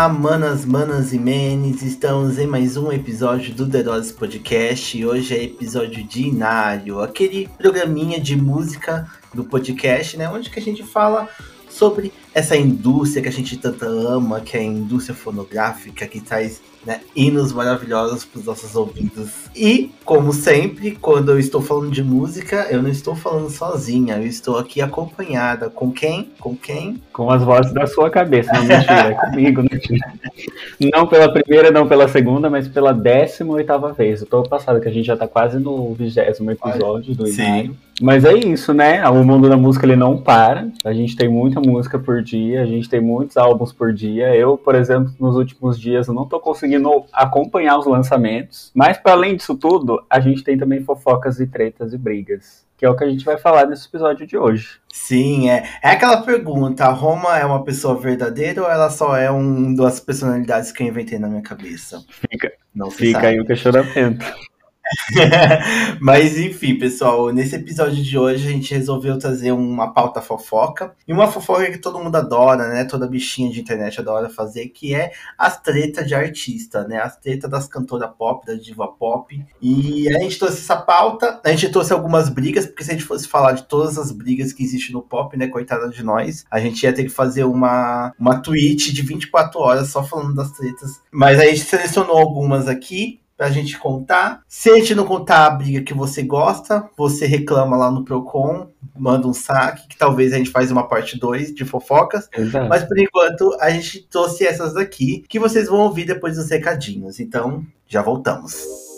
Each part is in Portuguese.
Olá, manas, manas e menes, estamos em mais um episódio do The Dose Podcast e hoje é episódio de Inário, aquele programinha de música do podcast, né, onde que a gente fala sobre essa indústria que a gente tanto ama, que é a indústria fonográfica, que traz né, hinos maravilhosos para os nossos ouvidos. E, como sempre, quando eu estou falando de música, eu não estou falando sozinha, eu estou aqui acompanhada. Com quem? Com quem? Com as vozes da sua cabeça, não mentira, é comigo, mentira. Não pela primeira, não pela segunda, mas pela décima oitava vez. Eu tô passado que a gente já tá quase no vigésimo episódio do Inário. Mas é isso, né? O mundo da música ele não para. A gente tem muita música por dia, a gente tem muitos álbuns por dia. Eu, por exemplo, nos últimos dias eu não tô conseguindo acompanhar os lançamentos. Mas para além disso tudo, a gente tem também fofocas e tretas e brigas, que é o que a gente vai falar nesse episódio de hoje. Sim, é. É aquela pergunta: a Roma é uma pessoa verdadeira ou ela só é um das personalidades que eu inventei na minha cabeça? Fica, não fica aí o questionamento. Mas enfim, pessoal, nesse episódio de hoje a gente resolveu trazer uma pauta fofoca. E uma fofoca que todo mundo adora, né? Toda bichinha de internet adora fazer, que é as tretas de artista, né? As tretas das cantoras pop, da diva pop. E a gente trouxe essa pauta, a gente trouxe algumas brigas, porque se a gente fosse falar de todas as brigas que existem no pop, né? Coitada de nós, a gente ia ter que fazer uma, uma tweet de 24 horas só falando das tretas. Mas a gente selecionou algumas aqui pra gente contar. Se a gente não contar a briga que você gosta, você reclama lá no Procon, manda um saque, que talvez a gente faz uma parte 2 de fofocas. Exato. Mas por enquanto a gente trouxe essas daqui, que vocês vão ouvir depois dos recadinhos. Então, já voltamos.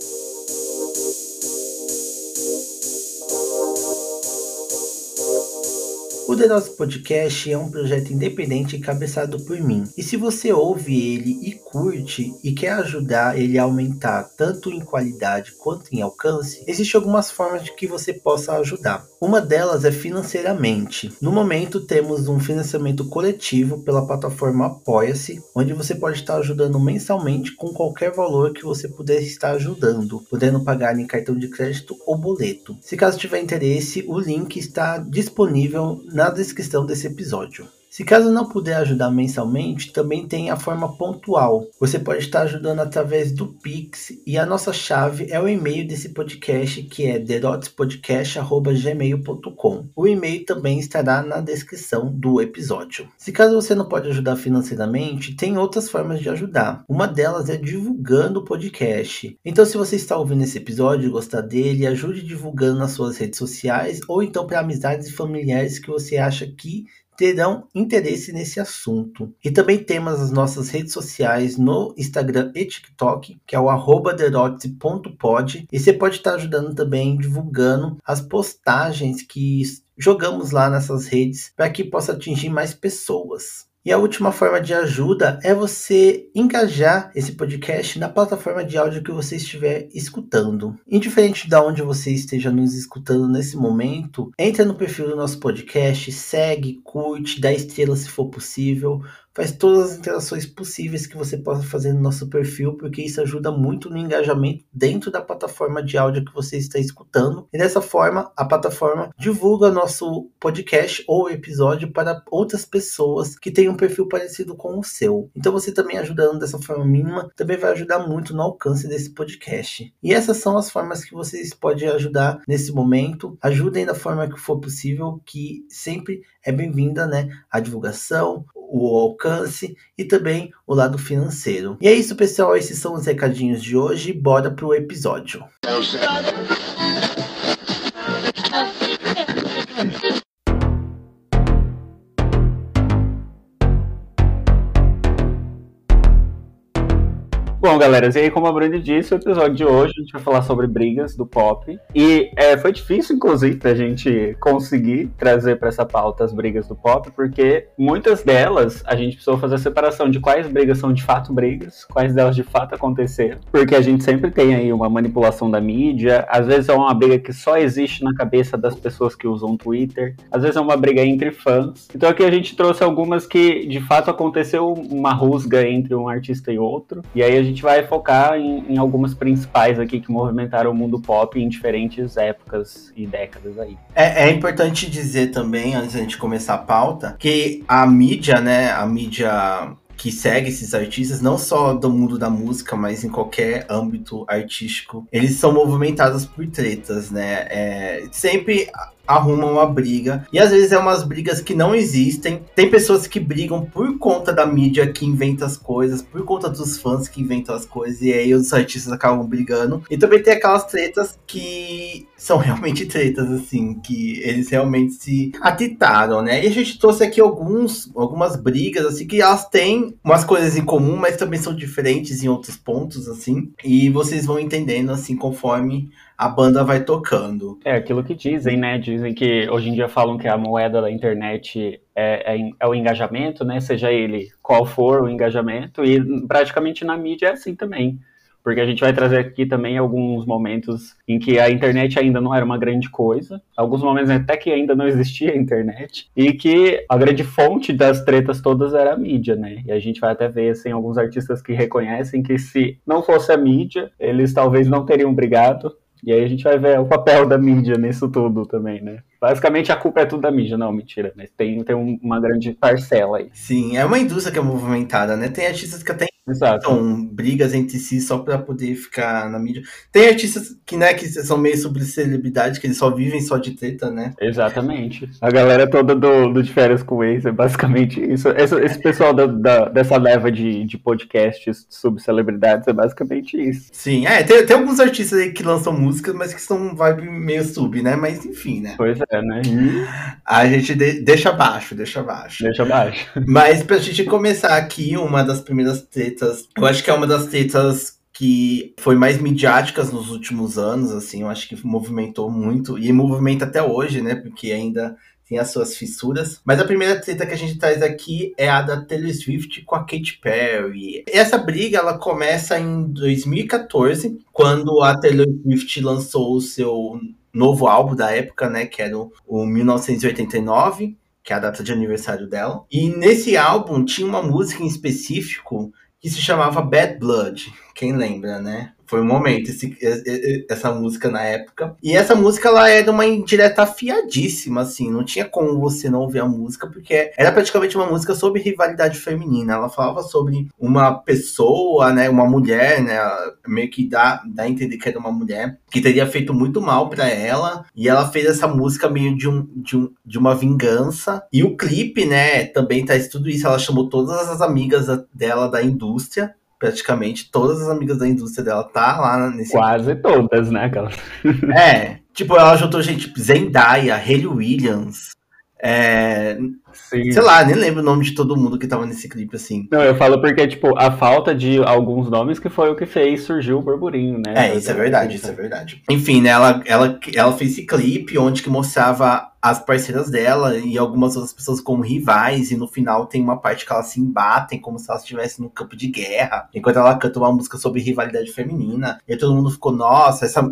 O The Nosso Podcast é um projeto independente cabeçado por mim. E se você ouve ele e curte e quer ajudar ele a aumentar tanto em qualidade quanto em alcance, existem algumas formas de que você possa ajudar. Uma delas é financeiramente. No momento temos um financiamento coletivo pela plataforma Apoia-se, onde você pode estar ajudando mensalmente com qualquer valor que você puder estar ajudando, podendo pagar em cartão de crédito ou boleto. Se caso tiver interesse, o link está disponível na descrição desse episódio. Se caso não puder ajudar mensalmente, também tem a forma pontual. Você pode estar ajudando através do Pix e a nossa chave é o e-mail desse podcast que é derotspodcast@gmail.com. O e-mail também estará na descrição do episódio. Se caso você não pode ajudar financeiramente, tem outras formas de ajudar. Uma delas é divulgando o podcast. Então, se você está ouvindo esse episódio e gostar dele, ajude divulgando nas suas redes sociais ou então para amizades e familiares que você acha que terão interesse nesse assunto. E também temos as nossas redes sociais no Instagram e TikTok, que é o @derotse.pod, e você pode estar ajudando também divulgando as postagens que jogamos lá nessas redes para que possa atingir mais pessoas. E a última forma de ajuda é você engajar esse podcast na plataforma de áudio que você estiver escutando. Indiferente de onde você esteja nos escutando nesse momento, entra no perfil do nosso podcast, segue, curte, dá estrelas se for possível, faz todas as interações possíveis que você possa fazer no nosso perfil, porque isso ajuda muito no engajamento dentro da plataforma de áudio que você está escutando. E dessa forma, a plataforma divulga nosso podcast ou episódio para outras pessoas que têm um perfil parecido com o seu. Então você também ajudando dessa forma mínima, também vai ajudar muito no alcance desse podcast. E essas são as formas que vocês podem ajudar nesse momento. Ajudem da forma que for possível, que sempre é bem-vinda, né? A divulgação, o alcance e também o lado financeiro. E é isso, pessoal. Esses são os recadinhos de hoje. Bora pro episódio. Bom, galera, e aí, como a Brandi disse, o episódio de hoje a gente vai falar sobre brigas do pop. E é, foi difícil, inclusive, a gente conseguir trazer para essa pauta as brigas do pop, porque muitas delas a gente precisou fazer a separação de quais brigas são de fato brigas, quais delas de fato aconteceram. Porque a gente sempre tem aí uma manipulação da mídia, às vezes é uma briga que só existe na cabeça das pessoas que usam Twitter, às vezes é uma briga entre fãs. Então aqui a gente trouxe algumas que de fato aconteceu uma rusga entre um artista e outro, e aí a gente gente vai focar em, em, algumas principais aqui que movimentaram o mundo pop em diferentes épocas e décadas aí. É, é importante dizer também, antes da gente começar a pauta, que a mídia, né, a mídia que segue esses artistas, não só do mundo da música, mas em qualquer âmbito artístico, eles são movimentados por tretas, né? É, sempre arrumam uma briga. E às vezes é umas brigas que não existem. Tem pessoas que brigam por conta da mídia que inventa as coisas, por conta dos fãs que inventam as coisas, e aí os artistas acabam brigando. E também tem aquelas tretas que são realmente tretas, assim, que eles realmente se atitaram, né? E a gente trouxe aqui alguns, algumas brigas, assim, que elas têm umas coisas em comum, mas também são diferentes em outros pontos, assim. E vocês vão entendendo, assim, conforme a banda vai tocando. É aquilo que dizem, né? Dizem que hoje em dia falam que a moeda da internet é, é, é, o engajamento, né? Seja ele qual for o engajamento, e praticamente na mídia é assim também. Porque a gente vai trazer aqui também alguns momentos em que a internet ainda não era uma grande coisa, alguns momentos até que ainda não existia a internet, e que a grande fonte das tretas todas era a mídia, né? E a gente vai até ver assim, alguns artistas que reconhecem que se não fosse a mídia, eles talvez não teriam brigado, e aí a gente vai ver o papel da mídia nisso tudo também, né? Basicamente a culpa é tudo da mídia, não, mentira, mas tem, tem uma grande parcela aí. Sim, é uma indústria que é movimentada, né? Tem artistas que até. Então, brigas entre si só para poder ficar na mídia. Tem artistas que, né, que são meio sobre celebridade, que eles só vivem só de treta, né? Exatamente. A galera toda do, do de férias com ex é basicamente isso. Esse, esse pessoal da, da, dessa leva de, de podcasts sobre celebridades é basicamente isso. Sim, é, tem, tem alguns artistas aí que lançam músicas, mas que são vibe meio sub, né? Mas enfim, né? Pois é, né? A gente de, deixa abaixo, deixa abaixo. Deixa abaixo. Mas pra gente começar aqui, uma das primeiras tretas tretas. Eu acho que é uma das tretas que foi mais midiáticas nos últimos anos, assim, eu acho que movimentou muito, e movimenta até hoje, né, porque ainda tem as suas fissuras. Mas a primeira treta que a gente traz aqui é a da Taylor Swift com a Katy Perry. Essa briga, ela começa em 2014, quando a Taylor Swift lançou o seu novo álbum da época, né, que era o, o 1989, que é a data de aniversário dela. E nesse álbum tinha uma música em específico que se chamava Bad Blood. Quem lembra, né? Foi um momento esse, essa música na época. E essa música ela era uma indireta afiadíssima, assim. Não tinha como você não ouvir a música, porque era praticamente uma música sobre rivalidade feminina. Ela falava sobre uma pessoa, né? Uma mulher, né? Meio que dá, dá a entender que era uma mulher que teria feito muito mal para ela. E ela fez essa música meio de, um, de, um, de uma vingança. E o clipe, né? Também traz tudo isso. Ela chamou todas as amigas dela da indústria praticamente todas as amigas da indústria dela tá lá nesse. Quase todas, né, cara? é, tipo, ela juntou gente tipo Zendaya, Hayley Williams, é, Sim. Sei lá, nem lembro o nome de todo mundo que tava nesse clipe, assim. Não, eu falo porque, tipo, a falta de alguns nomes que foi o que fez surgir o burburinho, né? É, isso é verdade, isso é verdade. Enfim, né, ela, ela, ela fez esse clipe onde que mostrava as parceiras dela e algumas outras pessoas como rivais, e no final tem uma parte que elas se embatem como se elas estivessem no campo de guerra, enquanto ela canta uma música sobre rivalidade feminina, e todo mundo ficou, nossa, essa,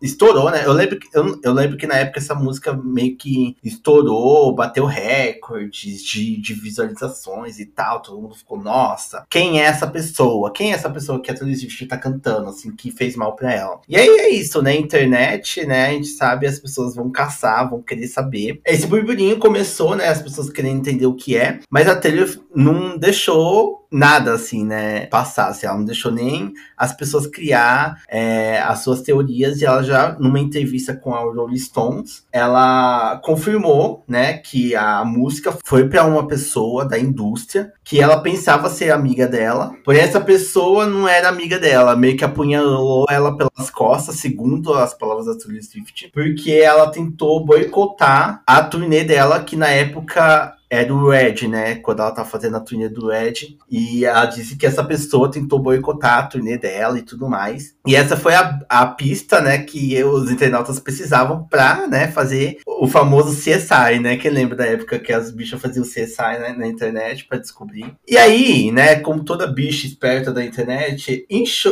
estourou, né? Eu lembro, que, eu, eu, lembro que na época essa música meio que estourou, bateu recordes de, de visualizações e tal. Todo mundo ficou, nossa, quem é essa pessoa? Quem é essa pessoa que a Taylor Swift tá cantando, assim, que fez mal pra ela? E aí é isso, né? Internet, né? A gente sabe, as pessoas vão caçar, vão querer saber. Esse burburinho começou, né? As pessoas querendo entender o que é, mas a Taylor não deixou nada assim, né, passar. Assim, ela não deixou nem as pessoas criar é, as suas teorias e ela já, numa entrevista com a Rolling Stones, ela confirmou, né, que a música foi para uma pessoa da indústria que ela pensava ser amiga dela, porém essa pessoa não era amiga dela, meio que apunhalou ela pelas costas, segundo as palavras da Taylor Swift, porque ela tentou boicotar a turnê dela, que na época é do Red, né? Quando ela tá fazendo a turnê do Red. E ela disse que essa pessoa tentou boicotar a turnê dela e tudo mais. E essa foi a, a pista, né, que os internautas precisavam pra, né, fazer o famoso CSI, né? Quem lembra da época que as bichas faziam CSI né, na internet para descobrir. E aí, né, como toda bicha esperta da internet,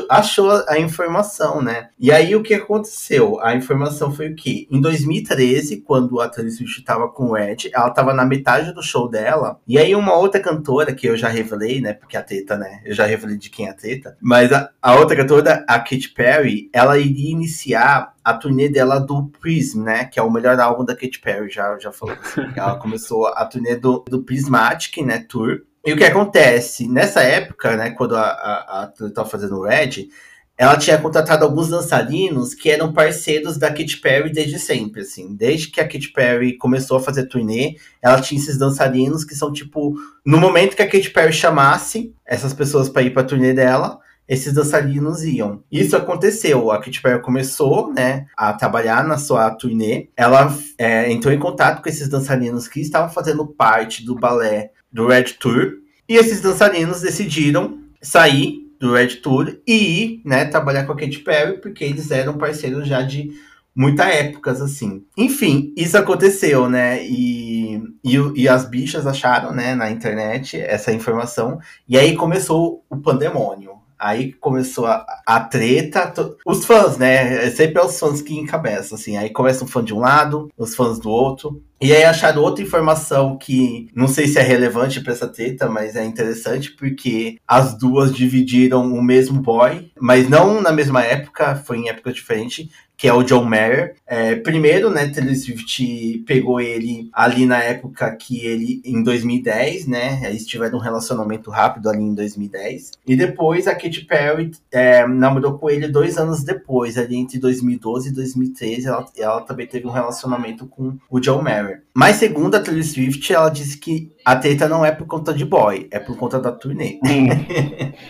achou a informação, né? E aí o que aconteceu? A informação foi o quê? Em 2013, quando a Taylor Swift tava com o Ed, ela tava na metade do show dela. E aí uma outra cantora que eu já revelei, né? Porque a Teta, né? Eu já revelei de quem é a Teta. Mas a, a outra cantora, a Katy Perry, ela iria iniciar a turnê dela do Prism, né? Que é o melhor álbum da Katy Perry, já, já falou. Assim. ela começou a turnê do, do Prismatic, né? Tour E o que acontece? Nessa época, né, quando a, a, a estava fazendo o Red, ela tinha contratado alguns dançarinos que eram parceiros da Katy Perry desde sempre, assim. Desde que a Katy Perry começou a fazer turnê, ela tinha esses dançarinos que são, tipo, no momento que a Katy Perry chamasse essas pessoas para ir pra turnê dela, esses dançarinos iam. Isso aconteceu. A Katy Perry começou, né, a trabalhar na sua turnê. Ela é, entrou em contato com esses dançarinos que estavam fazendo parte do balé do Red Tour. E esses dançarinos decidiram sair do Red Tour e né, trabalhar com a Katy Perry, porque eles eram parceiros já de muitas épocas, assim. Enfim, isso aconteceu, né? E, e, e, as bichas acharam, né, na internet essa informação. E aí começou o pandemônio. Aí começou a, a treta. Os fãs, né? É sempre é os fãs que encabeçam, assim. Aí começa um fã de um lado, os fãs do outro. E aí acharam outra informação que não sei se é relevante para essa treta, mas é interessante porque as duas dividiram o mesmo boy, mas não na mesma época, foi em época diferente que é o John Mayer. É, primeiro, né, Taylor Swift pegou ele ali na época que ele, em 2010, né, eles tiveram um relacionamento rápido ali em 2010. E depois a Katy Perry é, namorou com ele dois anos depois, ali entre 2012 e 2013, ela, ela também teve um relacionamento com o John Mayer. Mas segundo a Taylor Swift, ela disse que a treta não é por conta de boy, é por conta da turnê.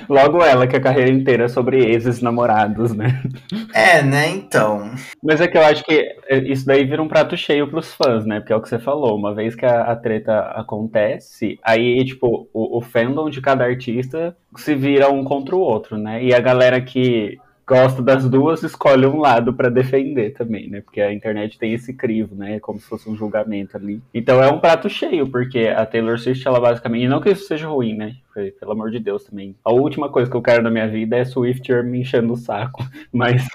Logo ela, que a carreira inteira é sobre ex-namorados, né? É, né, então. Mas é que eu acho que isso daí vira um prato cheio pros fãs, né? Porque é o que você falou, uma vez que a, a treta acontece, aí, tipo, o, o fandom de cada artista se vira um contra o outro, né? E a galera que gosta das duas, escolhe um lado para defender também, né? Porque a internet tem esse crivo, né? Como se fosse um julgamento ali. Então é um prato cheio, porque a Taylor Swift, ela basicamente. E não que isso seja ruim, né? Pelo amor de Deus também. A última coisa que eu quero na minha vida é Swifter me enchendo o saco. Mas.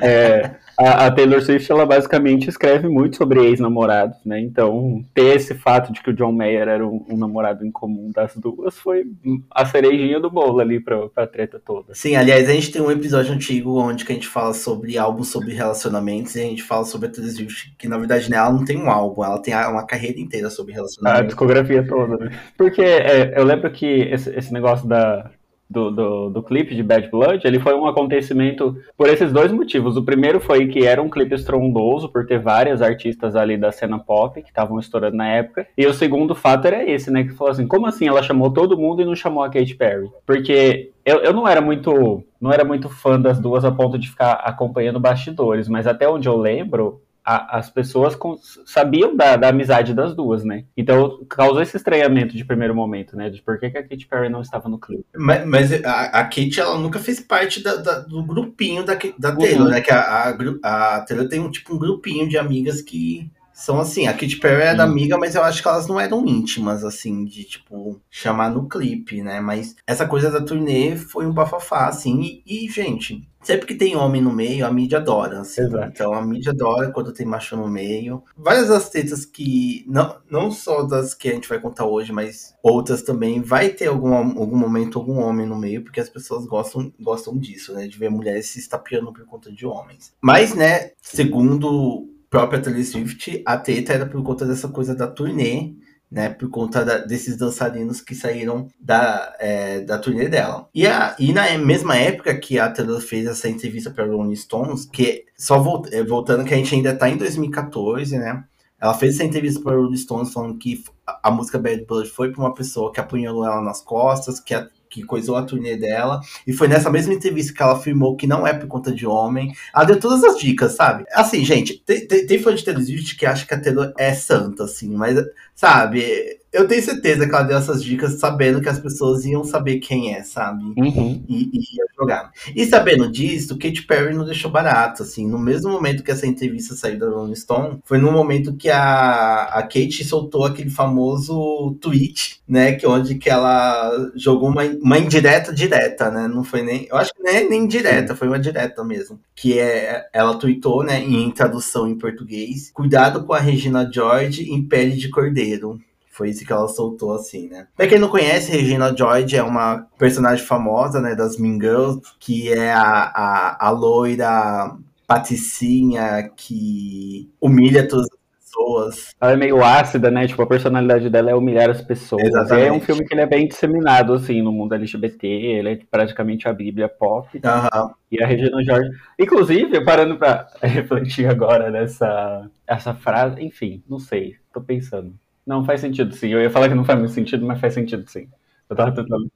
é, a, a, Taylor Swift, ela basicamente escreve muito sobre ex-namorados, né? Então, ter esse fato de que o John Mayer era um, um, namorado em comum das duas foi a cerejinha do bolo ali pra, pra treta toda. Sim, aliás, a gente tem um episódio antigo onde que a gente fala sobre álbuns sobre relacionamentos e a gente fala sobre a Taylor Swift, que na verdade né, ela não tem um álbum, ela tem uma carreira inteira sobre relacionamentos. A discografia toda, né? Porque é, eu lembro que esse, esse negócio da, do, do, do, clipe de Bad Blood, ele foi um acontecimento por esses dois motivos. O primeiro foi que era um clipe estrondoso, por ter várias artistas ali da cena pop que estavam estourando na época. E o segundo fato era esse, né? Que falou assim: como assim ela chamou todo mundo e não chamou a Katy Perry? Porque eu, eu não era muito. Não era muito fã das duas a ponto de ficar acompanhando bastidores, mas até onde eu lembro, a, as pessoas com, sabiam da, da, amizade das duas, né? Então causou esse estranhamento de primeiro momento, né? De por que, que a Katy Perry não estava no clipe. Mas, mas a, a Katy, ela nunca fez parte da, da, do grupinho da, da Taylor, uhum. né? Que a, a, a Taylor tem um tipo um grupinho de amigas que são assim, a Katy Perry era hum. amiga, mas eu acho que elas não eram íntimas, assim, de, tipo, chamar no clipe, né? Mas essa coisa da turnê foi um bafafá, assim, e, e gente, sempre que tem homem no meio, a mídia adora, assim. Exato. Então a mídia adora quando tem macho no meio. Várias das tetas que, não, não só das que a gente vai contar hoje, mas outras também, vai ter algum, algum momento algum homem no meio, porque as pessoas gostam, gostam disso, né? De ver mulheres se estapeando por conta de homens. Mas, né, segundo própria Taylor Swift, a treta era por conta dessa coisa da turnê, né, por conta da, desses dançarinos que saíram da, é, da turnê dela. E, a, e na mesma época que a Taylor fez essa entrevista para Rolling Stones, que só volt, é, voltando que a gente ainda está em 2014, né, ela fez essa entrevista para Rolling Stones falando que a, a música Bad Blood foi para uma pessoa que apunhalou ela nas costas, que a, que coisou a turnê dela. E foi nessa mesma entrevista que ela afirmou que não é por conta de homem. Ela deu todas as dicas, sabe? Assim, gente, tem, tem, tem fã de Taylor Swift que acha que a Taylor é santa, assim, mas, sabe? Eu tenho certeza que ela deu essas dicas sabendo que as pessoas iam saber quem é, sabe? Uhum. E, e ia jogar. E sabendo disso, Katy Perry não deixou barato, assim. No mesmo momento que essa entrevista saiu da Rolling Stone, foi no momento que a, a Kate soltou aquele famoso tweet, né? Que onde que ela jogou uma, uma indireta direta, né? Não foi nem. Eu acho que nem, é nem direta, foi uma direta mesmo. Que é. Ela tweetou, né? Em tradução em português. Cuidado com a Regina George em pele de cordeiro. Foi isso que ela soltou, assim, né? Pra quem não conhece, Regina George é uma personagem famosa, né, das Mean Girls, que é a, a, a loira patricinha que humilha todas as pessoas. Ela é meio ácida, né? Tipo, a personalidade dela é humilhar as pessoas. Exatamente. É um filme que ele é bem disseminado, assim, no mundo LGBT. Ele é praticamente a bíblia pop. Uhum. E a Regina Jorge. Inclusive, parando pra refletir agora nessa essa frase, enfim, não sei, tô pensando. Não, faz sentido sim. Eu ia falar que não faz muito sentido, mas faz sentido sim. Eu tava tentando.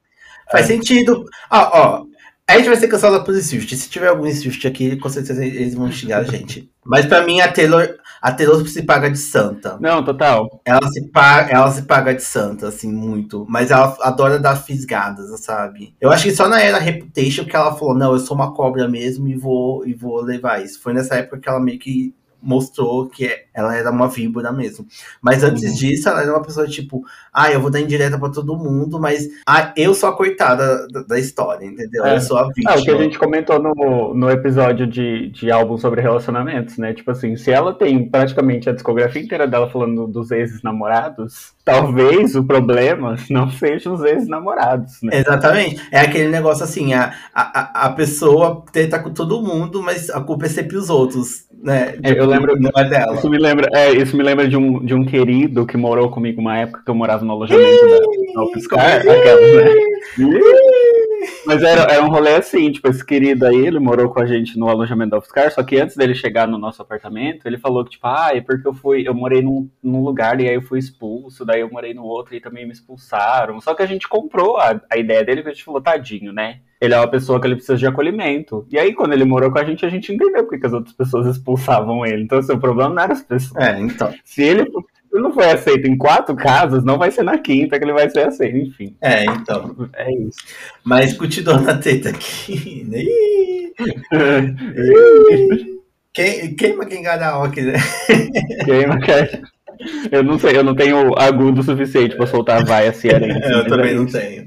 Faz é. sentido. Ó, ó, a gente vai ser cancelado por Swift. Se tiver algum Swift aqui, com certeza eles vão xingar a gente. Mas pra mim, a Taylor, a Taylor se paga de santa. Não, total. Ela se, paga, ela se paga de santa, assim, muito. Mas ela adora dar fisgadas, sabe? Eu acho que só na era Reputation que ela falou, não, eu sou uma cobra mesmo e vou, e vou levar isso. Foi nessa época que ela meio que mostrou que ela era uma víbora mesmo. Mas antes uhum. disso, ela era uma pessoa tipo, ah, eu vou dar indireta para todo mundo, mas ah, eu sou a coitada da, da história, entendeu? É. Eu sou a vítima. É, o que a gente comentou no, no episódio de, de álbum sobre relacionamentos, né? Tipo assim, se ela tem praticamente a discografia inteira dela falando dos ex-namorados, talvez o problema não seja os ex-namorados, né? Exatamente. É aquele negócio assim, a, a, a pessoa tenta com todo mundo, mas a culpa é sempre os outros, né? É, eu lembro, não é dela. Isso me lembra, é, isso me lembra de um, de um querido que morou comigo uma época que eu morava no alojamento da UFSCar, aquelas, né? Mas era, era um rolê assim, tipo, esse querido aí, ele morou com a gente no alojamento da UFSCar, só que antes dele chegar no nosso apartamento, ele falou que, tipo, ah, é porque eu fui, eu morei num, num lugar e aí eu fui expulso, daí eu morei no outro e também me expulsaram. Só que a gente comprou a, a ideia dele, que a gente falou, tadinho, né? Ele é uma pessoa que ele precisa de acolhimento. E aí, quando ele morou com a gente, a gente entendeu porque as outras pessoas expulsavam ele. Então, o seu problema não era as pessoas. É, então. Se ele se não foi aceito em quatro casos, não vai ser na quinta que ele vai ser aceito, enfim. É, então. É isso. Mas continuando a teta aqui. Quem, queima quem karaoke, né? Queima quem. Eu não sei, eu não tenho agudo suficiente para soltar a vaia cearense. eu também é não tenho.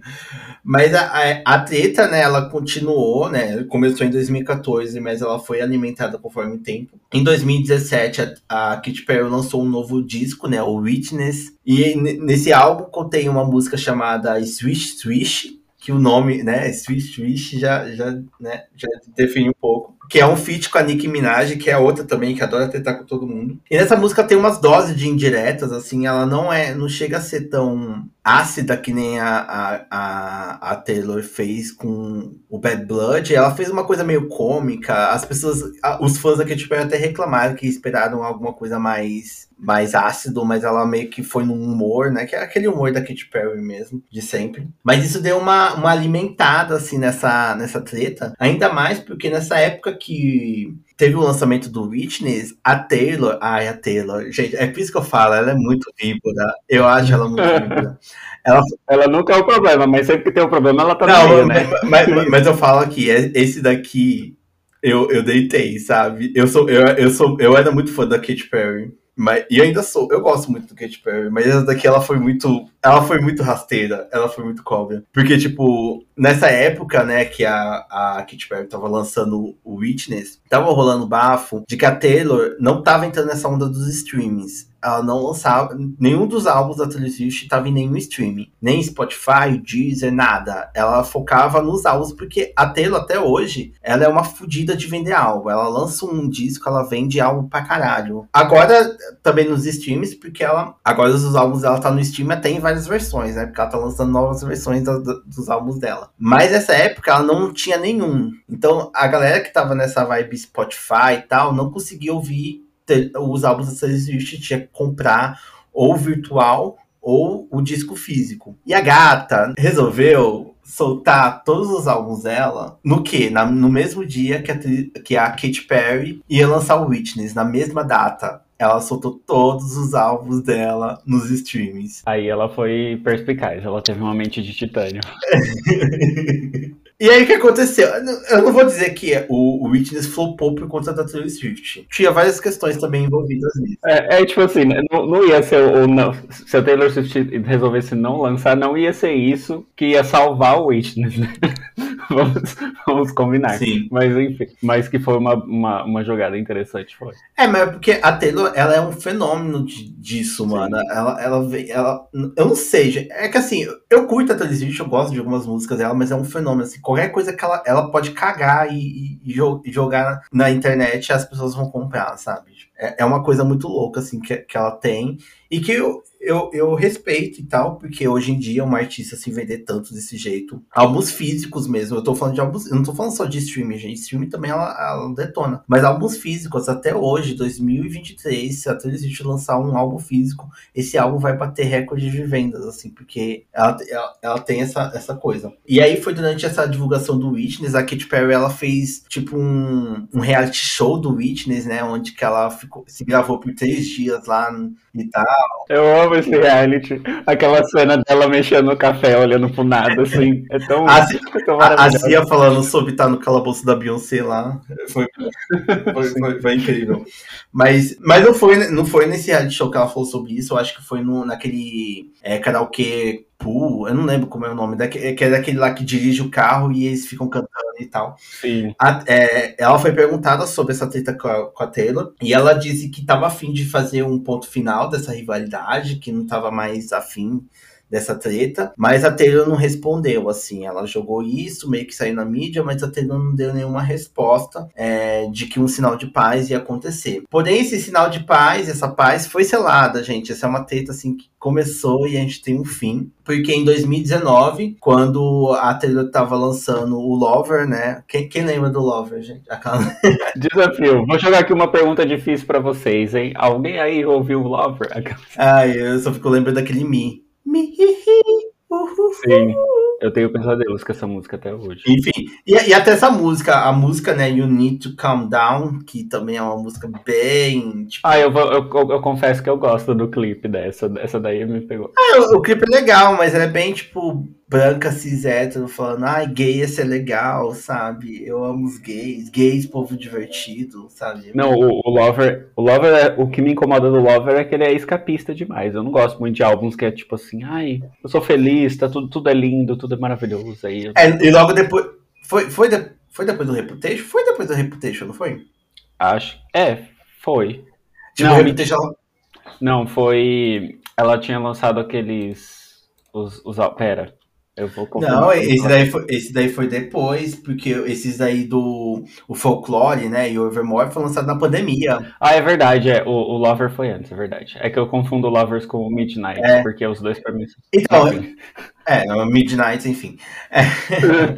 Mas a, a, a, treta, né, ela continuou, né, começou em 2014, mas ela foi alimentada conforme o tempo. Em 2017, a, a Katy Perry lançou um novo disco, né, o Witness, e nesse álbum contém uma música chamada Swish Swish, que o nome, né, Swish Swish já, já, né, já define um pouco que é um feat com a Nicki Minaj, que é outra também que adora tentar com todo mundo. E nessa música tem umas doses de indiretas, assim, ela não é, não chega a ser tão ácida que nem a, a, a, a Taylor fez com o Bad Blood. Ela fez uma coisa meio cômica. As pessoas, os fãs da Katy Perry até reclamaram que esperaram alguma coisa mais mais ácido, mas ela meio que foi num humor, né? Que é aquele humor da Katy Perry mesmo, de sempre. Mas isso deu uma, uma alimentada, assim, nessa, nessa treta. Ainda mais porque nessa época que teve o lançamento do Witness, a Taylor. Ai, a Taylor. Gente, é por isso que eu falo, ela é muito víbora. Eu acho ela muito víbora. Ela... ela nunca é o problema, mas sempre que tem um problema, ela tá Não, meio, né? Mas, mas, mas, eu falo aqui, é, esse daqui eu, eu deitei, sabe? Eu, sou, eu, eu, sou, eu era muito fã da Katy Perry. Mas, e ainda sou, eu gosto muito do Katy Perry, mas essa daqui ela foi muito. Ela foi muito rasteira, ela foi muito cóbria. Porque, tipo, nessa época, né, que a, a Katy Perry tava lançando o Witness, tava rolando bafo de que a Taylor não tava entrando nessa onda dos streamings ela não lançava. Nenhum dos álbuns da Taylor Swift estava em nenhum streaming. Nem Spotify, Deezer, nada. Ela focava nos álbuns, porque a Taylor, até hoje, ela é uma fodida de vender álbum. Ela lança um disco, ela vende álbum pra caralho. Agora, também nos streams, porque ela. Agora os álbuns dela tá no stream até em várias versões, né? Porque ela tá lançando novas versões do, do, dos álbuns dela. Mas nessa época ela não tinha nenhum. Então a galera que tava nessa vibe Spotify e tal não conseguia ouvir os álbuns da Swift tinha que comprar ou virtual ou o disco físico. E a gata resolveu soltar todos os álbuns dela no que? no mesmo dia que a, que a Katy Perry ia lançar o Witness, na mesma data. Ela soltou todos os álbuns dela nos streamings. Aí ela foi perspicaz, ela teve uma mente de titânio. E aí o que aconteceu? Eu não vou dizer que o, Witness flopou por conta da Taylor Swift. Tinha várias questões também envolvidas nisso. É, é tipo assim, né, não, não ia ser o. Não, se a Taylor Swift resolvesse não lançar, não ia ser isso que ia salvar o Witness, né? vamos, vamos combinar. Sim. Mas enfim, mas que foi uma, uma, uma jogada interessante, foi. É, mas é porque a Taylor, ela é um fenômeno de, disso, Sim. mano. Ela, ela, ela, eu não sei, é que assim, eu curto a Taylor Swift, eu gosto de algumas músicas dela, mas é um fenômeno, assim, qualquer coisa que ela, ela pode cagar e, e, e jogar na internet, as pessoas vão comprar, sabe? é, é uma coisa muito louca, assim, que, que ela tem. E que eu, eu, eu respeito e tal, porque hoje em dia uma artista se vender tanto desse jeito. Álbuns físicos mesmo. Eu tô falando de álbuns. Eu não tô falando só de streaming, gente. Streaming também ela, ela detona. Mas álbuns físicos, até hoje, 2023, se a Taylor Swift lançar um álbum físico, esse álbum vai bater recorde de vendas, assim, porque ela, ela, ela, tem essa, essa coisa. E aí foi durante essa divulgação do Witness, a Katy Perry ela fez tipo um, um reality show do Witness, né? Onde que ela ficou, se gravou por três dias lá e tal. Eu amo esse reality. Aquela cena dela mexendo no café, olhando pro nada, assim. É tão, a, é tão A Cia falando sobre estar no calabouço da Beyoncé lá. Foi, foi, foi, foi, incrível. Mas, mas não, foi, não foi nesse reality show que ela falou sobre isso. Eu acho que foi no, naquele é, karaokê Eu não lembro como é o nome, que é daquele lá que dirige o carro e eles ficam cantando e tal. Sim. A, é, ela foi perguntada sobre essa treta com a, com a Taylor e ela disse que estava afim de fazer um ponto final dessa rivalidade, que não estava mais afim dessa treta, mas a Taylor não respondeu, assim, ela jogou isso, meio que saiu na mídia, mas a Taylor não deu nenhuma resposta é, de que um sinal de paz ia acontecer. Porém, esse sinal de paz, essa paz foi selada, gente, essa é uma treta, assim, que começou e a gente tem um fim, porque em 2019, quando a Taylor tava lançando o Lover, né, quem, quem lembra do Lover, gente? Aquela... Desafio, vou jogar aqui uma pergunta difícil para vocês, hein? Alguém aí ouviu o Lover? Ai, eu só fico lembrando daquele Mi. Sim, eu tenho pesadelos com essa música até hoje. Enfim, e, e, até essa música, a música, né, You Need to Calm Down, que também é uma música bem. Tipo... Ah, eu, eu, eu, eu, confesso que eu gosto do clipe dessa, essa daí me pegou. Ah, o, o clipe é legal, mas ela é bem, tipo, branca cis hétero falando, ai, gay ia ser legal, sabe? Eu amo os gays, gays, povo divertido, sabe? Não, o, o Lover, o Lover, é, o que me incomoda do Lover é que ele é escapista demais. Eu não gosto muito de álbuns que é tipo assim, ai, eu sou feliz, tá tudo, tudo é lindo, tudo é maravilhoso. Aí é, e logo depois, foi, foi, de, foi depois do Reputation? Foi depois do Reputation, não foi? Acho, é, foi. Tipo, não, Reputation... não, foi, ela tinha lançado aqueles, os, os, pera, eu vou Não, esse daí, foi, esse daí foi depois, porque esses daí do o Folklore, né, e o Evermore foi lançado na pandemia. Ah, é verdade, é. O, o Lover foi antes, é verdade. É que eu confundo Lovers com o Midnight, é. porque os dois pra mim são... Então, é, no Midnight, enfim. É.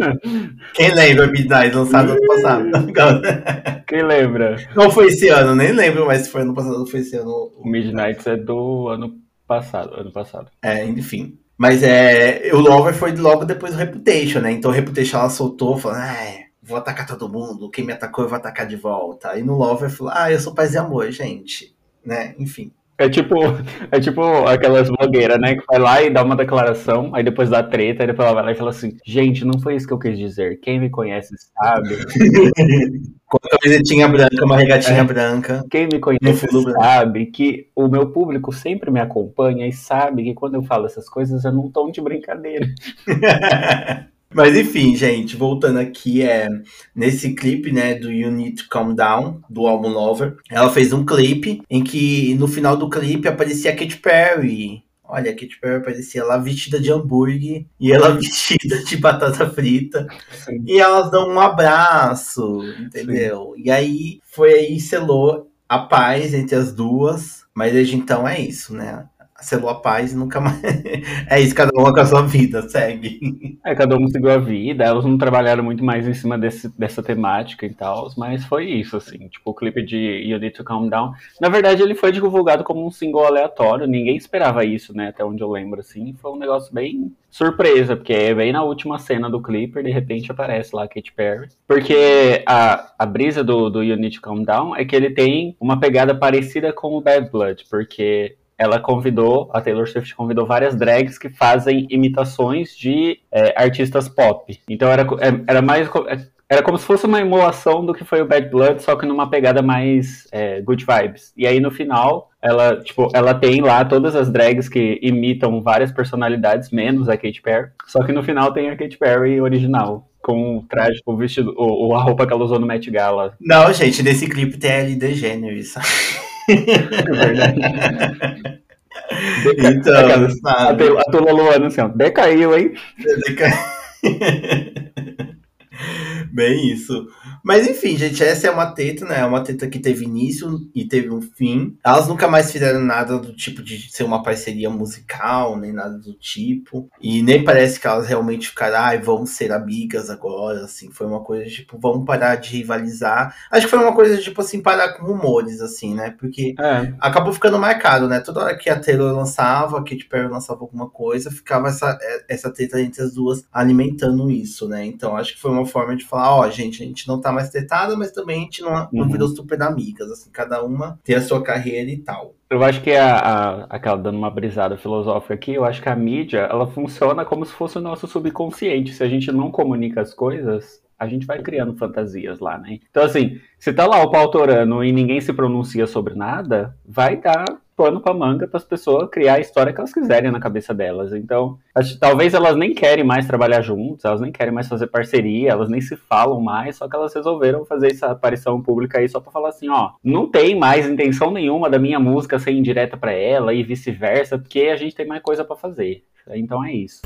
Quem lembra Midnight, lançado ano passado? Quem lembra? Não foi esse ano, nem lembro, mas se foi ano passado, foi esse ano. O Midnight é do ano passado, ano passado. É, enfim. Mas é, o Lover foi logo depois do Reputation, né? Então o Reputation ela soltou, falando, ah, vou atacar todo mundo, quem me atacou eu vou atacar de volta. Aí no Lover falou, ah, eu sou paz e amor, gente. Né? Enfim. É tipo, é tipo aquelas blogueiras, né? Que vai lá e dá uma declaração, aí depois dá treta, aí depois ela vai lá e fala assim: gente, não foi isso que eu quis dizer. Quem me conhece sabe. Com a camisetinha branca, uma regatinha é. branca. Quem me conhece sabe que o meu público sempre me acompanha e sabe que quando eu falo essas coisas eu não tô de brincadeira. Mas enfim, gente, voltando aqui, é nesse clipe, né, do You Need to Calm Down, do álbum Lover, ela fez um clipe em que no final do clipe aparecia a Katy Perry. Olha, a Katy Perry aparecia lá vestida de hambúrguer e ela vestida de batata frita. Sim. E elas dão um abraço, entendeu? Sim. E aí foi aí selou a paz entre as duas. Mas desde então é isso, né? Selou a paz e nunca mais. é isso, cada um com a sua vida, segue. É, cada um seguiu a vida, elas não trabalharam muito mais em cima desse, dessa temática e tal, mas foi isso, assim, tipo, o clipe de You Need to Calm Down. Na verdade, ele foi divulgado como um single aleatório, ninguém esperava isso, né, até onde eu lembro, assim, foi um negócio bem surpresa, porque é bem na última cena do clipe, de repente aparece lá a Katy Perry. Porque a, a brisa do, do You Need to Calm Down é que ele tem uma pegada parecida com o Bad Blood, porque ela convidou, a Taylor Swift convidou várias drags que fazem imitações de é, artistas pop. Então era, é, era mais. É, era como se fosse uma emulação do que foi o Bad Blood, só que numa pegada mais é, good vibes. E aí no final, ela, tipo, ela tem lá todas as drags que imitam várias personalidades, menos a Katy Perry. Só que no final tem a Katy Perry original com o traje, o vestido, o, a roupa que ela usou no Met Gala. Não, gente, nesse clipe tem a Ellen DeGeneres. É verdade. Deca... Então, sabe? A Tula Luana assim, ó, decaiu, hein? Bem isso. Mas enfim, gente, essa é uma treta, né? É uma treta que teve início e teve um fim. Elas nunca mais fizeram nada do tipo de ser uma parceria musical, nem nada do tipo. E nem parece que elas realmente ficaram, ai, vamos ser amigas agora, assim. Foi uma coisa tipo, vamos parar de rivalizar. Acho que foi uma coisa tipo assim, parar com rumores, assim, né? Porque é. acabou ficando marcado, né? Toda hora que a Taylor lançava, a Katy Perry lançava alguma coisa, ficava essa, essa treta entre as duas alimentando isso, né? Então acho que foi uma forma de falar, ó, oh, gente, a gente não tá mais tretada, mas também a gente não, não uhum. virou super amigas, assim, cada uma tem a sua carreira e tal. Eu acho que a, a, aquela dando uma brisada filosófica aqui, eu acho que a mídia, ela funciona como se fosse o nosso subconsciente. Se a gente não comunica as coisas, a gente vai criando fantasias lá, né? Então, assim, se tá lá o pau torando e ninguém se pronuncia sobre nada, vai dar pano pra manga para as pessoas criar a história que elas quiserem na cabeça delas. Então, acho, talvez elas nem querem mais trabalhar juntos, elas nem querem mais fazer parceria, elas nem se falam mais, só que elas resolveram fazer essa aparição pública aí só para falar assim, ó, não tem mais intenção nenhuma da minha música ser indireta para ela e vice-versa, porque a gente tem mais coisa para fazer. Então é isso.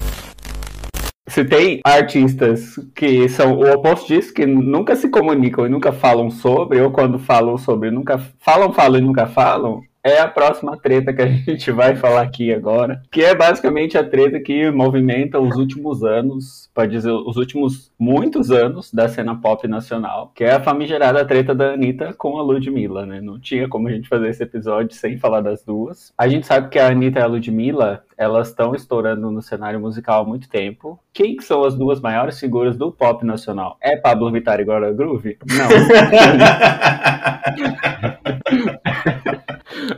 Se tem artistas que são o oposto disso, que nunca se comunicam e nunca falam sobre, ou quando falam sobre, nunca falam, falam e nunca falam, é a próxima treta que a gente vai falar aqui agora, que é basicamente a treta que movimenta os últimos anos, pode dizer, os últimos muitos anos da cena pop nacional, que é a famigerada treta da Anitta com a Ludmilla, né? Não tinha como a gente fazer esse episódio sem falar das duas. A gente sabe que a Anitta e a Ludmilla, elas estão estourando no cenário musical há muito tempo. Quem que são as duas maiores figuras do pop nacional? É Pablo Vittar e Glória Groove? Não.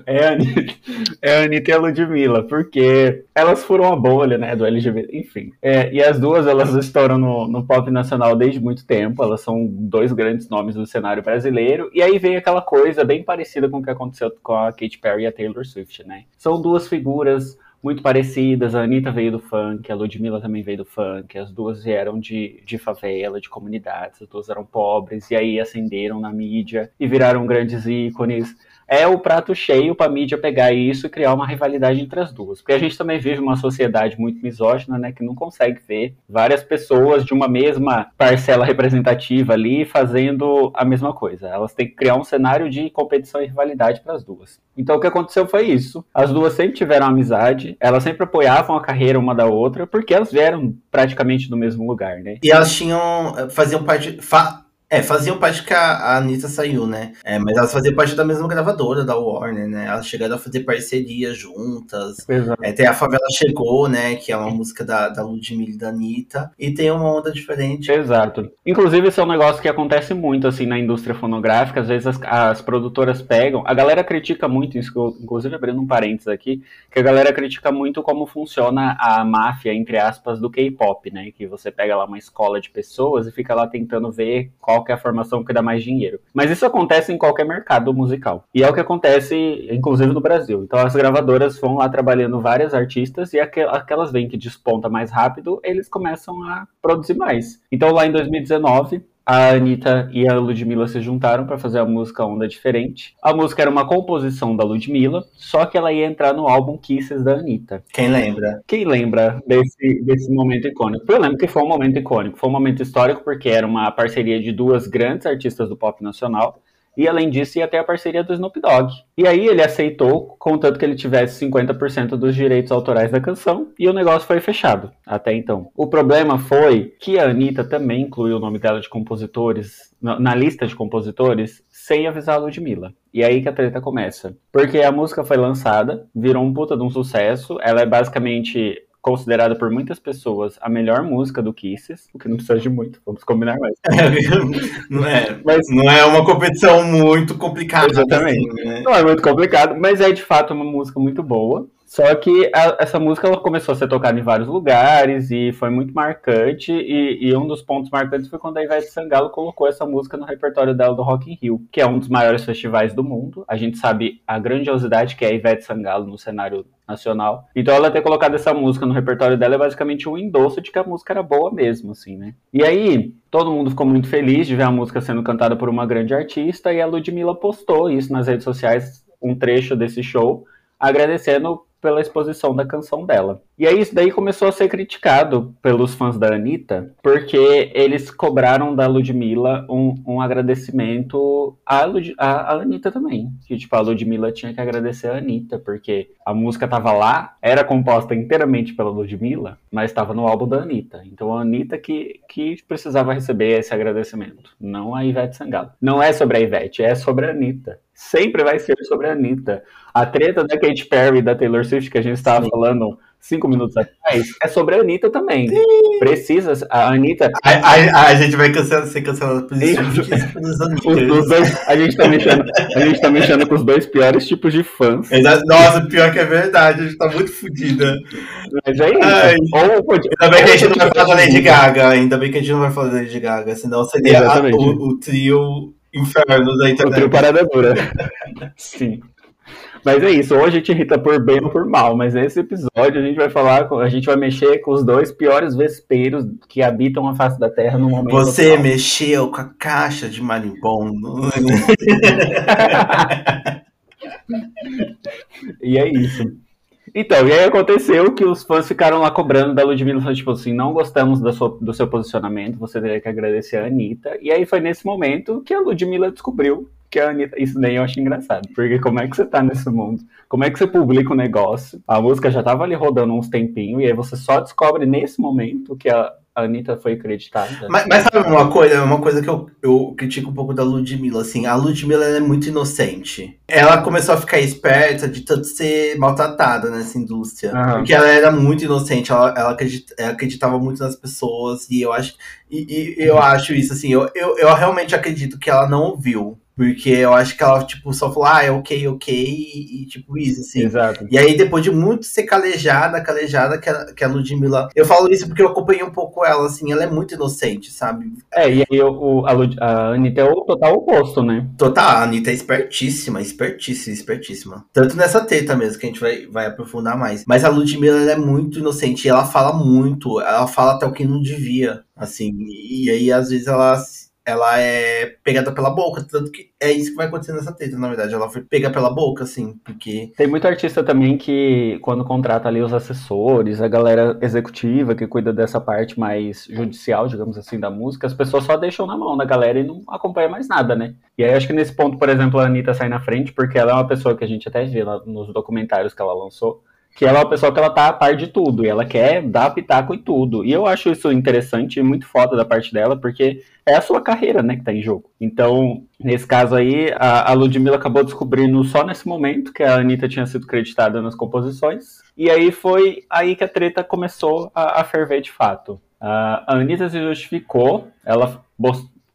É a Anitta, é a Anitta e a Ludmilla, porque elas foram a bolha, né, do LGBT, enfim. É, e as duas, elas estouram no, no pop nacional desde muito tempo, elas são dois grandes nomes do cenário brasileiro, e aí vem aquela coisa bem parecida com o que aconteceu com a Katy Perry e a Taylor Swift, né? São duas figuras muito parecidas. A Anitta veio do funk, a Ludmilla também veio do funk. As duas vieram de, de favela, de comunidades. As duas eram pobres e aí ascenderam na mídia e viraram grandes ícones é o prato cheio para a mídia pegar isso e criar uma rivalidade entre as duas. Porque a gente também vive uma sociedade muito misógina, né, que não consegue ver várias pessoas de uma mesma parcela representativa ali fazendo a mesma coisa. Elas têm que criar um cenário de competição e rivalidade para as duas. Então o que aconteceu foi isso. As duas sempre tiveram amizade, elas sempre apoiavam a carreira uma da outra, porque elas vieram praticamente do mesmo lugar, né? E elas tinham faziam parte fa é, faziam parte que a, a Anitta saiu, né? É, mas elas faziam parte da mesma gravadora da Warner, né? Elas chegaram a fazer parceria juntas. É, tem a Favela Chegou, né? Que é uma música da, da Ludmilla e da Anitta. E tem uma onda diferente. Exato. Inclusive, esse é um negócio que acontece muito, assim, na indústria fonográfica. Às vezes as, as produtoras pegam... A galera critica muito, isso, inclusive abrindo um parênteses aqui, que a galera critica muito como funciona a máfia, entre aspas, do K-pop, né? Que você pega lá uma escola de pessoas e fica lá tentando ver qual qual é a formação que dá mais dinheiro. Mas isso acontece em qualquer mercado musical. E é o que acontece, inclusive, no Brasil. Então as gravadoras vão lá trabalhando várias artistas e aquelas vêm que desponta mais rápido, eles começam a produzir mais. Então lá em 2019, a Anitta e a Ludmilla se juntaram para fazer a música Onda Diferente. A música era uma composição da Ludmilla, só que ela ia entrar no álbum Kisses da Anitta. Quem lembra? Quem lembra desse, desse momento icônico? Eu lembro que foi um momento icônico, foi um momento histórico porque era uma parceria de duas grandes artistas do pop nacional. E além disso, ia ter a parceria do Snoop Dogg. E aí ele aceitou, contanto que ele tivesse 50% dos direitos autorais da canção, e o negócio foi fechado até então. O problema foi que a Anitta também incluiu o nome dela de compositores na lista de compositores sem avisar a Ludmilla. E aí que a treta começa. Porque a música foi lançada, virou um puta de um sucesso, ela é basicamente considerada por muitas pessoas a melhor música do Kisses, o que não precisa de muito, vamos combinar mais. não, é, mas, não é uma competição muito complicada. Exatamente. Assim, né? Não é muito complicado, mas é de fato uma música muito boa. Só que a, essa música ela começou a ser tocada em vários lugares e foi muito marcante. E, e, um dos pontos marcantes foi quando a Ivete Sangalo colocou essa música no repertório dela do Rock in Rio, que é um dos maiores festivais do mundo. A gente sabe a grandiosidade que é a Ivete Sangalo no cenário nacional. Então ela ter colocado essa música no repertório dela é basicamente um endosso de que a música era boa mesmo, assim, né? E aí, todo mundo ficou muito feliz de ver a música sendo cantada por uma grande artista e a Ludmilla postou isso nas redes sociais, um trecho desse show, agradecendo pela exposição da canção dela. E aí isso daí começou a ser criticado pelos fãs da Anitta, porque eles cobraram da Ludmilla um, um agradecimento à, Lud à, à Anitta também. Que tipo, a Ludmilla tinha que agradecer a Anitta, porque a música tava lá, era composta inteiramente pela Ludmilla, mas estava no álbum da Anitta. Então a Anitta que, que precisava receber esse agradecimento, não a Ivete Sangalo. Não é sobre a Ivete, é sobre a Anitta. Sempre vai ser sobre a Anitta. A treta da Katy Perry e da Taylor Swift que a gente estava falando cinco minutos atrás, é sobre a Anitta também. Sim. Precisa, a Anitta... A, a, a gente vai cancelar, ser cancelado por isso. dois, a, gente tá mexendo, a gente tá mexendo com os dois piores tipos de fãs. Nossa, pior que é verdade, a gente tá muito fodida. Mas é isso. Ai, Ou, pode, ainda bem que a gente não vai falar da Lady Gaga, ainda bem que a gente não vai falar da Lady Gaga, senão seria a, o, o trio inferno da internet. O trio parada dura. Sim. Mas é isso, ou a gente irrita por bem ou por mal, mas nesse episódio a gente vai falar, a gente vai mexer com os dois piores vespeiros que habitam a face da Terra no momento. Você atual. mexeu com a caixa de marimbondo. e é isso. Então, e aí aconteceu que os fãs ficaram lá cobrando da Ludmilla, tipo assim, não gostamos da sua, do seu posicionamento, você teria que agradecer a Anitta. E aí foi nesse momento que a Ludmilla descobriu que a Anitta. Isso daí eu acho engraçado. Porque como é que você tá nesse mundo? Como é que você publica um negócio? A música já tava ali rodando uns tempinhos, e aí você só descobre nesse momento que a, a Anitta foi acreditada. Mas, mas, sabe uma coisa? Uma coisa que eu, eu critico um pouco da Ludmilla, assim. A Ludmilla é muito inocente. Ela começou a ficar esperta de tanto ser maltratada nessa indústria. Uhum. Porque ela era muito inocente, ela, ela, acredita, ela, acreditava muito nas pessoas. E eu acho, e, e eu acho isso, assim. Eu, eu, eu realmente acredito que ela não ouviu porque eu acho que ela, tipo, só falou, ah, é ok, ok, e, e, tipo isso, assim. Exato. E aí, depois de muito ser calejada, calejada, que a, que a Ludmilla. Eu falo isso porque eu acompanhei um pouco ela, assim, ela é muito inocente, sabe? É, e aí o, a, Lud, a Anitta é o total oposto, né? Total, a Anitta é espertíssima, espertíssima, espertíssima. Tanto nessa teta mesmo, que a gente vai, vai aprofundar mais. Mas a Ludmilla, ela é muito inocente, e ela fala muito, ela fala até o que não devia, assim. E aí, às vezes, ela ela é pegada pela boca, tanto que é isso que vai acontecer nessa treta, na verdade. Ela foi pega pela boca, assim, porque. Tem muito artista também que, quando contrata ali os assessores, a galera executiva que cuida dessa parte mais judicial, digamos assim, da música, as pessoas só deixam na mão da galera e não acompanham mais nada, né? E aí acho que nesse ponto, por exemplo, a Anitta sai na frente, porque ela é uma pessoa que a gente até vê lá nos documentários que ela lançou que ela é uma pessoa que ela tá a par de tudo, e ela quer dar pitaco em tudo. E eu acho isso interessante e muito foda da parte dela, porque é a sua carreira, né, que tá em jogo. Então, nesse caso aí, a, a Ludmilla acabou descobrindo só nesse momento que a Anitta tinha sido creditada nas composições, e aí foi aí que a treta começou a, a ferver de fato. a Anitta se justificou, ela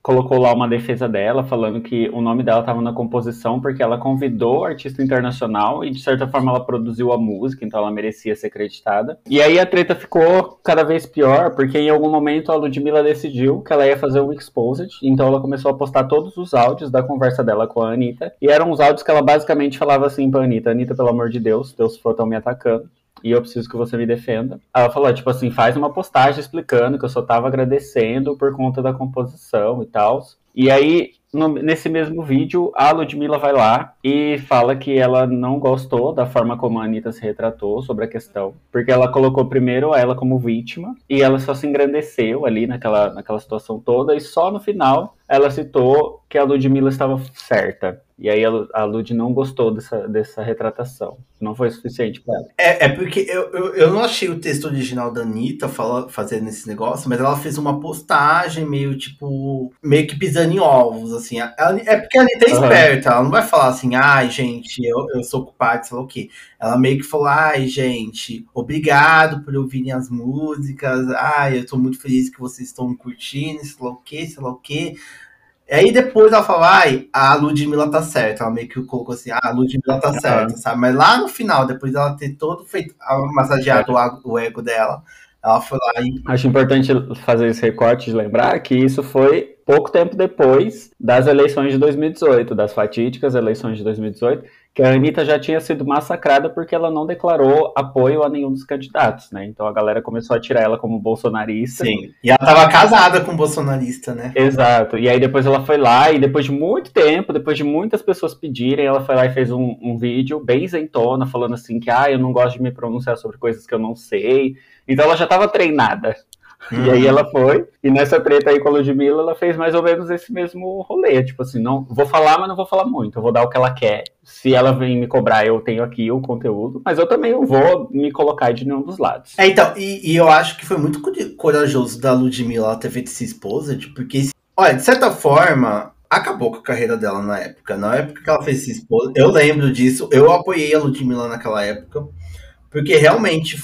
colocou lá uma defesa dela, falando que o nome dela estava na composição porque ela convidou artista internacional e de certa forma ela produziu a música, então ela merecia ser acreditada. E aí a treta ficou cada vez pior, porque em algum momento a Ludmilla decidiu que ela ia fazer um exposed, então ela começou a postar todos os áudios da conversa dela com a Anitta, e eram os áudios que ela basicamente falava assim pra Anitta, Anitta, pelo amor de Deus, teus fãs estão me atacando e eu preciso que você me defenda. Ela falou, tipo assim, faz uma postagem explicando que eu só tava agradecendo por conta da composição e tal. E aí, no, nesse mesmo vídeo, a Ludmilla vai lá e fala que ela não gostou da forma como a Anitta se retratou sobre a questão, porque ela colocou primeiro ela como vítima e ela só se engrandeceu ali naquela, naquela situação toda e só no final ela citou que a Ludmilla estava certa. E aí a Lud não gostou dessa, dessa retratação. Não foi suficiente para ela. É, é porque eu, eu, eu, não achei o texto original da Anitta fala, fazendo esse negócio, mas ela fez uma postagem meio tipo. meio que pisando em ovos, assim. Ela, é porque a Anitta é esperta, uhum. ela não vai falar assim, ai, gente, eu, eu sou culpada, sei lá o quê. Ela meio que falou, ai, gente, obrigado por ouvirem as músicas, ai, eu tô muito feliz que vocês estão curtindo, sei lá o quê, sei lá o quê. Aí depois ela fala, ai, a Ludmilla tá certa. Ela meio que colocou assim, ah, a Ludmilla tá certa, sabe? Mas lá no final, depois dela ter todo feito, massageado é. o ego dela, ela foi lá e. Acho importante fazer esse recorte de lembrar que isso foi pouco tempo depois das eleições de 2018, das fatídicas eleições de 2018, que a Anitta já tinha sido massacrada porque ela não declarou apoio a nenhum dos candidatos, né? Então a galera começou a tirar ela como bolsonarista. Sim. E ela tava casada com um bolsonarista, né? Exato. E aí depois ela foi lá e depois de muito tempo, depois de muitas pessoas pedirem, ela foi lá e fez um, um vídeo bem isentona, falando assim que ah, eu não gosto de me pronunciar sobre coisas que eu não sei. Então ela já estava treinada Uhum. E aí ela foi, e nessa treta aí com a Ludmilla, ela fez mais ou menos esse mesmo rolê. Tipo assim, não vou falar, mas não vou falar muito. Eu vou dar o que ela quer. Se ela vem me cobrar, eu tenho aqui o conteúdo. Mas eu também não vou me colocar de nenhum dos lados. É, então, e, e eu acho que foi muito corajoso da Ludmilla ter feito esse exposed, porque, olha, de certa forma, acabou com a carreira dela na época. Na época que ela fez esse exposed, eu lembro disso. Eu apoiei a Ludmilla naquela época. Porque realmente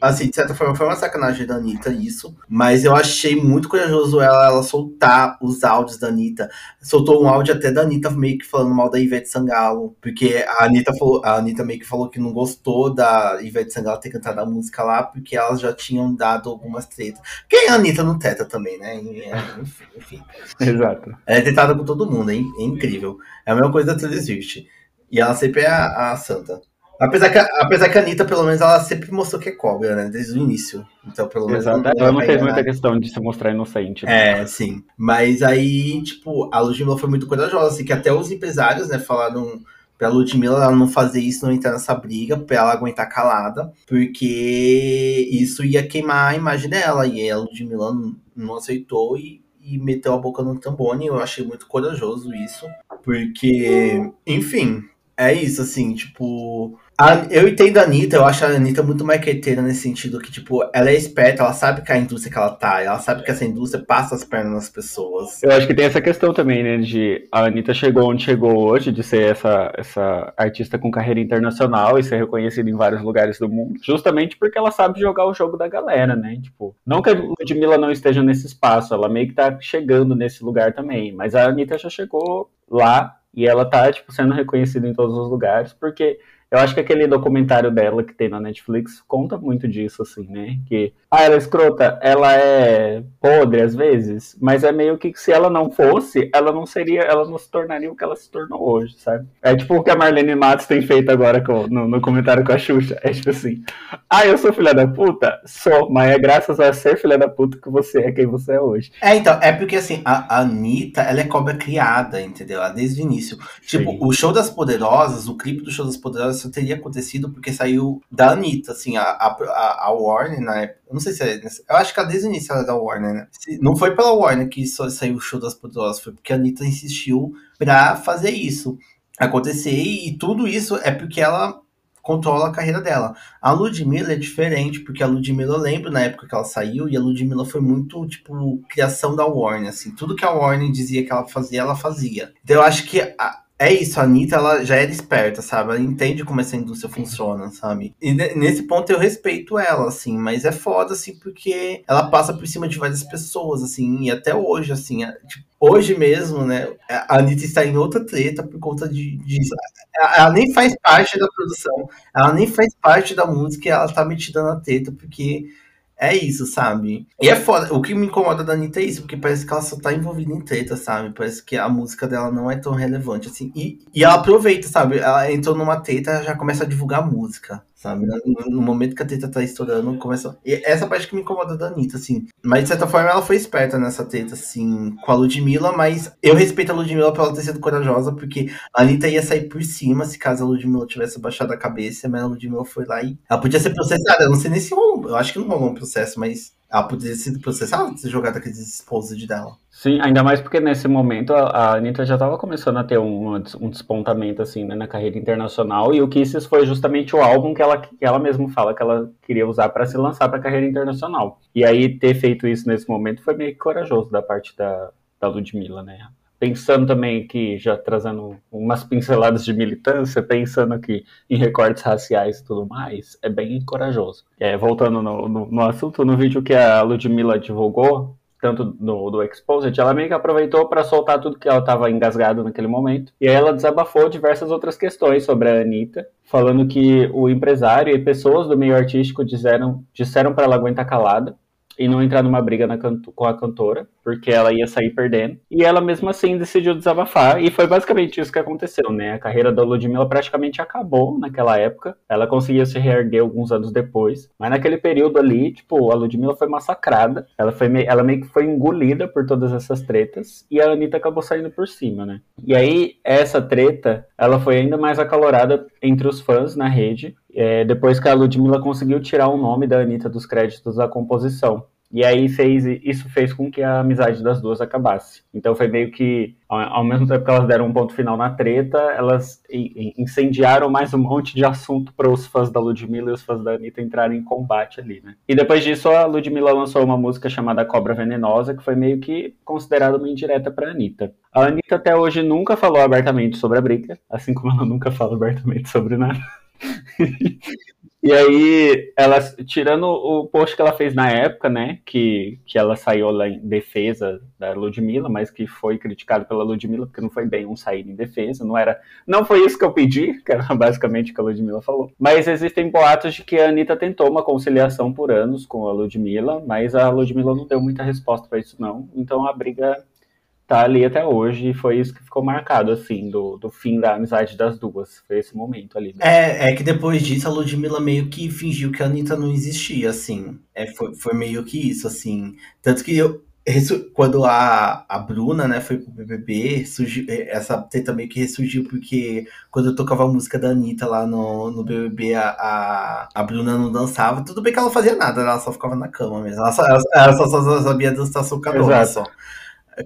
Assim, de certa forma, foi uma sacanagem da Anitta isso. Mas eu achei muito corajoso ela, ela soltar os áudios da Anitta. Soltou um áudio até da Anitta meio que falando mal da Ivete Sangalo. Porque a Anitta, falou, a Anitta meio que falou que não gostou da Ivete Sangalo ter cantado a música lá, porque elas já tinham dado algumas tretas. Quem é a Anitta no teta também, né? Enfim. enfim. Exato. Ela é tentada com todo mundo, é, é incrível. É a mesma coisa da Taylor Swift. E ela sempre é a, a santa. Apesar que, apesar que a Anitta, pelo menos, ela sempre mostrou que é cobra, né? Desde o início. Então, pelo menos. Exato. Ela não fez muita questão de se mostrar inocente. Né? É, sim. Mas aí, tipo, a Ludmilla foi muito corajosa, assim, que até os empresários, né, falaram pra Ludmilla ela não fazer isso, não entrar nessa briga, pra ela aguentar calada, porque isso ia queimar a imagem dela. E a Ludmilla não, não aceitou e, e meteu a boca no tambone. Eu achei muito corajoso isso, porque, enfim, é isso, assim, tipo a, eu entendo a Anitta, eu acho a Anitta muito marqueteira nesse sentido que, tipo, ela é esperta, ela sabe que a indústria que ela tá, ela sabe que essa indústria passa as pernas nas pessoas. Eu acho que tem essa questão também, né, de a Anitta chegou onde chegou hoje, de ser essa, essa artista com carreira internacional e ser reconhecida em vários lugares do mundo, justamente porque ela sabe jogar o jogo da galera, né, tipo, não que a Ludmilla não esteja nesse espaço, ela meio que tá chegando nesse lugar também, mas a Anitta já chegou lá e ela tá, tipo, sendo reconhecida em todos os lugares, porque eu acho que aquele documentário dela que tem na Netflix conta muito disso, assim, né? Que, ah, ela é escrota, ela é podre às vezes, mas é meio que se ela não fosse, ela não seria, ela não se tornaria o que ela se tornou hoje, sabe? É tipo o que a Marlene Matos tem feito agora com, no, no comentário com a Xuxa. É tipo assim, ah, eu sou filha da puta? Sou, mas é graças a ser filha da puta que você é quem você é hoje. É, então, é porque assim, a, a Anitta, ela é cobra criada, entendeu? Desde o início. Tipo, Sim. o Show das Poderosas, o clipe do Show das Poderosas, isso teria acontecido porque saiu da Anitta, assim, a, a, a Warner na época. Eu não sei se é. Eu acho que desde o início ela é da Warner, né? Não foi pela Warner que saiu o show das poderosas, foi porque a Anitta insistiu pra fazer isso acontecer e tudo isso é porque ela controla a carreira dela. A Ludmilla é diferente, porque a Ludmilla eu lembro na época que ela saiu, e a Ludmilla foi muito, tipo, criação da Warner, assim. Tudo que a Warner dizia que ela fazia, ela fazia. Então eu acho que a, é isso, a Anitta, ela já era esperta, sabe? Ela entende como essa indústria funciona, sabe? E nesse ponto eu respeito ela, assim, mas é foda, assim, porque ela passa por cima de várias pessoas, assim, e até hoje, assim, é, tipo, hoje mesmo, né, a Anitta está em outra treta por conta de, disso. Ela nem faz parte da produção, ela nem faz parte da música, ela tá metida na treta, porque é isso, sabe? E é foda. O que me incomoda da Anitta é isso, porque parece que ela só tá envolvida em treta, sabe? Parece que a música dela não é tão relevante assim. E, e ela aproveita, sabe? Ela entrou numa treta já começa a divulgar música sabe? No, momento que a treta tá estourando, começa. E essa parte que me incomoda da Anitta, assim. Mas de certa forma ela foi esperta nessa treta, assim, com a Ludmilla, mas eu respeito a Ludmilla por ela ter sido corajosa, porque a Anitta ia sair por cima se caso a Ludmilla tivesse baixado a cabeça, mas a Ludmilla foi lá e. Ela podia ser processada, eu não sei nem se rolou. Eu acho que não rolou um processo, mas ela poderia ter sido processada, ser jogada aqueles esposos dela. Sim, ainda mais porque nesse momento a, a Anitta já estava começando a ter um, um despontamento assim né, na carreira internacional e o Kisses foi justamente o álbum que ela, que ela mesma fala que ela queria usar para se lançar para a carreira internacional. E aí ter feito isso nesse momento foi meio corajoso da parte da, da Ludmilla, né? Pensando também que, já trazendo umas pinceladas de militância, pensando aqui em recortes raciais e tudo mais, é bem corajoso. É, voltando no, no, no assunto, no vídeo que a Ludmilla divulgou, tanto do, do Exposed, ela meio que aproveitou para soltar tudo que ela estava engasgada naquele momento. E aí ela desabafou diversas outras questões sobre a Anitta, falando que o empresário e pessoas do meio artístico disseram, disseram para ela aguentar calada, e não entrar numa briga com a cantora, porque ela ia sair perdendo. E ela mesmo assim decidiu desabafar, e foi basicamente isso que aconteceu, né? A carreira da Ludmilla praticamente acabou naquela época. Ela conseguia se reerguer alguns anos depois, mas naquele período ali, tipo, a Ludmilla foi massacrada. Ela foi ela meio que foi engolida por todas essas tretas, e a Anitta acabou saindo por cima, né? E aí essa treta, ela foi ainda mais acalorada entre os fãs na rede, é, depois que a Ludmilla conseguiu tirar o nome da Anitta dos créditos da composição. E aí fez isso fez com que a amizade das duas acabasse. Então foi meio que, ao, mesmo tempo que elas deram um ponto final na treta, elas incendiaram mais um monte de assunto para os fãs da Ludmilla e os fãs da Anitta entrarem em combate ali, né? E depois disso, a Ludmilla lançou uma música chamada Cobra Venenosa, que foi meio que considerada uma indireta para Anitta. A Anitta até hoje nunca falou abertamente sobre a briga, assim como ela nunca fala abertamente sobre nada. E aí, ela, tirando o post que ela fez na época, né, que, que ela saiu lá em defesa da Ludmilla, mas que foi criticado pela Ludmilla, porque não foi bem um sair em defesa, não era, não foi isso que eu pedi, que era basicamente o que a Ludmilla falou. Mas existem boatos de que a Anitta tentou uma conciliação por anos com a Ludmilla, mas a Ludmilla não deu muita resposta para isso não, então a briga tá ali até hoje, e foi isso que ficou marcado, assim, do, do fim da amizade das duas. Foi esse momento ali. É, é que depois disso a Ludmilla meio que fingiu que a Anitta não existia, assim. É, foi, foi meio que isso, assim. Tanto que eu, quando a, a Bruna, né, foi pro BBB, surgiu, é, essa treta meio que ressurgiu porque quando eu tocava a música da Anitta lá no, no BBB, a, a, a Bruna não dançava. Tudo bem que ela não fazia nada, ela só ficava na cama mesmo. Ela só, ela, ela só, só sabia dançar só.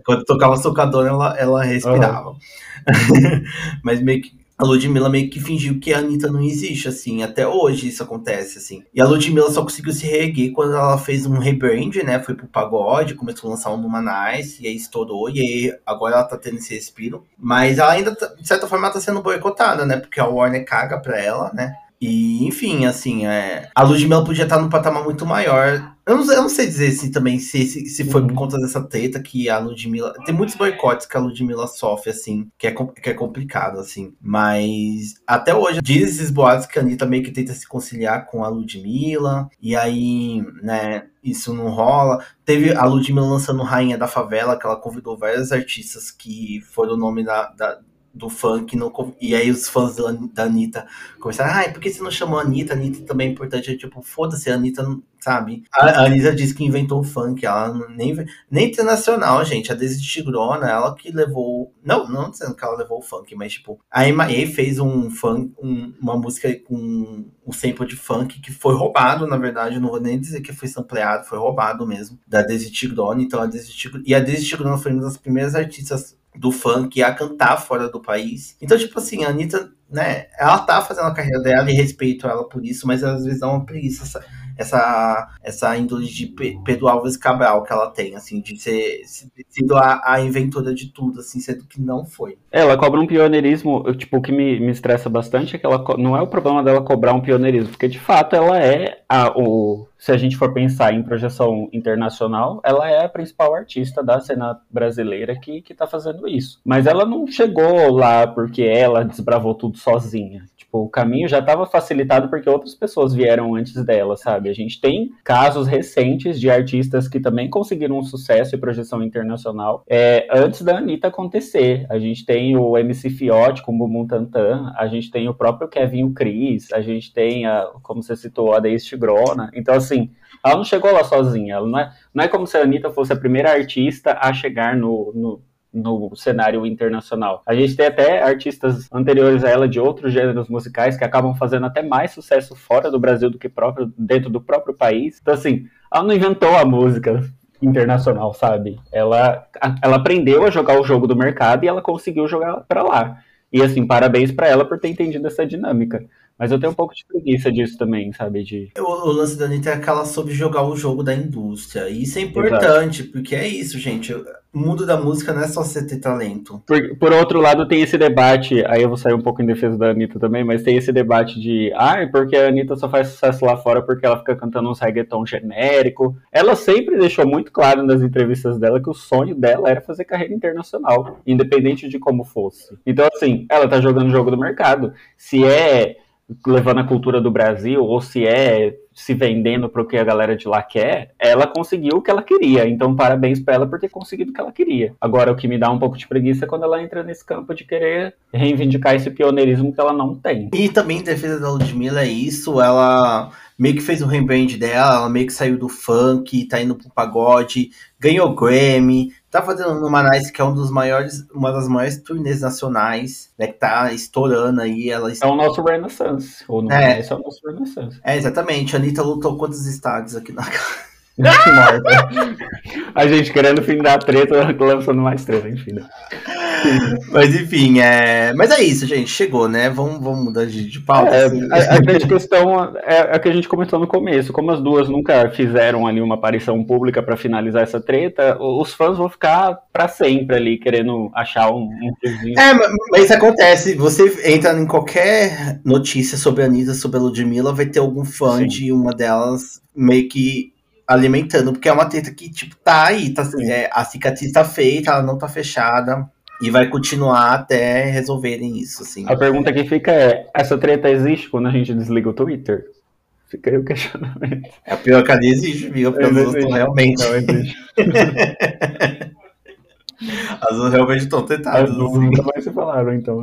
Quando tocava socadora, ela, ela respirava. Uhum. Mas meio que a Ludmilla meio que fingiu que a Anitta não existe, assim, até hoje isso acontece, assim. E a Ludmilla só conseguiu se reerguer quando ela fez um rebrand, né, foi pro pagode, começou a lançar um Numa Nice, e aí estourou, e aí agora ela tá tendo esse respiro. Mas ela ainda, tá, de certa forma, tá sendo boicotada, né, porque a Warner caga pra ela, né. E, enfim, assim, é, a Ludmilla podia estar num patamar muito maior. Eu não, eu não sei dizer se também se, se, se foi uhum. por conta dessa treta que a Ludmilla. Tem muitos boicotes que a Ludmilla sofre, assim, que é, que é complicado, assim. Mas até hoje, diz esses boatos que a Anitta meio que tenta se conciliar com a Ludmilla. E aí, né, isso não rola. Teve a Ludmilla lançando Rainha da Favela, que ela convidou vários artistas que foram o nome da, da do funk. Não, e aí os fãs da, da Anitta começaram, ai, por que você não chamou a Anitta? A Anitta também é importante. tipo, foda-se, a Anitta, sabe? A, a Anitta disse que inventou o funk, ela nem, nem internacional, gente. A Daisy Tigrona, ela que levou. Não, não dizendo que ela levou o funk, mas tipo, a Emae fez um funk, um, uma música com um sample de funk que foi roubado, na verdade. não vou nem dizer que foi sampleado, foi roubado mesmo, da Daisy Tigrona. Então a Daisy Tigrona. E a Daisy Tigrona foi uma das primeiras artistas do funk a cantar fora do país. Então, tipo assim, a Anitta, né, ela tá fazendo a carreira dela e respeito ela por isso, mas às vezes dá uma preguiça essa, essa índole de Pedro Alves Cabral que ela tem, assim, de ser sendo a, a inventora de tudo, assim, sendo que não foi. Ela cobra um pioneirismo, tipo, o que me, me estressa bastante é que ela não é o problema dela cobrar um pioneirismo, porque de fato ela é a, o, se a gente for pensar em projeção internacional, ela é a principal artista da cena brasileira que, que tá fazendo isso. Mas ela não chegou lá porque ela desbravou tudo sozinha. Tipo, o caminho já estava facilitado porque outras pessoas vieram antes dela, sabe? A gente tem casos recentes de artistas que também conseguiram um sucesso e projeção internacional é, antes da Anitta acontecer. A gente tem o MC Fiote com o Bumbum Tantan, a gente tem o próprio Kevin Cris, a gente tem, a, como você citou, a Deis Tigrona. Então, assim, ela não chegou lá sozinha. Ela não, é, não é como se a Anitta fosse a primeira artista a chegar no, no no cenário internacional. A gente tem até artistas anteriores a ela de outros gêneros musicais que acabam fazendo até mais sucesso fora do Brasil do que próprio, dentro do próprio país. Então, assim, ela não inventou a música internacional, sabe? Ela, ela aprendeu a jogar o jogo do mercado e ela conseguiu jogar para lá. E assim, parabéns para ela por ter entendido essa dinâmica. Mas eu tenho um pouco de preguiça disso também, sabe? De... O, o lance da Anitta é que ela soube jogar o jogo da indústria. E isso é importante, Exato. porque é isso, gente. O mundo da música não é só você ter talento. Por, por outro lado, tem esse debate, aí eu vou sair um pouco em defesa da Anitta também, mas tem esse debate de, ah, porque a Anitta só faz sucesso lá fora porque ela fica cantando uns reggaeton genérico. Ela sempre deixou muito claro nas entrevistas dela que o sonho dela era fazer carreira internacional, independente de como fosse. Então, assim, ela tá jogando o jogo do mercado. Se é levando a cultura do Brasil, ou se é se vendendo para o que a galera de lá quer, ela conseguiu o que ela queria. Então, parabéns para ela por ter conseguido o que ela queria. Agora, o que me dá um pouco de preguiça é quando ela entra nesse campo de querer reivindicar esse pioneirismo que ela não tem. E também em defesa da Ludmilla é isso, ela meio que fez o rebrand dela, ela meio que saiu do funk, tá indo pro pagode, ganhou Grammy, tá fazendo uma Nice que é um dos maiores, uma das maiores turnês nacionais, né, que tá estourando aí. Ela... É o nosso Renaissance, ou não é, é o nosso Renaissance. É, exatamente, a Anitta lutou quantos estádios aqui na a gente querendo fim da treta, lançando mais treta, enfim. Mas enfim, é... Mas é isso, gente. Chegou, né? Vamos, vamos mudar de, de pauta. É, assim. a, a grande questão é a que a gente comentou no começo. Como as duas nunca fizeram ali uma aparição pública para finalizar essa treta, os fãs vão ficar para sempre ali querendo achar um, um É, mas isso acontece. Você entra em qualquer notícia sobre a Anitta, sobre a Ludmilla, vai ter algum fã Sim. de uma delas meio que alimentando, porque é uma treta que, tipo, tá aí, tá, é, a cicatriz tá feita, ela não tá fechada. E vai continuar até resolverem isso, assim. A pergunta que fica é: essa treta existe quando a gente desliga o Twitter? Fica aí o questionamento. É a pior que existe, viu? Porque as duas estão realmente. Não existe. as duas realmente estão tentadas. As assim. nunca mais se falaram, então.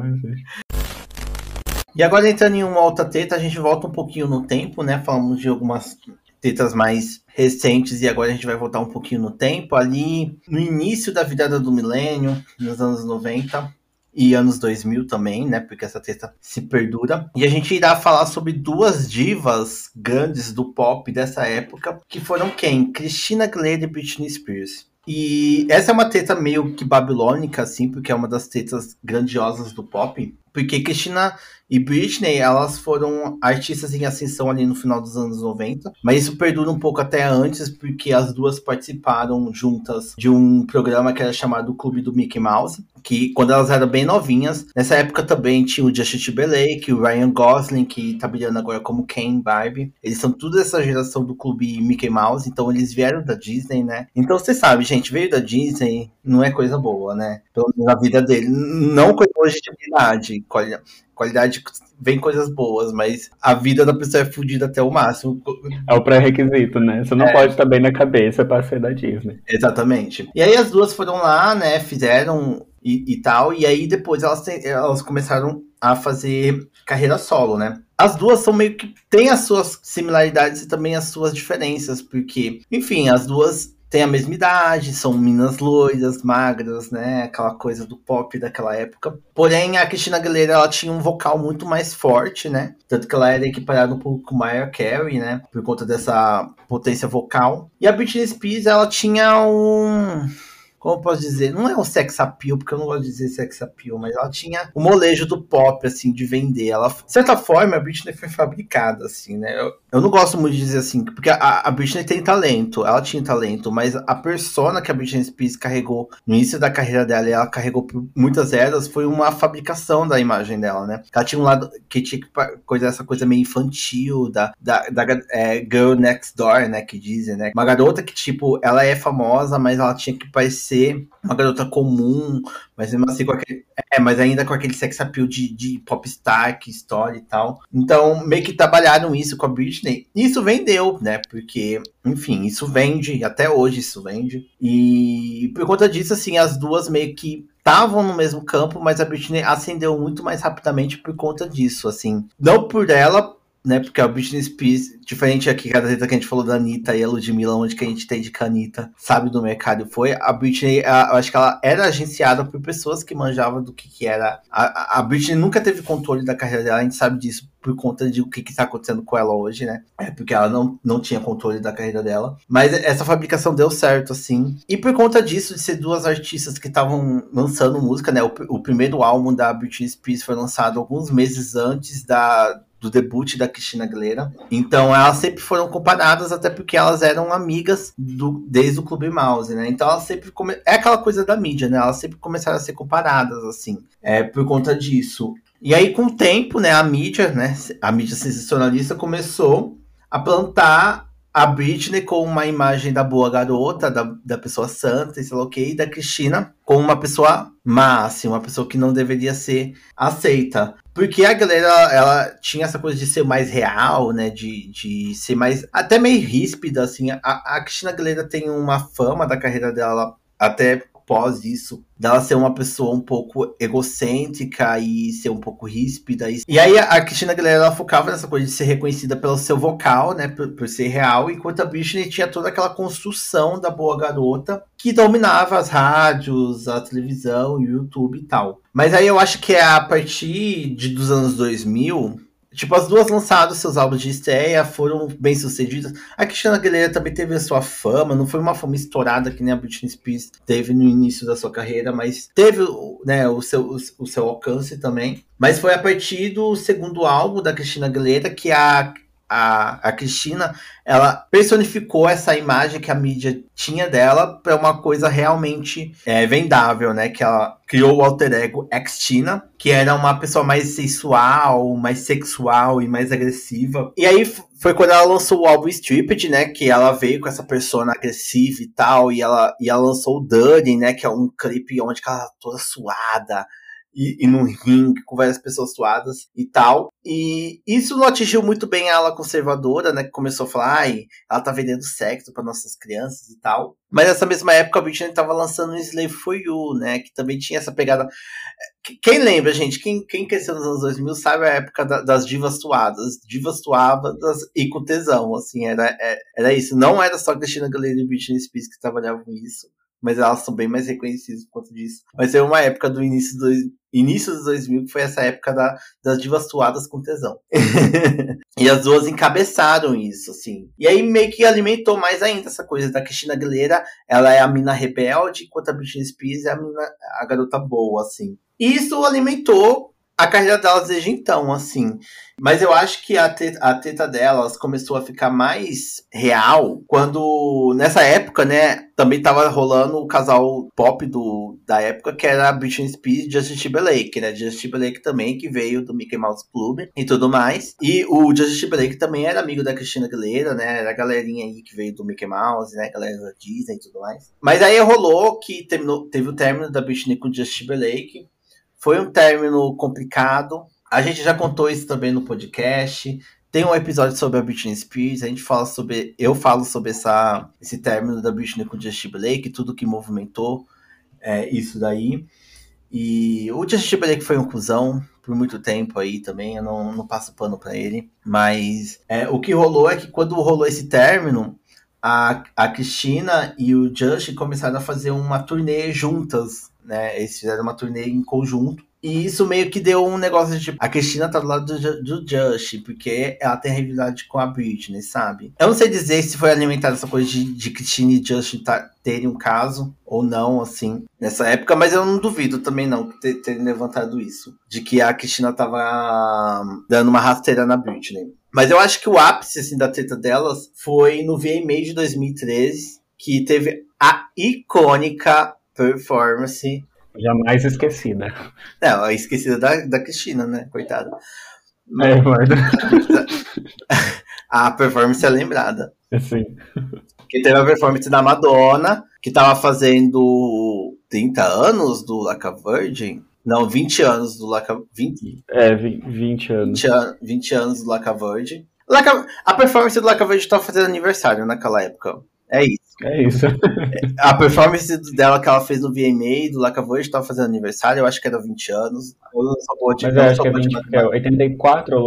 E agora entrando em uma outra treta, a gente volta um pouquinho no tempo, né? Falamos de algumas tretas mais recentes e agora a gente vai voltar um pouquinho no tempo, ali no início da virada do milênio, nos anos 90 e anos 2000 também, né? Porque essa treta se perdura. E a gente irá falar sobre duas divas grandes do pop dessa época, que foram quem? Christina Aguilera e Britney Spears. E essa é uma treta meio que babilônica, assim, porque é uma das tretas grandiosas do pop. Porque Christina e Britney, elas foram artistas em ascensão ali no final dos anos 90, mas isso perdura um pouco até antes, porque as duas participaram juntas de um programa que era chamado Clube do Mickey Mouse, que quando elas eram bem novinhas, nessa época também tinha o Justin Timberlake, o Ryan Gosling, que tá brilhando agora como Ken Barbie. Eles são tudo essa geração do Clube Mickey Mouse, então eles vieram da Disney, né? Então você sabe, gente, veio da Disney, não é coisa boa, né? Pelo menos na vida dele. Não com qualidade vem coisas boas, mas a vida da pessoa é fodida até o máximo. É o pré-requisito, né? Você não é. pode estar bem na cabeça para ser da Disney. Exatamente. E aí as duas foram lá, né? Fizeram e, e tal, e aí depois elas, elas começaram a fazer carreira solo, né? As duas são meio que têm as suas similaridades e também as suas diferenças, porque, enfim, as duas têm a mesma idade, são minas loiras, magras, né? Aquela coisa do pop daquela época. Porém, a Cristina Aguilera, ela tinha um vocal muito mais forte, né? Tanto que ela era equiparada um pouco com Mariah Carey, né? Por conta dessa potência vocal. E a Britney Spears, ela tinha um como posso dizer, não é um sex appeal, porque eu não gosto de dizer sex appeal, mas ela tinha o molejo do pop, assim, de vender. Ela, de certa forma, a Britney foi fabricada, assim, né? Eu, eu não gosto muito de dizer assim, porque a, a Britney tem talento, ela tinha talento, mas a persona que a Britney Spears carregou no início da carreira dela, e ela carregou por muitas eras, foi uma fabricação da imagem dela, né? Ela tinha um lado que tinha coisa, essa coisa meio infantil, da, da, da é, Girl Next Door, né? Que dizem, né? Uma garota que, tipo, ela é famosa, mas ela tinha que parecer ser uma garota comum, mas mesmo assim com aquele. É, mas ainda com aquele sex appeal de, de popstar, que história e tal. Então, meio que trabalharam isso com a Britney. Isso vendeu, né? Porque, enfim, isso vende, até hoje isso vende. E por conta disso, assim, as duas meio que estavam no mesmo campo, mas a Britney ascendeu muito mais rapidamente por conta disso, assim. Não por ela, né? Porque a Britney Spears, diferente aqui, cada vez que a gente falou da Anitta e a Ludmilla, onde que a gente tem de canita, sabe do mercado foi, a Britney, a, eu acho que ela era agenciada por pessoas que manjavam do que que era. A, a Britney nunca teve controle da carreira dela, a gente sabe disso por conta de o que está acontecendo com ela hoje, né? É porque ela não, não tinha controle da carreira dela. Mas essa fabricação deu certo, assim. E por conta disso, de ser duas artistas que estavam lançando música, né? O, o primeiro álbum da Britney Spears foi lançado alguns meses antes da, do debut da Cristina Aguilera. Então elas sempre foram comparadas, até porque elas eram amigas do, desde o Clube Mouse, né? Então elas sempre come... é aquela coisa da mídia, né? Elas sempre começaram a ser comparadas assim, é por conta disso. E aí com o tempo, né, a mídia, né, a mídia sensacionalista começou a plantar a Britney com uma imagem da boa garota, da, da pessoa santa, sei lá o que, e da Cristina com uma pessoa má, assim, uma pessoa que não deveria ser aceita. Porque a galera, ela tinha essa coisa de ser mais real, né? De, de ser mais. até meio ríspida, assim. A, a Cristina Aguilera tem uma fama da carreira dela até pós isso, dela ser uma pessoa um pouco egocêntrica e ser um pouco ríspida. E aí a Cristina Aguilera ela focava nessa coisa de ser reconhecida pelo seu vocal, né, por, por, ser real, enquanto a Britney tinha toda aquela construção da boa garota que dominava as rádios, a televisão, o YouTube e tal. Mas aí eu acho que é a partir de, dos anos 2000 Tipo, as duas lançaram seus álbuns de estreia, foram bem sucedidas. A Cristina Aguilera também teve a sua fama, não foi uma fama estourada que nem a Britney Spears teve no início da sua carreira, mas teve né, o, seu, o, seu alcance também. Mas foi a partir do segundo álbum da Cristina Aguilera que a a, a Cristina, ela personificou essa imagem que a mídia tinha dela para uma coisa realmente é, vendável, né? Que ela criou o alter ego Xtina, que era uma pessoa mais sensual, mais sexual e mais agressiva. E aí foi quando ela lançou o álbum Stripped, né? Que ela veio com essa persona agressiva e tal, e ela, e ela lançou o Dirty, né? Que é um clipe onde ela tá toda suada, e, e num ringue com várias pessoas suadas e tal. E isso não atingiu muito bem a ala conservadora, né? Que começou a falar, ai, ela tá vendendo sexo para nossas crianças e tal. Mas nessa mesma época a Britney tava lançando um Slave for You, né? Que também tinha essa pegada. Quem lembra, gente? Quem, quem cresceu nos anos 2000 sabe a época da, das divas suadas. Divas suadas e com tesão, assim, era, era, é, era isso. Não era só Christina Aguilera e Britney Spears que trabalhavam isso mas elas são bem mais reconhecidas por conta disso. Mas é uma época do início do início dos 2000 que foi essa época da, das divas suadas com tesão. e as duas encabeçaram isso, assim. E aí meio que alimentou mais ainda essa coisa da Cristina Aguilera, ela é a mina rebelde, enquanto a Britney Spears é a, mina, a garota boa, assim. E isso alimentou a carreira delas desde então, assim. Mas eu acho que a treta, a treta delas começou a ficar mais real quando, nessa época, né, também tava rolando o casal pop do, da época, que era Britney Spears e Justin Timberlake, né? Justin Timberlake também, que veio do Mickey Mouse Club e tudo mais. E o Justin Timberlake também era amigo da Cristina Aguilera, né? Era a galerinha aí que veio do Mickey Mouse, né? Galera da Disney e tudo mais. Mas aí rolou que terminou, teve o término da Britney com o Justin Timberlake. Foi um término complicado. A gente já contou isso também no podcast. Tem um episódio sobre a Britney Spears, a gente fala sobre. Eu falo sobre essa, esse término da Britney com o Justin Blake, tudo que movimentou é, isso daí. E o Justin Blake foi um cuzão por muito tempo aí também, eu não, não passo pano para ele. Mas é, o que rolou é que quando rolou esse término, a, a Cristina e o Justin começaram a fazer uma turnê juntas né? Eles fizeram uma turnê em conjunto. E isso meio que deu um negócio de tipo, a Cristina tá do lado do, do Just, porque ela tem rivalidade com a Britney, sabe? Eu não sei dizer se foi alimentada essa coisa de, de Cristina e Justin tá, terem um caso ou não, assim, nessa época, mas eu não duvido também não ter, terem levantado isso. De que a Cristina tava dando uma rasteira na Britney. Mas eu acho que o ápice, assim, da treta delas foi no VMA de 2013, que teve a icônica performance. Jamais esquecida. Não, a esquecida da, da Cristina, né? Coitada. É, mas... a performance é lembrada. Sim. Que teve a performance da Madonna, que tava fazendo 30 anos do Laca Virgin. Não, 20 anos do Laca... 20? É, 20 anos. 20, an 20 anos do Laca Virgin. Laca... A performance do Laca Virgin tava fazendo aniversário naquela época. É isso. É isso. a performance dela que ela fez no VMA do Laca Voyage estava fazendo aniversário, eu acho que era 20 anos. Eu não sou boa de Mas eu acho que é, 20, é 84 ou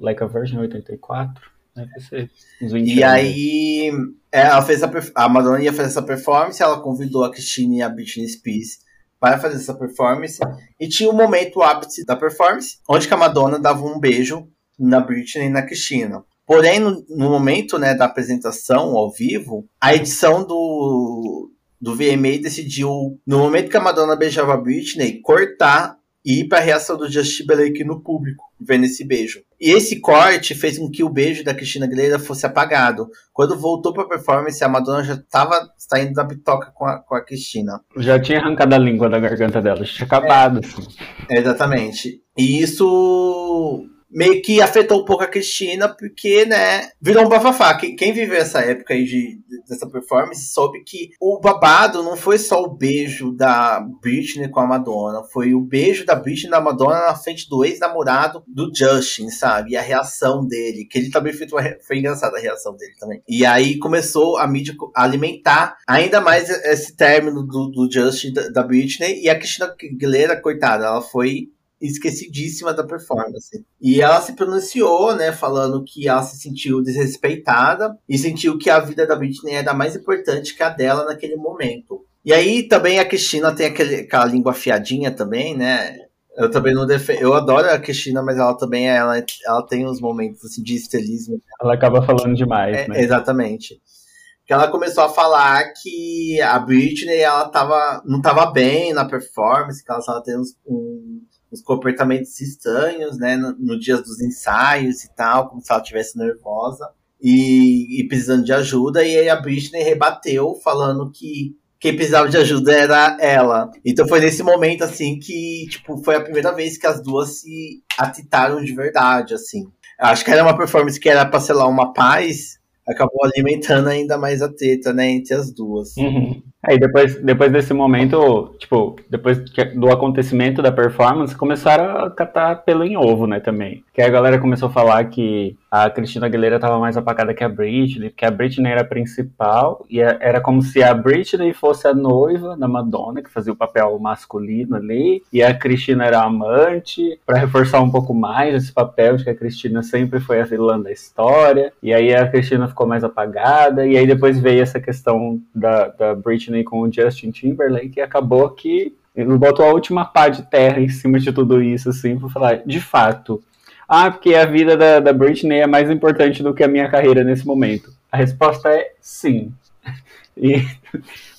Like a Virgin 84. Deve ser uns 20 e anos. aí, é, ela fez a, a Madonna ia fazer essa performance, ela convidou a Christine e a Britney Spears para fazer essa performance. E tinha um momento ápice da performance, onde a Madonna dava um beijo na Britney e na Christina. Porém, no, no momento né, da apresentação ao vivo, a edição do, do VMA decidiu, no momento que a Madonna beijava a Britney, cortar e ir para a reação do Justin Timberlake no público, vendo esse beijo. E esse corte fez com que o beijo da Cristina Aguilera fosse apagado. Quando voltou para a performance, a Madonna já estava saindo da bitoca com a, com a Cristina. Já tinha arrancado a língua da garganta dela, já tinha acabado. É, exatamente. E isso meio que afetou um pouco a Cristina, porque, né, virou um bafafá. Quem, quem viveu essa época aí de, dessa performance soube que o babado não foi só o beijo da Britney com a Madonna, foi o beijo da Britney da Madonna na frente do ex-namorado do Justin, sabe? E a reação dele, que ele também fez uma, foi engraçada a reação dele também. E aí começou a mídia a alimentar ainda mais esse término do, do Justin da, da Britney e a Cristina Aguilera, coitada, ela foi esquecidíssima da performance. E ela se pronunciou, né, falando que ela se sentiu desrespeitada e sentiu que a vida da Britney era mais importante que a dela naquele momento. E aí também a Cristina tem aquele, aquela língua afiadinha também, né? Eu também não defendo. Eu adoro a Cristina, mas ela também ela, ela tem uns momentos assim, de estelismo. Ela acaba falando demais, é, né? Exatamente que ela começou a falar que a Britney ela tava, não estava bem na performance, que ela estava tendo uns, um, uns comportamentos estranhos, né, no, no dia dos ensaios e tal, como se ela estivesse nervosa e, e, precisando de ajuda. E aí a Britney rebateu, falando que quem precisava de ajuda era ela. Então foi nesse momento, assim, que, tipo, foi a primeira vez que as duas se atitaram de verdade, assim. Acho que era uma performance que era pra, sei lá, uma paz, acabou alimentando ainda mais a teta, né, entre as duas. Uhum. Aí depois, depois desse momento, tipo, depois do acontecimento da performance, começaram a catar pelo em ovo, né, também. Que a galera começou a falar que a Cristina Aguilera tava mais apagada que a Britney, que a Britney era a principal, e era como se a Britney fosse a noiva da Madonna, que fazia o papel masculino ali, e a Cristina era a amante, para reforçar um pouco mais esse papel de que a Cristina sempre foi a vilã da história, e aí a Cristina ficou mais apagada, e aí depois veio essa questão da, da Britney Britney com o Justin Timberlake e acabou que ele botou a última pá de terra em cima de tudo isso, assim, pra falar, de fato. Ah, porque a vida da, da Britney é mais importante do que a minha carreira nesse momento. A resposta é sim. E,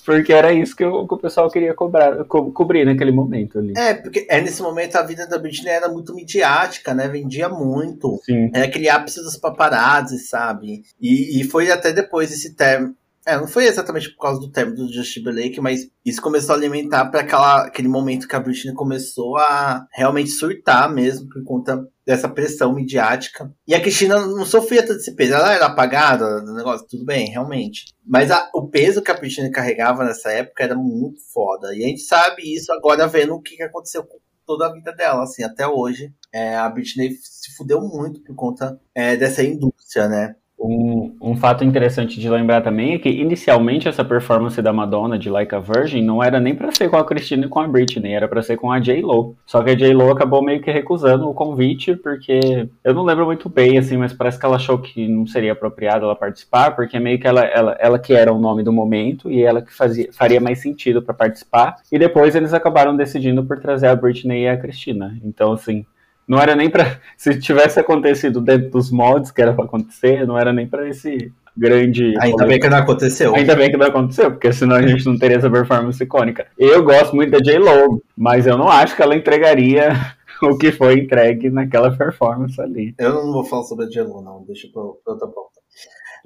porque era isso que, o, que o pessoal queria cobrar, co cobrir naquele momento ali. É, porque é, nesse momento a vida da Britney era muito midiática, né? Vendia muito. Sim. É aquele ápice dos paparazzi, sabe? E, e foi até depois esse termo é, não foi exatamente por causa do término do Justin Timberlake, mas isso começou a alimentar para aquele momento que a Britney começou a realmente surtar mesmo por conta dessa pressão midiática. E a Cristina não sofria tanto esse peso, ela era apagada do negócio, tudo bem, realmente. Mas a, o peso que a Britney carregava nessa época era muito foda. E a gente sabe isso agora vendo o que aconteceu com toda a vida dela, assim, até hoje. É, a Britney se fudeu muito por conta é, dessa indústria, né? Um, um fato interessante de lembrar também é que inicialmente essa performance da Madonna de Like a Virgin não era nem para ser com a Christina e com a Britney, era para ser com a J Lo. Só que a J Lo acabou meio que recusando o convite porque eu não lembro muito bem assim, mas parece que ela achou que não seria apropriado ela participar, porque meio que ela ela, ela que era o nome do momento e ela que fazia faria mais sentido para participar. E depois eles acabaram decidindo por trazer a Britney e a Christina. Então assim, não era nem para se tivesse acontecido dentro dos moldes que era para acontecer, não era nem para esse grande. Ainda bem que não aconteceu. Ainda bem que não aconteceu, porque senão a gente não teria essa performance icônica. Eu gosto muito da J Lo, mas eu não acho que ela entregaria o que foi entregue naquela performance ali. Eu não vou falar sobre a J Lo, não. Deixa para outra pauta.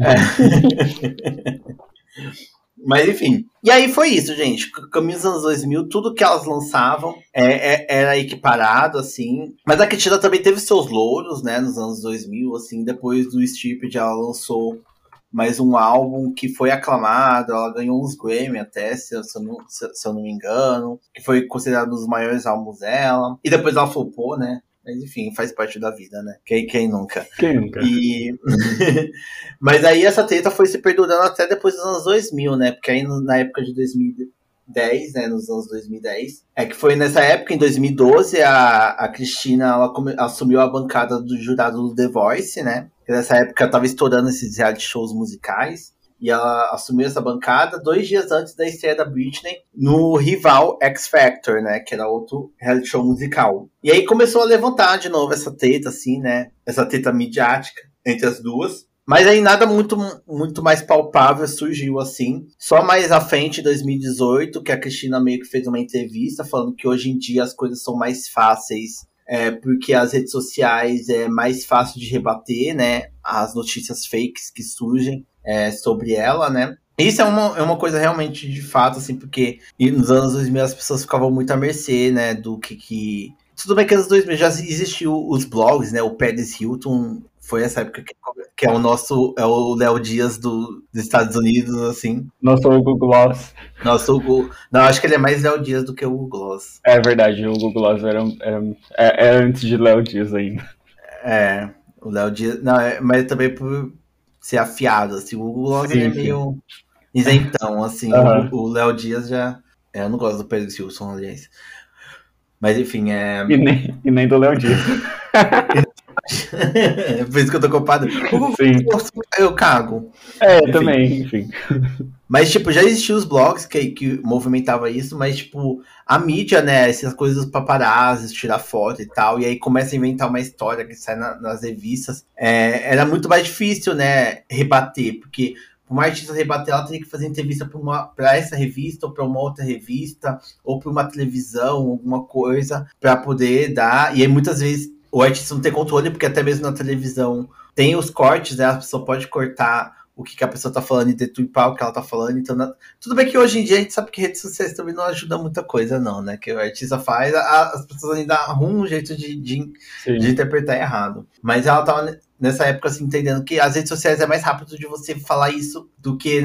É. Mas enfim. E aí foi isso, gente. Caminho dos anos 2000, tudo que elas lançavam é, é, era equiparado, assim. Mas a Cristina também teve seus louros, né, nos anos 2000, assim. Depois do Stupid, ela lançou mais um álbum que foi aclamado. Ela ganhou uns Grammy até, se eu, se eu, não, se, se eu não me engano. Que foi considerado um dos maiores álbuns dela. E depois ela flopou, né? Mas enfim, faz parte da vida, né? Quem, quem nunca? Quem nunca? E... Mas aí essa treta foi se perdurando até depois dos anos 2000, né? Porque aí na época de 2010, né? Nos anos 2010. É que foi nessa época, em 2012, a, a Cristina ela assumiu a bancada do jurado do The Voice, né? nessa época tava estourando esses reality shows musicais. E ela assumiu essa bancada dois dias antes da estreia da Britney no rival X Factor, né? Que era outro reality show musical. E aí começou a levantar de novo essa treta, assim, né? Essa treta midiática entre as duas. Mas aí nada muito, muito mais palpável surgiu assim. Só mais à frente, em 2018, que a Cristina meio que fez uma entrevista falando que hoje em dia as coisas são mais fáceis é, porque as redes sociais é mais fácil de rebater, né? As notícias fakes que surgem é, sobre ela, né? Isso é uma, é uma coisa realmente de fato, assim, porque nos anos 2000 as pessoas ficavam muito à mercê, né, do que, que tudo bem que anos 2000 já existiu os blogs, né? O Paris Hilton foi essa época que, que, é o nosso, é o Léo Dias do, dos Estados Unidos, assim. Nosso Google Gloss. Nosso Hugo, não, acho que ele é mais Léo Dias do que o Google Gloss. É verdade, o Google Gloss era, era, era, era antes de Léo Dias ainda. É, o Léo Dias, não, é, mas também por ser afiado, assim, o Google Gloss sim, é meio isentão, assim, uhum. o Léo Dias já, é, eu não gosto do Pedro Wilson, aliás. Mas enfim, é. E nem, e nem do Léo Dias. é por isso que eu tô culpado. Sim. Eu cago. É, enfim. também, enfim. Mas, tipo, já existiam os blogs que, que movimentava isso, mas, tipo, a mídia, né, essas coisas dos paparazzi, tirar foto e tal, e aí começa a inventar uma história que sai na, nas revistas, é, era muito mais difícil, né, rebater, porque uma artista rebater, ela teria que fazer entrevista para essa revista, ou para uma outra revista, ou para uma televisão, alguma coisa, para poder dar. E aí muitas vezes o artista não tem controle, porque até mesmo na televisão tem os cortes, né? A pessoa pode cortar o que, que a pessoa tá falando e deturpar o que ela tá falando. Então, na... tudo bem que hoje em dia a gente sabe que redes sociais também não ajudam muita coisa, não, né? Que o artista faz, a, as pessoas ainda arrumam um jeito de, de, de, interpretar errado. Mas ela tava nessa época assim, entendendo que as redes sociais é mais rápido de você falar isso do que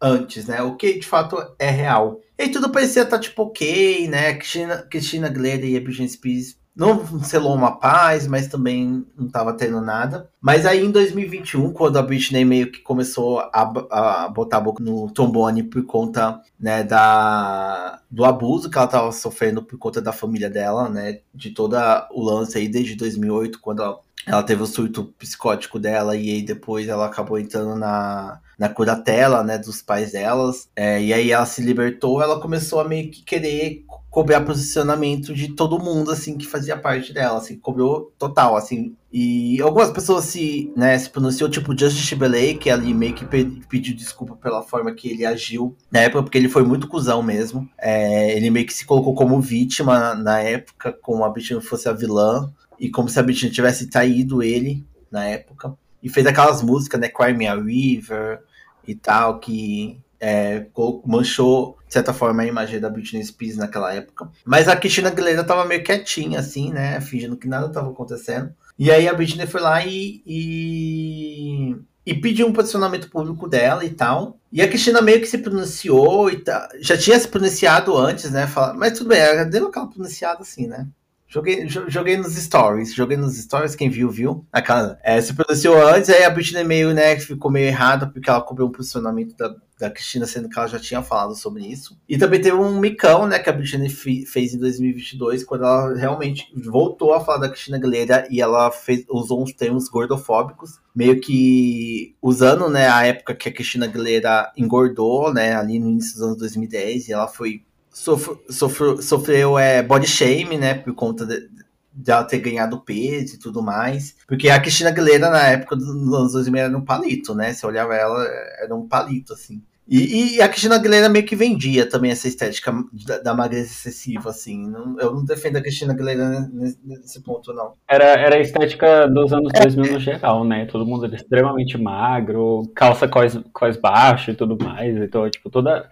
antes, né? O que de fato é real. E tudo parecia estar tá, tipo ok, né? Cristina, Cristina Aguilera e a Britney Spears não selou uma paz, mas também não estava tendo nada. Mas aí em 2021, quando a Britney meio que começou a, a botar a boca no trombone por conta né, da, do abuso que ela estava sofrendo por conta da família dela, né? De todo o lance aí desde 2008, quando ela, ela teve o surto psicótico dela e aí depois ela acabou entrando na, na curatela, né, dos pais delas. É, e aí ela se libertou, ela começou a meio que querer cobrar posicionamento de todo mundo, assim, que fazia parte dela, assim, cobrou total, assim. E algumas pessoas se, né, se pronunciou, tipo, Justin Timberlake, que ali meio que pediu desculpa pela forma que ele agiu na época, porque ele foi muito cuzão mesmo. É, ele meio que se colocou como vítima na época, como a Britney fosse a vilã, e como se a Britney tivesse traído ele na época. E fez aquelas músicas, né, Cry Me a River e tal, que é, manchou, de certa forma, a imagem da Britney Spears naquela época. Mas a Cristina Aguilera tava meio quietinha, assim, né? Fingindo que nada tava acontecendo. E aí a Britney foi lá e, e, e, pediu um posicionamento público dela e tal. E a Cristina meio que se pronunciou e tá, já tinha se pronunciado antes, né? Fala, mas tudo bem, ela deu aquela pronunciada assim, né? Joguei, joguei nos stories, joguei nos stories, quem viu, viu. Aquela, é, se pronunciou antes, aí a Britney meio, né, ficou meio errada, porque ela cobrou um posicionamento da, da Cristina, sendo que ela já tinha falado sobre isso. E também teve um micão, né, que a Britney fez em 2022, quando ela realmente voltou a falar da Cristina Aguilera e ela fez, usou uns termos gordofóbicos, meio que usando, né, a época que a Cristina Aguilera engordou, né, ali no início dos anos 2010, e ela foi sofreu, sofreu, sofreu é, body shame, né? Por conta de, de, ela ter ganhado peso e tudo mais. Porque a Cristina Aguilera, na época dos anos 2000, era um palito, né? Se olhava ela, era um palito, assim. E, e, a Cristina Aguilera meio que vendia também essa estética da, da magreza excessiva, assim. Não, eu não defendo a Cristina Aguilera nesse, nesse, ponto, não. Era, era a estética dos anos 2000 é, no geral, né? Todo mundo era extremamente magro, calça cós, cós baixo e tudo mais. Então, tipo, toda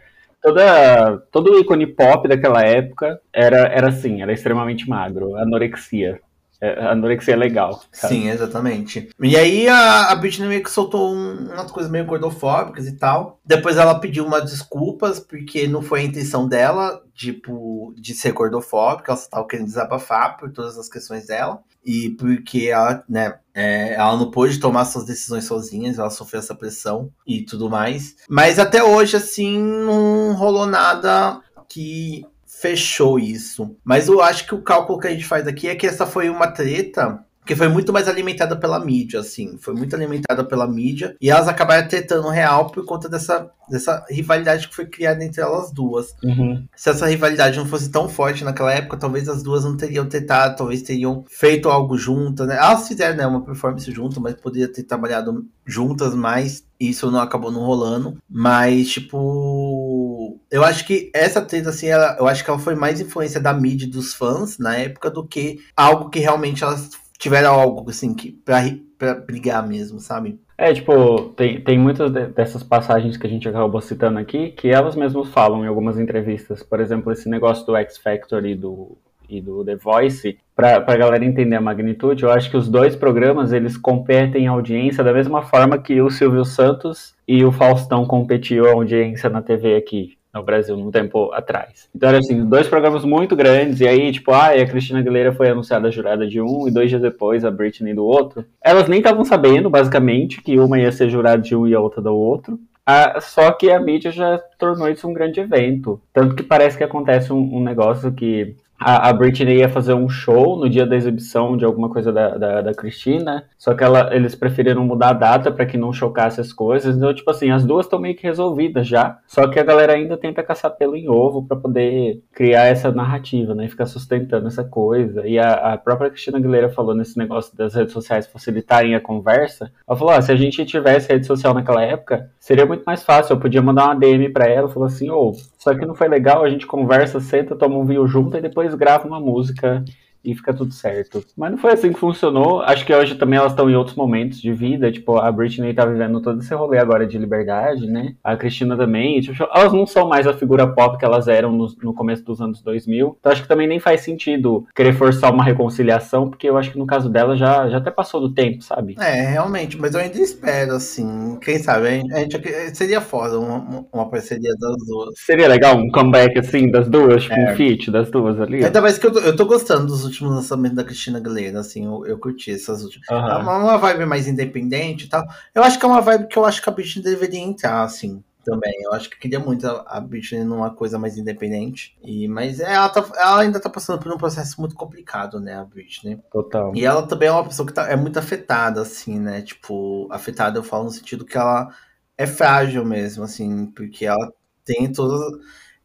toda, todo o ícone pop daquela época era, era assim, era extremamente magro, anorexia. É, anorexia é legal. Sim, exatamente. E aí a, a Britney meio que soltou um, umas coisas meio gordofóbicas e tal. Depois ela pediu umas desculpas, porque não foi a intenção dela, tipo, de ser gordofóbica, ela só tava querendo desabafar por todas as questões dela. E porque ela, né, é, ela não pôde tomar suas decisões sozinha, ela sofreu essa pressão e tudo mais. Mas até hoje, assim, não rolou nada que fechou isso. Mas eu acho que o cálculo que a gente faz aqui é que essa foi uma treta que foi muito mais alimentada pela mídia, assim. Foi muito alimentada pela mídia. E elas acabaram tretando real por conta dessa, dessa rivalidade que foi criada entre elas duas. Uhum. Se essa rivalidade não fosse tão forte naquela época, talvez as duas não teriam tretado, talvez teriam feito algo juntas, né? Elas fizeram, né, uma performance junto, mas poderia ter trabalhado juntas mais. Isso não acabou não rolando. Mas, tipo. Eu acho que essa treta, assim, ela, eu acho que ela foi mais influência da mídia dos fãs na época do que algo que realmente elas tiveram algo, assim, que, pra, pra brigar mesmo, sabe? É, tipo, tem, tem muitas dessas passagens que a gente acabou citando aqui que elas mesmas falam em algumas entrevistas. Por exemplo, esse negócio do X Factor e do, e do The Voice, para a galera entender a magnitude, eu acho que os dois programas eles competem em audiência da mesma forma que o Silvio Santos e o Faustão competiam a audiência na TV aqui no Brasil um tempo atrás. Então era assim, dois programas muito grandes, e aí, tipo, ah, a Cristina Aguilera foi anunciada jurada de um, e dois dias depois a Britney do outro. Elas nem estavam sabendo, basicamente, que uma ia ser jurada de um e a outra do outro. Ah, só que a mídia já tornou isso um grande evento. Tanto que parece que acontece um, um negócio que a, a Britney ia fazer um show no dia da exibição de alguma coisa da, da, da Cristina, só que ela, eles preferiram mudar a data para que não chocasse as coisas. Então, tipo assim, as duas estão meio que resolvidas já, só que a galera ainda tenta caçar pelo em ovo para poder criar essa narrativa, né? Ficar sustentando essa coisa. E a, a, própria Cristina Aguilera falou nesse negócio das redes sociais facilitarem a conversa. Ela falou: ah, se a gente tivesse rede social naquela época, seria muito mais fácil. Eu podia mandar uma DM para ela, falou assim: ô, oh, só que não foi legal, a gente conversa, senta, toma um vinho junto e depois depois grava uma música e fica tudo certo. Mas não foi assim que funcionou. Acho que hoje também elas estão em outros momentos de vida. Tipo, a Britney tá vivendo todo esse rolê agora de liberdade, né? A Cristina também. Tipo, elas não são mais a figura pop que elas eram no, no, começo dos anos 2000. Então acho que também nem faz sentido querer forçar uma reconciliação, porque eu acho que no caso dela já, já até passou do tempo, sabe? É, realmente. Mas eu ainda espero, assim. Quem sabe? A gente, seria foda uma, uma parceria das duas. Seria legal um comeback, assim, das duas? Tipo, é. um feat das duas ali? Ainda mais que eu tô, eu tô gostando dos últimos lançamentos da Cristina Aguilera, assim, eu, eu curti essas últimas. Uhum. É uma, uma, vibe mais independente e tal. Eu acho que é uma vibe que eu acho que a Britney deveria entrar, assim, também. Eu acho que queria muito a, a Britney numa coisa mais independente. E, mas é, ela, tá, ela ainda tá passando por um processo muito complicado, né, a Britney. Total. E ela também é uma pessoa que tá, é muito afetada, assim, né? Tipo, afetada eu falo no sentido que ela é frágil mesmo, assim, porque ela tem todas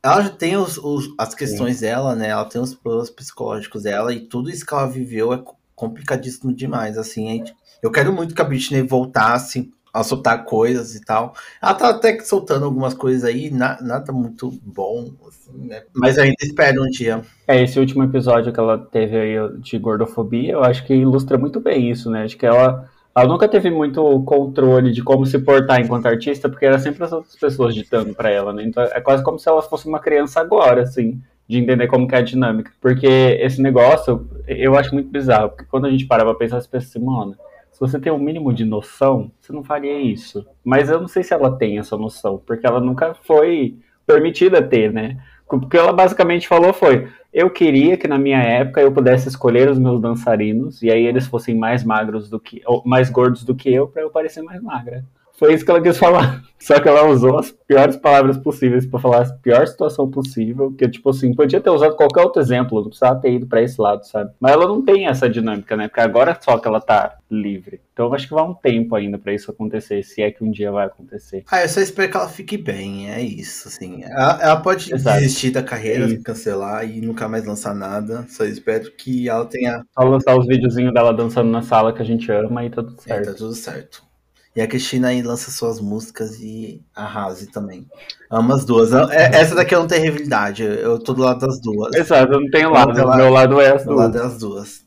ela já tem os, os, as questões Sim. dela, né? Ela tem os problemas psicológicos dela e tudo isso que ela viveu é complicadíssimo demais, assim. Eu quero muito que a Britney voltasse a soltar coisas e tal. Ela tá até que soltando algumas coisas aí, na, nada muito bom, assim, né? Mas ainda espero um dia. É, esse último episódio que ela teve aí de gordofobia, eu acho que ilustra muito bem isso, né? Acho que ela ela nunca teve muito controle de como se portar enquanto artista, porque era sempre as outras pessoas ditando para ela, né? Então é quase como se ela fosse uma criança agora, assim, de entender como que é a dinâmica. Porque esse negócio, eu acho muito bizarro, porque quando a gente para pra pensar, você pensa assim, mano, se você tem um mínimo de noção, você não faria isso. Mas eu não sei se ela tem essa noção, porque ela nunca foi permitida ter, né? O que ela basicamente falou foi: eu queria que na minha época eu pudesse escolher os meus dançarinos e aí eles fossem mais magros do que, mais gordos do que eu para eu parecer mais magra. Foi isso que ela quis falar. Só que ela usou as piores palavras possíveis para falar a pior situação possível. Que, tipo assim, podia ter usado qualquer outro exemplo, não precisava ter ido para esse lado, sabe? Mas ela não tem essa dinâmica, né? Porque agora só que ela tá livre. Então eu acho que vai um tempo ainda para isso acontecer, se é que um dia vai acontecer. Ah, eu só espero que ela fique bem, é isso, assim. Ela, ela pode Exato. desistir da carreira, é cancelar e nunca mais lançar nada. Só espero que ela tenha. Só lançar os videozinhos dela dançando na sala que a gente ama e tá tudo certo. É, tá tudo certo. E a Cristina aí lança suas músicas e arrase também. Amo as duas. É, essa daqui eu não tenho rivalidade. Eu tô do lado das duas. Exato, eu não tenho lado. Meu lado, meu lado é as duas. Meu lado é as duas.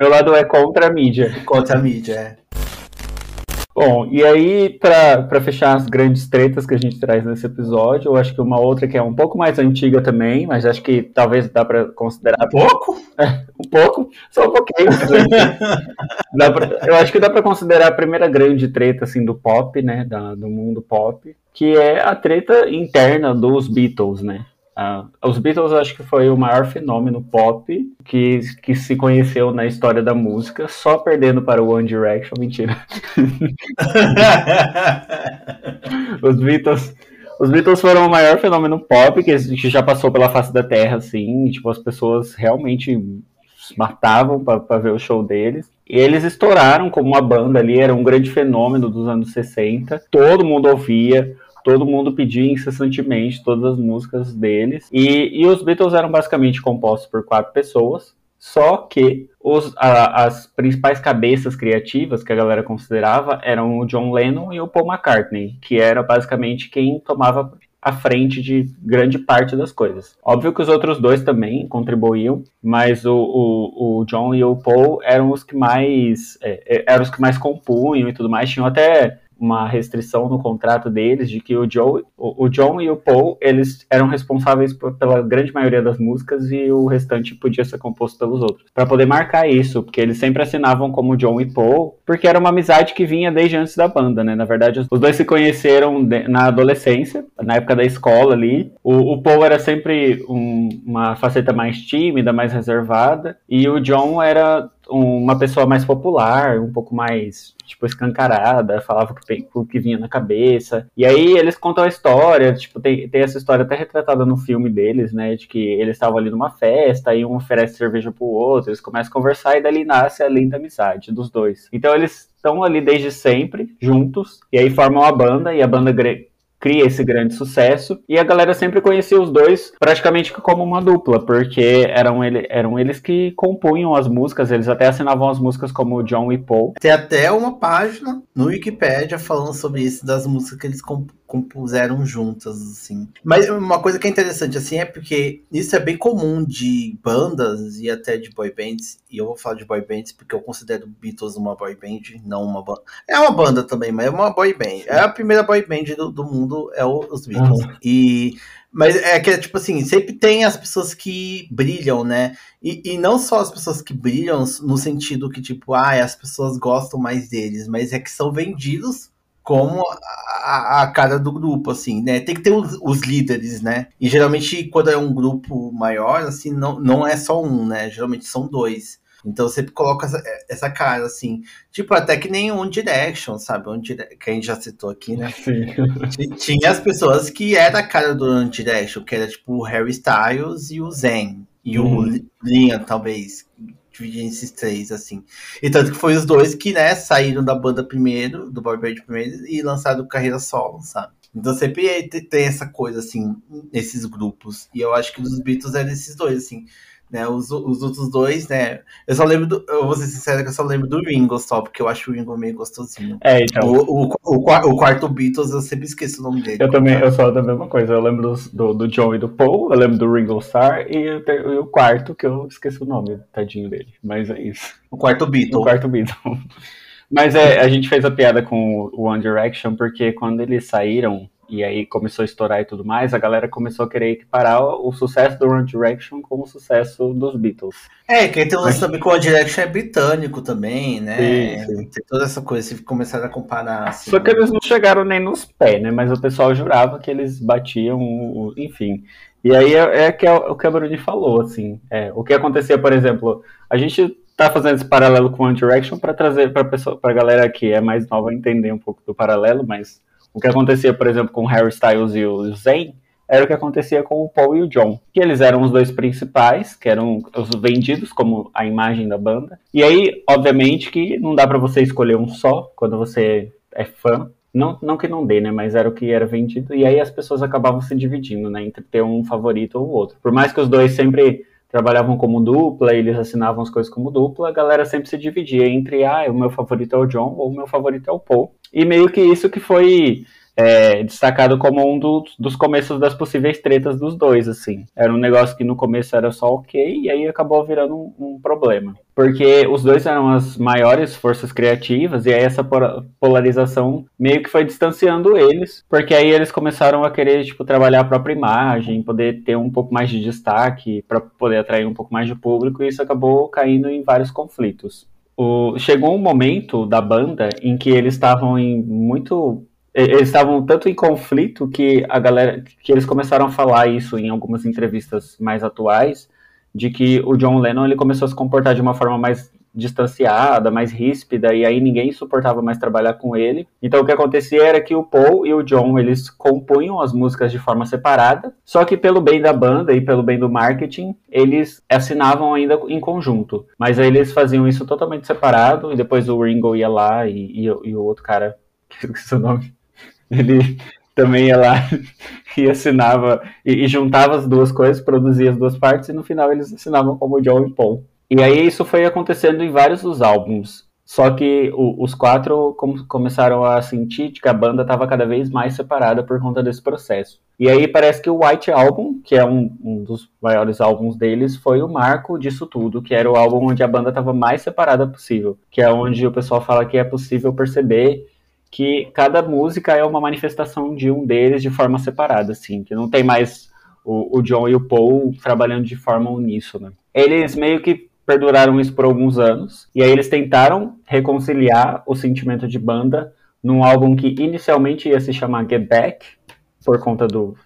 meu lado é contra a mídia. Contra a mídia, é. Bom, e aí, para fechar as grandes tretas que a gente traz nesse episódio, eu acho que uma outra que é um pouco mais antiga também, mas acho que talvez dá para considerar. Um pouco? É, um pouco, só um pouquinho. pra, eu acho que dá para considerar a primeira grande treta assim, do pop, né? Da, do mundo pop, que é a treta interna dos Beatles, né? Uh, os Beatles acho que foi o maior fenômeno pop que, que se conheceu na história da música, só perdendo para o One Direction, mentira. os Beatles os Beatles foram o maior fenômeno pop que, que já passou pela face da Terra, assim, tipo, as pessoas realmente matavam para ver o show deles. E eles estouraram como uma banda ali, era um grande fenômeno dos anos 60. Todo mundo ouvia, todo mundo pedia incessantemente todas as músicas deles. E, e os Beatles eram basicamente compostos por quatro pessoas, só que os, a, as principais cabeças criativas que a galera considerava eram o John Lennon e o Paul McCartney, que era basicamente quem tomava a frente de grande parte das coisas. Óbvio que os outros dois também contribuíam, mas o, o, o John e o Paul eram os que mais é, é eram os que mais compunham e tudo mais. Tinham até uma restrição no contrato deles de que o, Joe, o, o John e o Paul eles eram responsáveis por, pela grande maioria das músicas e o restante podia ser composto pelos outros. Para poder marcar isso, porque eles sempre assinavam como John e Paul, porque era uma amizade que vinha desde antes da banda, né? Na verdade, os dois se conheceram na adolescência, na época da escola ali. O, o Paul era sempre um, uma faceta mais tímida, mais reservada, e o John era uma pessoa mais popular, um pouco mais, tipo, escancarada, falava o que, vinha na cabeça. E aí eles contam a história, tipo, tem, tem essa história até retratada no filme deles, né, de que eles estavam ali numa festa, e um oferece cerveja pro outro, eles começam a conversar e dali nasce a linda amizade dos dois. Então eles estão ali desde sempre, juntos, e aí formam a banda, e a banda cria esse grande sucesso. E a galera sempre conhecia os dois praticamente como uma dupla, porque eram, ele, eram eles que compunham as músicas, eles até assinavam as músicas como John e Paul. Tem até uma página no Wikipedia falando sobre isso, das músicas que eles comp compuseram juntas, assim. Mas uma coisa que é interessante, assim, é porque isso é bem comum de bandas e até de boy bands, e eu vou falar de boy bands porque eu considero Beatles uma boy band, não uma banda. É uma banda também, mas é uma boy band. É a primeira boy band do, do mundo, é o, os Beatles. Uhum. E mas é que, tipo assim, sempre tem as pessoas que brilham, né? E, e não só as pessoas que brilham no sentido que, tipo, ah, as pessoas gostam mais deles, mas é que são vendidos como a, a, cara do grupo, assim, né? Tem que ter os, os, líderes, né? E geralmente, quando é um grupo maior, assim, não, não é só um, né? Geralmente são dois. Então sempre coloca essa, essa cara, assim. Tipo, até que nem One Direction, sabe? One Dire... Que a gente já citou aqui, né? Sim. Tinha as pessoas que era a cara do One Direction, que era tipo o Harry Styles e o Zen. E o Liam, talvez dividir esses três, assim. E tanto que foi os dois que, né, saíram da banda primeiro, do boy band primeiro, e lançaram carreira solo, sabe? Então sempre tem essa coisa, assim, nesses grupos. E eu acho que dos Beatles é desses dois, assim. Né, os, os outros dois, né? Eu só lembro do. Eu vou ser sincero que eu só lembro do Ringo só, porque eu acho o Ringo meio gostosinho. É, então. O, o, o, o quarto Beatles, eu sempre esqueço o nome dele. Eu também, eu sou da mesma coisa. Eu lembro do, do John e do Paul, eu lembro do Ringo Starr e, e o quarto, que eu esqueci o nome, tadinho dele. Mas é isso. O quarto Beatle. O quarto Beatle. Mas é, a gente fez a piada com o One Direction, porque quando eles saíram e aí começou a estourar e tudo mais, a galera começou a querer equiparar o sucesso do One Direction com o sucesso dos Beatles. É, que tem o lance também que o One Direction é britânico também, né? Sim, sim. Tem toda essa coisa, se começaram a comparar. Assim, Só que eles não chegaram nem nos pés, né? Mas o pessoal jurava que eles batiam, enfim. E aí é, é, que é o que a Bruni falou, assim. É, o que acontecia, por exemplo, a gente tá fazendo esse paralelo com o One Direction para trazer para pessoa, para galera que é mais nova entender um pouco do paralelo, mas o que acontecia, por exemplo, com Harry Styles e o Zayn era o que acontecia com o Paul e o John, que eles eram os dois principais, que eram os vendidos como a imagem da banda. E aí, obviamente, que não dá para você escolher um só quando você é fã. Não, não que não dê, né? Mas era o que era vendido. E aí as pessoas acabavam se dividindo, né? Entre ter um favorito ou outro. Por mais que os dois sempre trabalhavam como dupla, eles assinavam as coisas como dupla, a galera sempre se dividia entre, ah, o meu favorito é o John ou o meu favorito é o Paul. E meio que isso que foi é, destacado como um do, dos começos das possíveis tretas dos dois, assim. Era um negócio que no começo era só ok, e aí acabou virando um, um problema. Porque os dois eram as maiores forças criativas, e aí essa polarização meio que foi distanciando eles, porque aí eles começaram a querer, tipo, trabalhar a própria imagem, poder ter um pouco mais de destaque, para poder atrair um pouco mais de público, e isso acabou caindo em vários conflitos o, chegou um momento da banda em que eles estavam em muito eles estavam tanto em conflito que a galera que eles começaram a falar isso em algumas entrevistas mais atuais de que o John Lennon ele começou a se comportar de uma forma mais distanciada, mais ríspida, e aí ninguém suportava mais trabalhar com ele. Então o que acontecia era que o Paul e o John, eles compunham as músicas de forma separada, só que pelo bem da banda e pelo bem do marketing, eles assinavam ainda em conjunto. Mas aí eles faziam isso totalmente separado, e depois o Ringo ia lá e, e, e o outro cara, que o nome, ele também ia lá e assinava, e, e juntava as duas coisas, produzia as duas partes, e no final eles assinavam como John e Paul. E aí isso foi acontecendo em vários dos álbuns. Só que o, os quatro com, começaram a sentir que a banda estava cada vez mais separada por conta desse processo. E aí parece que o White Album, que é um, um, dos maiores álbuns deles, foi o marco disso tudo, que era o álbum onde a banda estava mais separada possível. Que é onde o pessoal fala que é possível perceber que cada música é uma manifestação de um deles de forma separada, assim, que não tem mais o, o John e o Paul trabalhando de forma uníssona. Eles meio que perduraram isso por alguns anos, e aí eles tentaram reconciliar o sentimento de banda num álbum que inicialmente ia se chamar Get Back, por conta do,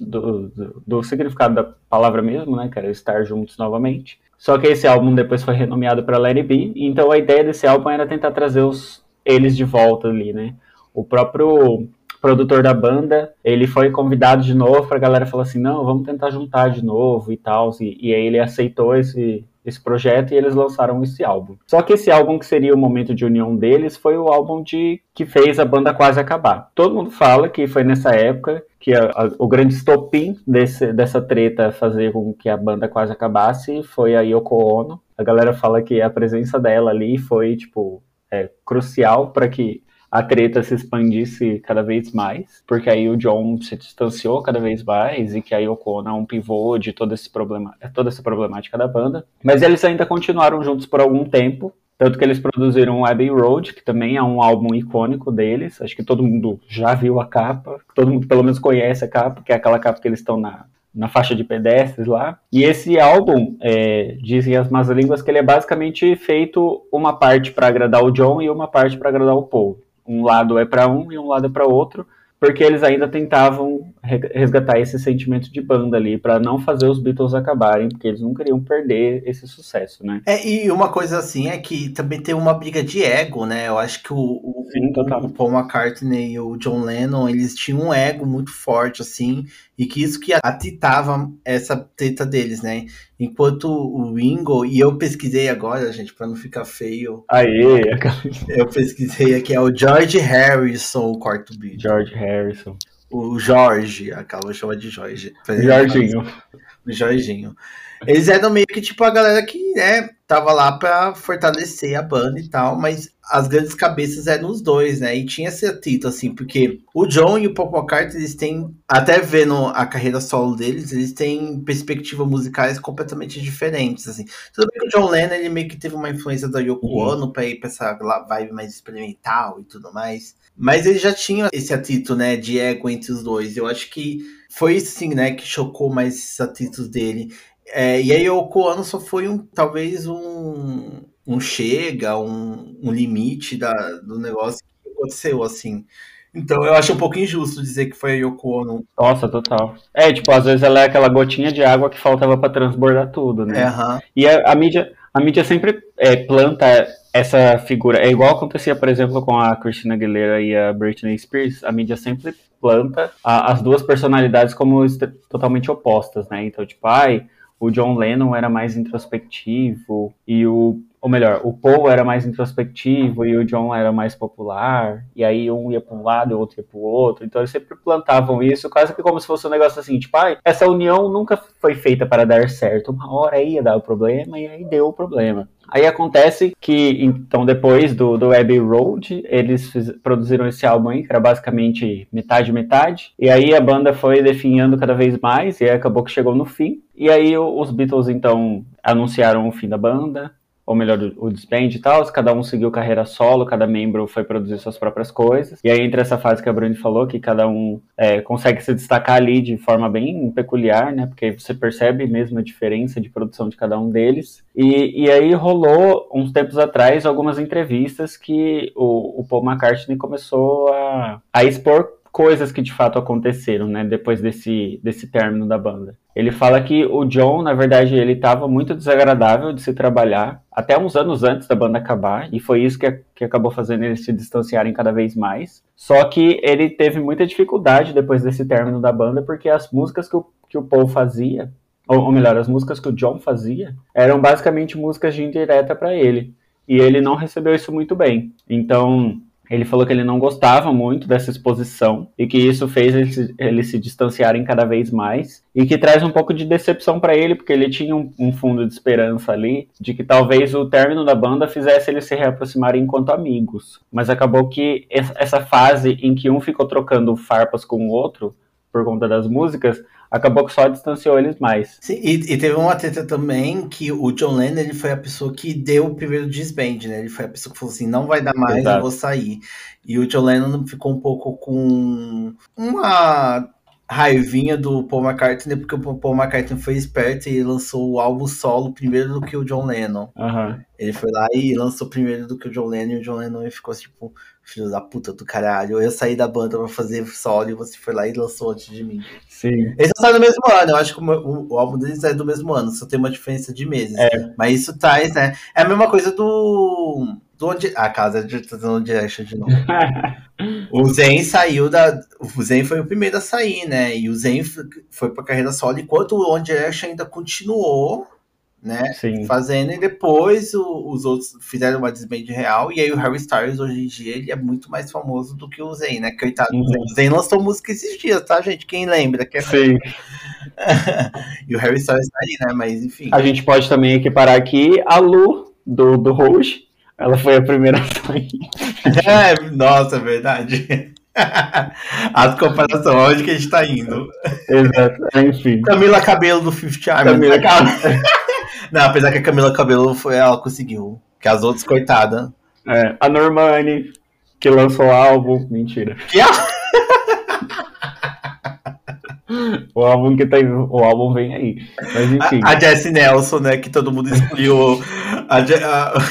do, do, do significado da palavra mesmo, né, que era estar juntos novamente. Só que esse álbum depois foi renomeado para Let It Be, então a ideia desse álbum era tentar trazer os, eles de volta ali, né? O próprio produtor da banda, ele foi convidado de novo pra galera falar assim, não, vamos tentar juntar de novo e tal, e, e aí ele aceitou esse, esse projeto e eles lançaram esse álbum. Só que esse álbum que seria o momento de união deles foi o álbum de que fez a banda quase acabar. Todo mundo fala que foi nessa época que a, a, o grande estopim dessa treta fazer com que a banda quase acabasse foi a Yoko Ono. A galera fala que a presença dela ali foi tipo é, crucial para que a treta se expandisse cada vez mais, porque aí o John se distanciou cada vez mais e que a Yoko é um pivô de todo esse problema, toda essa problemática da banda. Mas eles ainda continuaram juntos por algum tempo, tanto que eles produziram Abbey Road, que também é um álbum icônico deles. Acho que todo mundo já viu a capa, todo mundo pelo menos conhece a capa, que é aquela capa que eles estão na, na faixa de pedestres lá. E esse álbum, é, dizem as más línguas, que ele é basicamente feito uma parte para agradar o John e uma parte para agradar o Paul um lado é para um e um lado é para outro, porque eles ainda tentavam resgatar esse sentimento de banda ali, para não fazer os Beatles acabarem, porque eles não queriam perder esse sucesso, né? É, e uma coisa assim é que também tem uma briga de ego, né? Eu acho que o, o, Sim, o Paul McCartney e o John Lennon, eles tinham um ego muito forte, assim, e que isso que atitava essa treta deles, né? Enquanto o Ringo, e eu pesquisei agora, gente, para não ficar feio. Aê! Eu pesquisei aqui, é o George Harrison, o quarto Beatle. George Harrison. O Jorge, acaba chama de Jorge. Jorginho. O Jorginho. Eles eram meio que tipo a galera que, né, tava lá pra fortalecer a banda e tal, mas as grandes cabeças eram os dois, né? E tinha esse atrito, assim, porque o John e o Paul McCartney, eles têm, até vendo a carreira solo deles, eles têm perspectivas musicais completamente diferentes, assim. Tudo bem que o John Lennon, ele meio que teve uma influência da Yoko uhum. Ono pra ir pra essa vibe mais experimental e tudo mais. Mas ele já tinha esse atrito, né, de ego entre os dois. Eu acho que foi isso, sim, né, que chocou mais esses atritos dele. É, e aí o Ono só foi um, talvez um, um chega, um, um limite da, do negócio que aconteceu, assim. Então eu acho um pouco injusto dizer que foi a Yoko Ono. Nossa, total. É, tipo, às vezes ela é aquela gotinha de água que faltava para transbordar tudo, né? É, E a, a, mídia, a mídia sempre é, planta essa figura. É igual acontecia, por exemplo, com a Christina Aguilera e a Britney Spears. A mídia sempre planta a, as duas personalidades como totalmente opostas, né? Então, tipo, ai, o John Lennon era mais introspectivo e o ou melhor, o Paul era mais introspectivo e o John era mais popular, e aí um ia para um lado e o outro ia para o outro, então eles sempre plantavam isso, quase que como se fosse um negócio assim, tipo, ah, essa união nunca foi feita para dar certo, uma hora ia dar o problema, e aí deu o problema. Aí acontece que, então, depois do, do Abbey Road, eles fiz, produziram esse álbum aí, que era basicamente metade-metade. E aí a banda foi definhando cada vez mais, e acabou que chegou no fim. E aí os Beatles, então, anunciaram o fim da banda ou melhor, o disband e tal, cada um seguiu carreira solo, cada membro foi produzir suas próprias coisas. E aí, entre essa fase que a Bruni falou, que cada um é, consegue se destacar ali de forma bem peculiar, né? Porque você percebe mesmo a diferença de produção de cada um deles. E, e aí rolou, uns tempos atrás, algumas entrevistas que o, o Paul McCartney começou a, a expor coisas que de fato aconteceram, né, depois desse, desse término da banda. Ele fala que o John, na verdade, ele estava muito desagradável de se trabalhar até uns anos antes da banda acabar, e foi isso que, que acabou fazendo eles se distanciarem cada vez mais. Só que ele teve muita dificuldade depois desse término da banda, porque as músicas que o, que o Paul fazia, ou, ou melhor, as músicas que o John fazia, eram basicamente músicas de indireta para ele. E ele não recebeu isso muito bem. Então, ele falou que ele não gostava muito dessa exposição e que isso fez eles se, eles se distanciarem cada vez mais e que traz um pouco de decepção para ele, porque ele tinha um, um, fundo de esperança ali de que talvez o término da banda fizesse eles se reaproximarem enquanto amigos. Mas acabou que essa fase em que um ficou trocando farpas com o outro por conta das músicas, acabou que só distanciou eles mais. Sim, e, e, teve uma treta também que o John Lennon ele foi a pessoa que deu o primeiro disband, né? Ele foi a pessoa que falou assim, não vai dar mais, Exato. eu vou sair. E o John Lennon ficou um pouco com uma raivinha do Paul McCartney, porque o Paul McCartney foi esperto e lançou o álbum solo primeiro do que o John Lennon. Uhum. Ele foi lá e lançou primeiro do que o John Lennon, e o John Lennon ficou tipo, filho da puta do caralho, eu saí da banda pra fazer solo e você foi lá e lançou antes de mim. Sim. Eles saem no mesmo ano, eu acho que o, o, álbum deles é do mesmo ano, só tem uma diferença de meses. É. Mas isso traz, né? É a mesma coisa do do onde. A casa de One Direction de novo. o Zen saiu da. O Zen foi o primeiro a sair, né? E o Zen foi pra carreira solo, enquanto o One Direction ainda continuou, né? Sim. Fazendo, e depois o, os outros fizeram uma desband real. E aí o Harry Styles, hoje em dia, ele é muito mais famoso do que o Zen, né? Coitado uhum. O Zen lançou música esses dias, tá, gente? Quem lembra? Que é... Sim. e o Harry Styles tá aí, né? Mas enfim. A gente pode também equiparar aqui a Lu do, do Rouge ela foi a primeira a. É, nossa, é verdade. As comparações, onde que a gente tá indo? Exato, enfim. Camila Cabelo do Fifth Army. Camila Cabelo. Não, apesar que a Camila Cabelo foi, ela conseguiu. Que as outras, coitada. É, a Normani, que lançou o álbum. Mentira. Que o álbum que tem. O álbum vem aí. Mas enfim. A, a Jessie Nelson, né? Que todo mundo excluiu. a, a...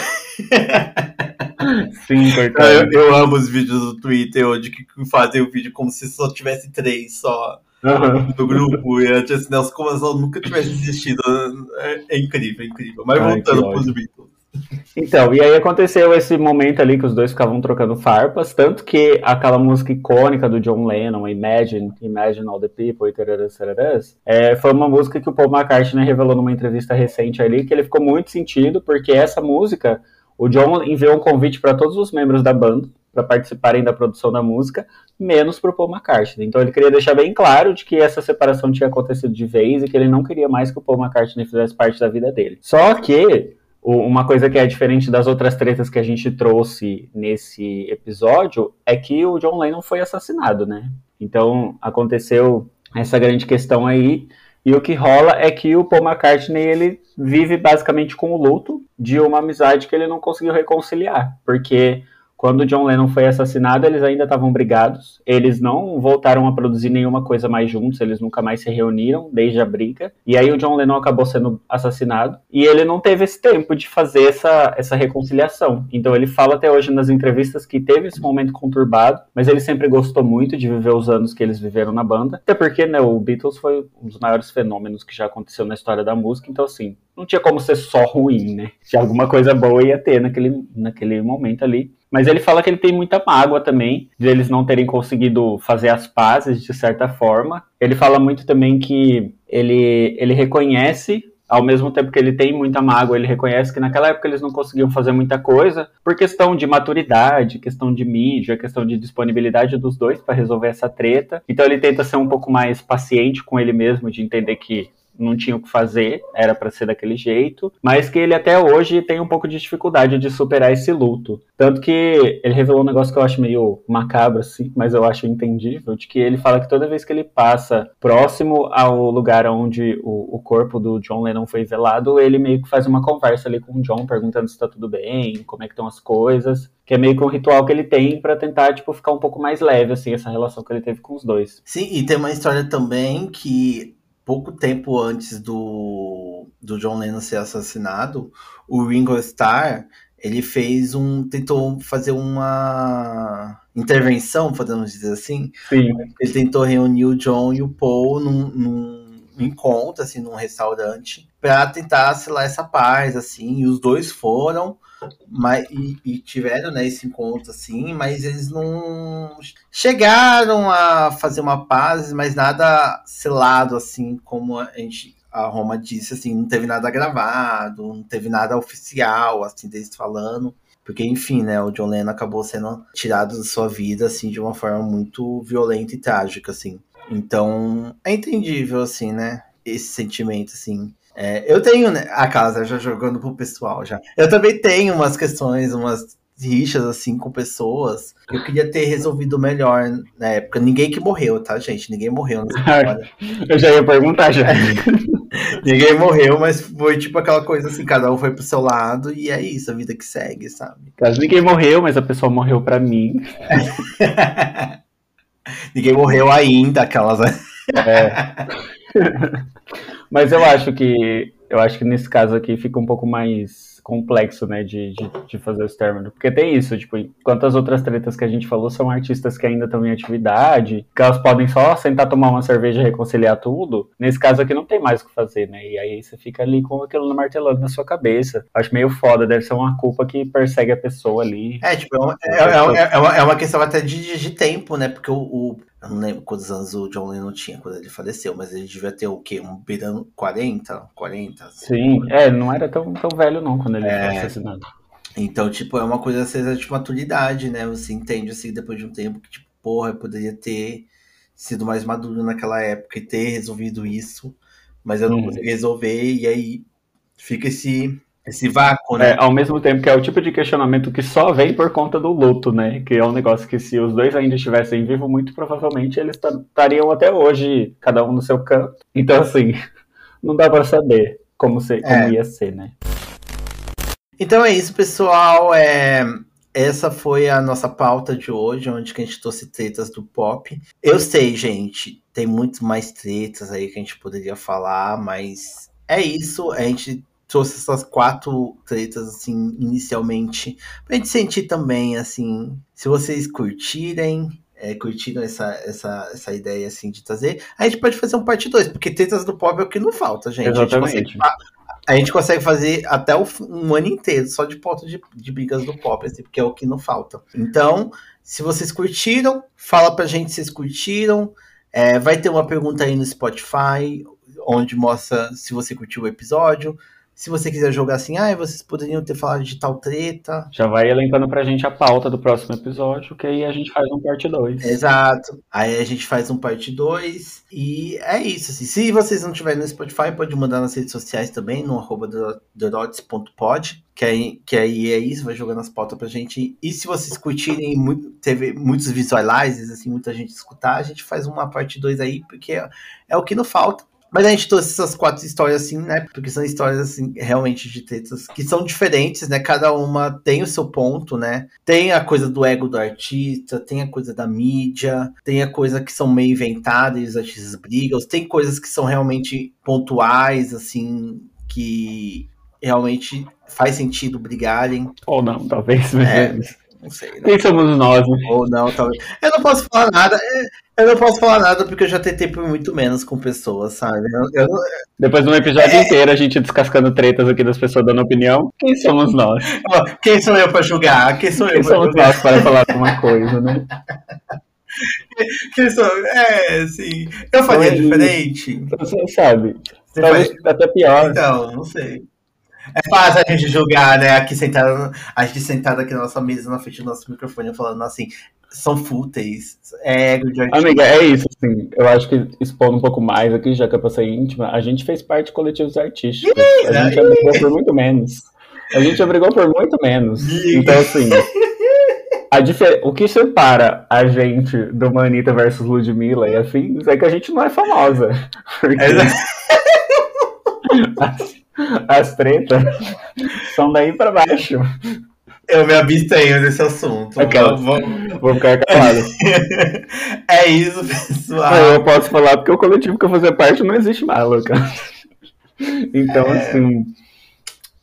Sim, coitado. Eu, eu, amo os vídeos do Twitter onde que fazem o vídeo como se só tivesse três só uhum. no grupo. E a Jessie Nelson como se ela nunca tivesse existido. É, é incrível, é incrível. Mas Ai, voltando pros Beatles. Então, e aí aconteceu esse momento ali que os dois ficavam trocando farpas, tanto que aquela música icônica do John Lennon, Imagine, Imagine All the People, e é, foi uma música que o Paul McCartney revelou numa entrevista recente ali, que ele ficou muito sentido, porque essa música, o John enviou um convite para todos os membros da banda, para participarem da produção da música, menos para o Paul McCartney. Então ele queria deixar bem claro de que essa separação tinha acontecido de vez e que ele não queria mais que o Paul McCartney fizesse parte da vida dele. Só que uma coisa que é diferente das outras tretas que a gente trouxe nesse episódio é que o John Lennon foi assassinado, né? Então aconteceu essa grande questão aí. E o que rola é que o Paul McCartney ele vive basicamente com o luto de uma amizade que ele não conseguiu reconciliar, porque quando John Lennon foi assassinado, eles ainda estavam brigados. Eles não voltaram a produzir nenhuma coisa mais juntos, eles nunca mais se reuniram desde a briga. E aí o John Lennon acabou sendo assassinado. E ele não teve esse tempo de fazer essa, essa reconciliação. Então ele fala até hoje nas entrevistas que teve esse momento conturbado, mas ele sempre gostou muito de viver os anos que eles viveram na banda. Até porque, né, o Beatles foi um dos maiores fenômenos que já aconteceu na história da música. Então, assim, não tinha como ser só ruim, né? Se alguma coisa boa ia ter naquele, naquele momento ali. Mas ele fala que ele tem muita mágoa também, de eles não terem conseguido fazer as pazes de certa forma. Ele fala muito também que ele, ele reconhece, ao mesmo tempo que ele tem muita mágoa, ele reconhece que naquela época eles não conseguiam fazer muita coisa, por questão de maturidade, questão de mídia, questão de disponibilidade dos dois para resolver essa treta. Então ele tenta ser um pouco mais paciente com ele mesmo, de entender que não tinha o que fazer, era para ser daquele jeito, mas que ele até hoje tem um pouco de dificuldade de superar esse luto. Tanto que ele revelou um negócio que eu acho meio macabro, assim, mas eu acho entendível, de que ele fala que toda vez que ele passa próximo ao lugar onde o, o corpo do John Lennon foi velado, ele meio que faz uma conversa ali com o John, perguntando se tá tudo bem, como é que estão as coisas, que é meio que um ritual que ele tem para tentar, tipo, ficar um pouco mais leve, assim, essa relação que ele teve com os dois. Sim, e tem uma história também que pouco tempo antes do, do John Lennon ser assassinado, o Ringo Starr ele fez um tentou fazer uma intervenção, podemos dizer assim. Sim. Ele tentou reunir o John e o Paul num, num encontro assim num restaurante para tentar selar essa paz assim, e os dois foram mas, e, e, tiveram né, esse encontro assim, mas eles não chegaram a fazer uma paz, mas nada selado assim, como a gente a Roma disse assim, não teve nada gravado, não teve nada oficial assim deles falando, porque enfim, né, o John Lennon acabou sendo tirado da sua vida assim de uma forma muito violenta e trágica assim. Então, é entendível assim, né, esse sentimento assim é, eu tenho, né, a casa já jogando pro pessoal já. Eu também tenho umas questões, umas rixas, assim, com pessoas. Eu queria ter resolvido melhor na época. Ninguém que morreu, tá, gente? Ninguém morreu nessa história. Eu já ia perguntar já. Ninguém morreu, mas foi tipo aquela coisa assim, cada um foi pro seu lado e é isso, a vida que segue, sabe? Caso ninguém morreu, mas a pessoa morreu pra mim. ninguém morreu ainda, aquelas. É. mas eu acho que eu acho que nesse caso aqui fica um pouco mais complexo, né, de, de, de, fazer os términos. Porque tem isso, tipo, enquanto as outras tretas que a gente falou são artistas que ainda estão em atividade, que elas podem só sentar, tomar uma cerveja e reconciliar tudo, nesse caso aqui não tem mais o que fazer, né? E aí você fica ali com aquilo martelando na sua cabeça. Acho meio foda, deve ser uma culpa que persegue a pessoa ali. É, tipo, é uma, é, é, é uma, é questão até de, de tempo, né? Porque o, o eu não lembro quantos anos o John Lennon tinha quando ele faleceu, mas ele devia ter o quê? Um beirando 40? 40? Sim, é, não era tão, tão velho não quando ele é... foi assassinado. Então, tipo, é uma coisa às de maturidade, né? Você entende assim depois de um tempo que, tipo, porra, eu poderia ter sido mais maduro naquela época e ter resolvido isso, mas eu não hum. consegui resolver, e aí fica esse esse vácuo, né? É, ao mesmo tempo que é o tipo de questionamento que só vem por conta do luto, né? Que é um negócio que se os dois ainda estivessem vivos, muito provavelmente eles estariam até hoje, cada um no seu canto. Então, assim, não dá para saber como, ser, como é. ia ser, né? Então é isso, pessoal. É... Essa foi a nossa pauta de hoje, onde que a gente trouxe tretas do pop. Eu sei, gente, tem muito mais tretas aí que a gente poderia falar, mas é isso. A gente trouxe essas quatro tretas, assim, inicialmente, pra gente sentir também, assim, se vocês curtirem, é, curtiram essa, essa, essa ideia, assim, de trazer, a gente pode fazer um parte 2, porque tretas do pop é o que não falta, gente. Exatamente. A gente consegue, a, gente consegue fazer até o, um ano inteiro só de pauta de, de brigas do pop, assim, porque é o que não falta. Então, se vocês curtiram, fala pra gente se vocês curtiram, é, vai ter uma pergunta aí no Spotify, onde mostra se você curtiu o episódio, se você quiser jogar assim, ah, vocês poderiam ter falado de tal treta. Já vai elencando pra gente a pauta do próximo episódio, que aí a gente faz um parte 2. Exato. Aí a gente faz um parte 2. E é isso. Assim. Se vocês não tiverem no Spotify, pode mandar nas redes sociais também, no arroba therods.pod. Que aí, que aí é isso, vai jogando as pautas pra gente. E se vocês curtirem muito, teve muitos visualizes, assim, muita gente escutar, a gente faz uma parte 2 aí, porque é, é o que não falta. Mas a gente trouxe essas quatro histórias assim, né? Porque são histórias assim, realmente de tretas que são diferentes, né? Cada uma tem o seu ponto, né? Tem a coisa do ego do artista, tem a coisa da mídia, tem a coisa que são meio inventadas e os artistas brigam, tem coisas que são realmente pontuais, assim, que realmente faz sentido brigarem. Ou não, talvez. É, não sei. Não. Quem somos nós, né? Ou não, talvez. Eu não posso falar nada. Eu não posso falar nada porque eu já tentei por muito menos com pessoas, sabe? Eu, eu... Depois de um episódio é... inteiro, a gente descascando tretas aqui das pessoas dando opinião. Quem somos nós? Quem sou eu pra julgar? Quem sou eu somos julgar? nós para falar alguma coisa, né? Quem sou É, sim. Eu faria diferente. Você sabe. Você Talvez faz... até pior. Então, não sei. É fácil a gente julgar, né? Aqui sentado, a gente sentado aqui na nossa mesa, na frente do nosso microfone, falando assim, são fúteis, é ego de artista. Amiga, é isso, assim, eu acho que expondo um pouco mais aqui, já que pra ser íntima, a gente fez parte de coletivos artísticos, a gente abrigou por muito menos. A gente abrigou por muito menos. Então, assim, o que separa a gente do Manita versus Ludmilla e afins é que a gente não é famosa. Porque... as tretas são daí pra baixo. Eu me abstenho desse assunto. Aquela, vou, vou ficar calado. é isso, pessoal. Eu posso falar porque o coletivo que eu fazia parte não existe mais, Lucas. Então, é... assim.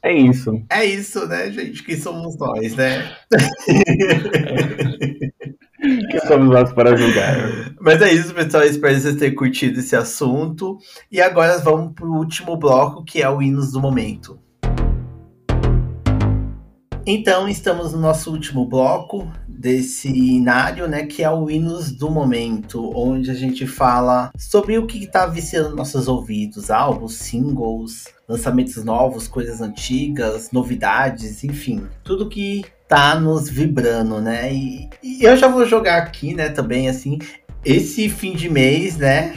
É isso. É isso, né, gente? Que somos nós, né? que somos nós para julgar. Mas é isso, pessoal. Espero que vocês tenham curtido esse assunto. E agora vamos para o último bloco, que é o Hinos do Momento. Então, estamos no nosso último bloco desse inário, né, que é o Hinos do Momento, onde a gente fala sobre o que está viciando nossos ouvidos, álbuns, singles, lançamentos novos, coisas antigas, novidades, enfim, tudo que tá nos vibrando, né? E, e eu já vou jogar aqui, né, também assim, esse fim de mês, né?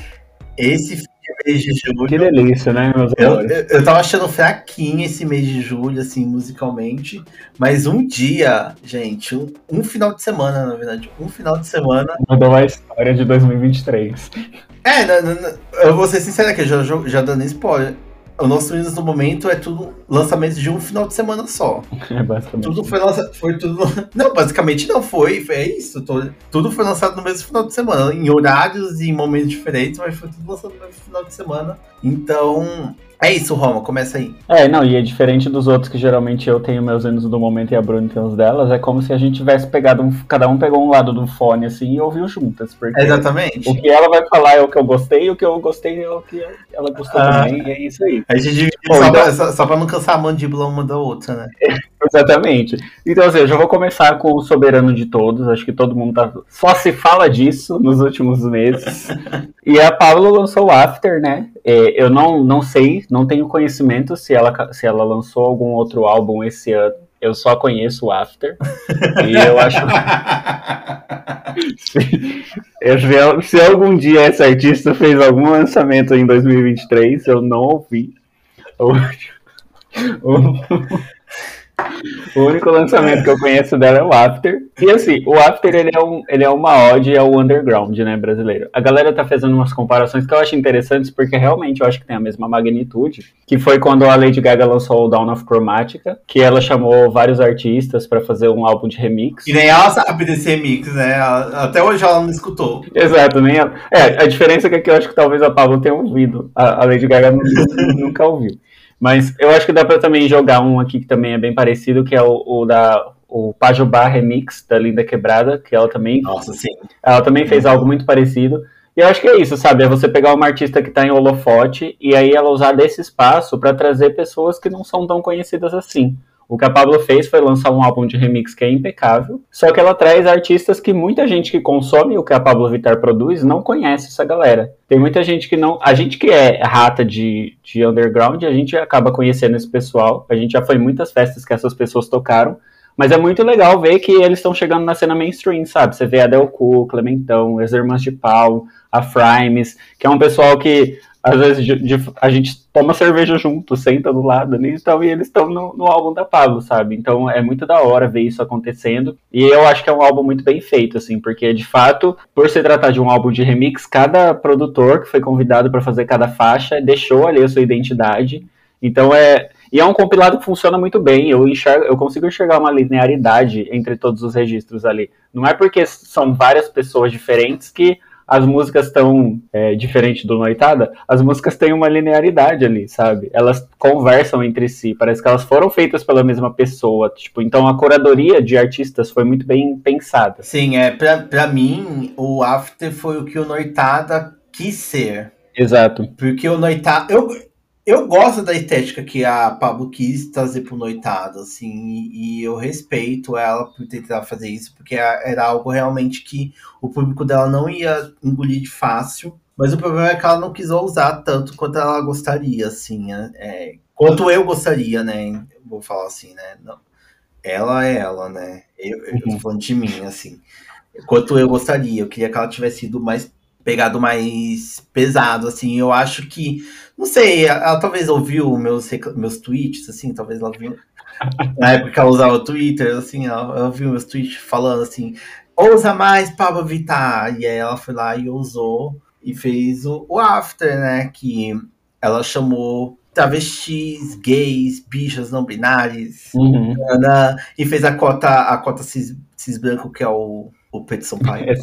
Esse fim mês de julho. Que delícia, né, meus eu, eu, eu tava achando fraquinho esse mês de julho, assim, musicalmente. Mas um dia, gente, um, um final de semana, na verdade, um final de semana. Mudou a história de 2023. É, não, não, eu vou ser sincero aqui, já, já dando spoiler o nosso Windows no momento é tudo lançamento de um final de semana só. É basicamente. Tudo foi lançado. Foi tudo. Não, basicamente não foi. foi é isso. Tô, tudo foi lançado no mesmo final de semana. Em horários e em momentos diferentes, mas foi tudo lançado no mesmo final de semana. Então, é isso, Roma, começa aí. É, não, e é diferente dos outros que geralmente eu tenho meus hinos do momento e a Bruna tem os delas, é como se a gente tivesse pegado um. Cada um pegou um lado do fone assim e ouviu juntas. Porque Exatamente. O que ela vai falar é o que eu gostei, o que eu gostei é o que ela gostou ah, também, e é isso aí. A gente divide só, então... só, só pra não cansar a mandíbula uma da outra, né? Exatamente. Então, assim, eu já vou começar com o soberano de todos. Acho que todo mundo tá. Só se fala disso nos últimos meses. e a Pablo lançou o After, né? É, eu não, não sei, não tenho conhecimento se ela, se ela lançou algum outro álbum esse ano. Eu só conheço o After. e eu acho. se, se algum dia esse artista fez algum lançamento em 2023, eu não ouvi. O único lançamento que eu conheço dela é o After. E assim, o After ele é, um, ele é uma ode ao underground, né, brasileiro. A galera tá fazendo umas comparações que eu acho interessantes, porque realmente eu acho que tem a mesma magnitude. Que foi quando a Lady Gaga lançou o Dawn of Chromatica, que ela chamou vários artistas para fazer um álbum de remix. E nem ela sabe desse remix, né? Até hoje ela não escutou. Exato, nem ela. É, a diferença é que eu acho que talvez a Pablo tenha ouvido. A, a Lady Gaga nunca ouviu. Mas eu acho que dá para também jogar um aqui que também é bem parecido, que é o, o da o Pajubá Remix da Linda Quebrada, que ela também. Nossa, sim. Ela também fez algo muito parecido. E eu acho que é isso, sabe? É você pegar uma artista que está em holofote e aí ela usar desse espaço para trazer pessoas que não são tão conhecidas assim. O que a Pablo fez foi lançar um álbum de remix que é impecável, só que ela traz artistas que muita gente que consome o que a Pablo Vittar produz não conhece essa galera. Tem muita gente que não. A gente que é rata de, de underground, a gente acaba conhecendo esse pessoal. A gente já foi em muitas festas que essas pessoas tocaram. Mas é muito legal ver que eles estão chegando na cena mainstream, sabe? Você vê a Delco, Clementão, as Irmãs de Pau, a Frimes, que é um pessoal que às vezes de, de, a gente toma cerveja junto, senta do lado ali então, e eles estão no, no, álbum da Pablo, sabe? Então é muito da hora ver isso acontecendo. E eu acho que é um álbum muito bem feito, assim, porque de fato, por se tratar de um álbum de remix, cada produtor que foi convidado para fazer cada faixa deixou ali a sua identidade. Então é. E é um compilado que funciona muito bem. Eu, enxergo, eu consigo enxergar uma linearidade entre todos os registros ali. Não é porque são várias pessoas diferentes que as músicas estão é, diferente do Noitada, as músicas têm uma linearidade ali, sabe? Elas conversam entre si, parece que elas foram feitas pela mesma pessoa, tipo, então a curadoria de artistas foi muito bem pensada. Sim, é, pra, pra mim, o After foi o que o Noitada quis ser. Exato. Porque o Noitada. Eu, eu gosto da estética que a Pablo quis trazer pro Noitado, assim, e eu respeito ela por tentar fazer isso, porque era algo realmente que o público dela não ia engolir de fácil. Mas o problema é que ela não quis usar tanto quanto ela gostaria, assim, é, é, quanto eu gostaria, né? Vou falar assim, né? Não, ela é ela, né? Eu, eu tô uhum. falando de mim, assim. Quanto eu gostaria, eu queria que ela tivesse sido mais pegado mais pesado, assim. Eu acho que, não sei, ela talvez ouviu meus, meus tweets, assim, talvez ela viu. Na época ela usava o Twitter, assim, ela, ela viu meus tweets falando assim, ousa mais Pablo Vittar. E aí ela foi lá e usou e fez o, o After, né? Que ela chamou travestis, gays, bichas não binárias, uhum. e fez a cota, a cota cis, cis branco, que é o o Pedro Sampaio.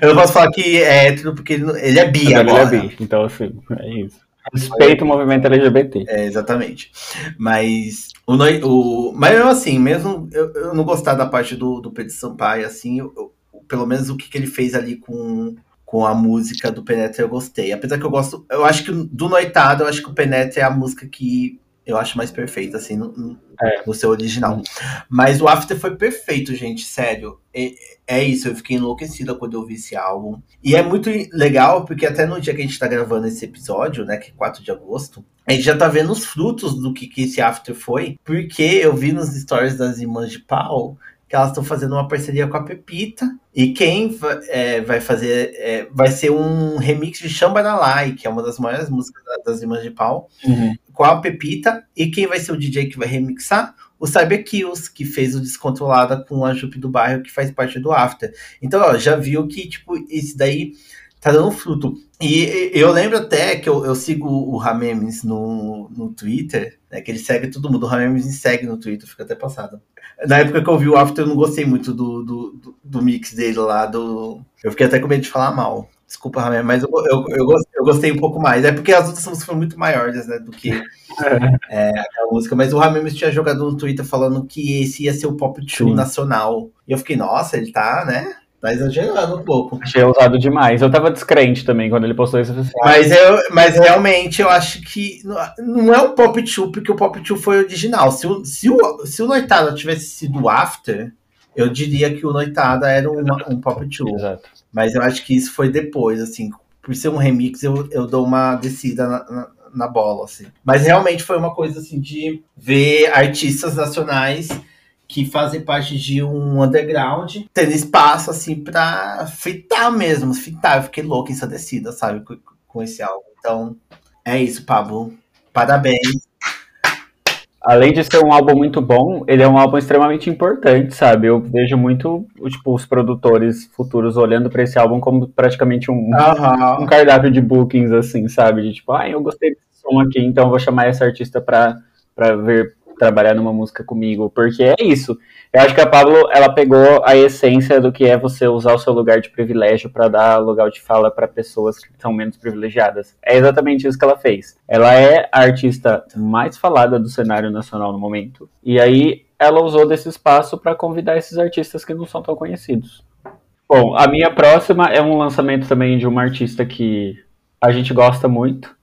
eu não posso falar que é hétero porque ele é bi agora. Ele é bi, então assim, é isso. Respeito o movimento LGBT. É, exatamente. Mas o, o mas eu assim, mesmo eu, eu não gostar da parte do, do Pedro Sampaio, assim, eu, eu, pelo menos o que, que ele fez ali com, com a música do Penetra eu gostei. Apesar que eu gosto, eu acho que do Noitado, eu acho que o Penetra é a música que eu acho mais perfeito, assim, no, é. no seu original. Mas o After foi perfeito, gente, sério. É, é, isso, eu fiquei enlouquecida quando eu vi esse álbum. E é muito legal, porque até no dia que a gente tá gravando esse episódio, né, que é 4 de agosto, a gente já tá vendo os frutos do que, que esse After foi, porque eu vi nos stories das irmãs de pau que elas estão fazendo uma parceria com a Pepita. E quem é, vai fazer é, vai ser um remix de Chambaralai, que é uma das maiores músicas das Irmãs de Pau, uhum. com a Pepita. E quem vai ser o DJ que vai remixar? O Cyber Kills, que fez o Descontrolada com a Jupe do Bairro, que faz parte do After. Então, ó, já viu que, tipo, esse daí tá dando fruto. E eu lembro até que eu, eu sigo o Ramemes no, no Twitter, né? Que ele segue todo mundo. O Ramemes me segue no Twitter, fica até passado. Na época que eu vi o After, eu não gostei muito do, do, do, do mix dele lá. Do... Eu fiquei até com medo de falar mal. Desculpa, Ramemes, mas eu, eu, eu, gostei, eu, gostei, um pouco mais. É porque as outras músicas foram muito maiores, né? Do que é, aquela música. Mas o Ramemes tinha jogado no Twitter falando que esse ia ser o pop 2 nacional. E eu fiquei, nossa, ele tá, né? Tá exagerando um pouco. Achei usado demais. Eu tava descrente também quando ele postou isso. Assim, mas, eu, mas realmente eu acho que não é o Pop 2, porque o Pop 2 foi original. Se o, se o, se o Noitada tivesse sido After, eu diria que o Noitada era um, um Pop 2. Exato. Mas eu acho que isso foi depois, assim. Por ser um remix, eu, eu dou uma descida na, na, na bola, assim. Mas realmente foi uma coisa, assim, de ver artistas nacionais que fazem parte de um underground, tendo espaço, assim, pra fitar mesmo, fitar. Eu fiquei louco ensandecida, sabe, com, com esse álbum. Então, é isso, Pablo. Parabéns. Além de ser um álbum muito bom, ele é um álbum extremamente importante, sabe? Eu vejo muito, tipo, os produtores futuros olhando para esse álbum como praticamente um, uhum. um cardápio de bookings, assim, sabe? De tipo, ah, eu gostei desse som aqui, então vou chamar essa artista pra ver trabalhar numa música comigo, porque é isso. Eu acho que a Pablo, ela pegou a essência do que é você usar o seu lugar de privilégio para dar lugar de fala para pessoas que são menos privilegiadas. É exatamente isso que ela fez. Ela é a artista mais falada do cenário nacional no momento, e aí ela usou desse espaço para convidar esses artistas que não são tão conhecidos. Bom, a minha próxima é um lançamento também de uma artista que a gente gosta muito,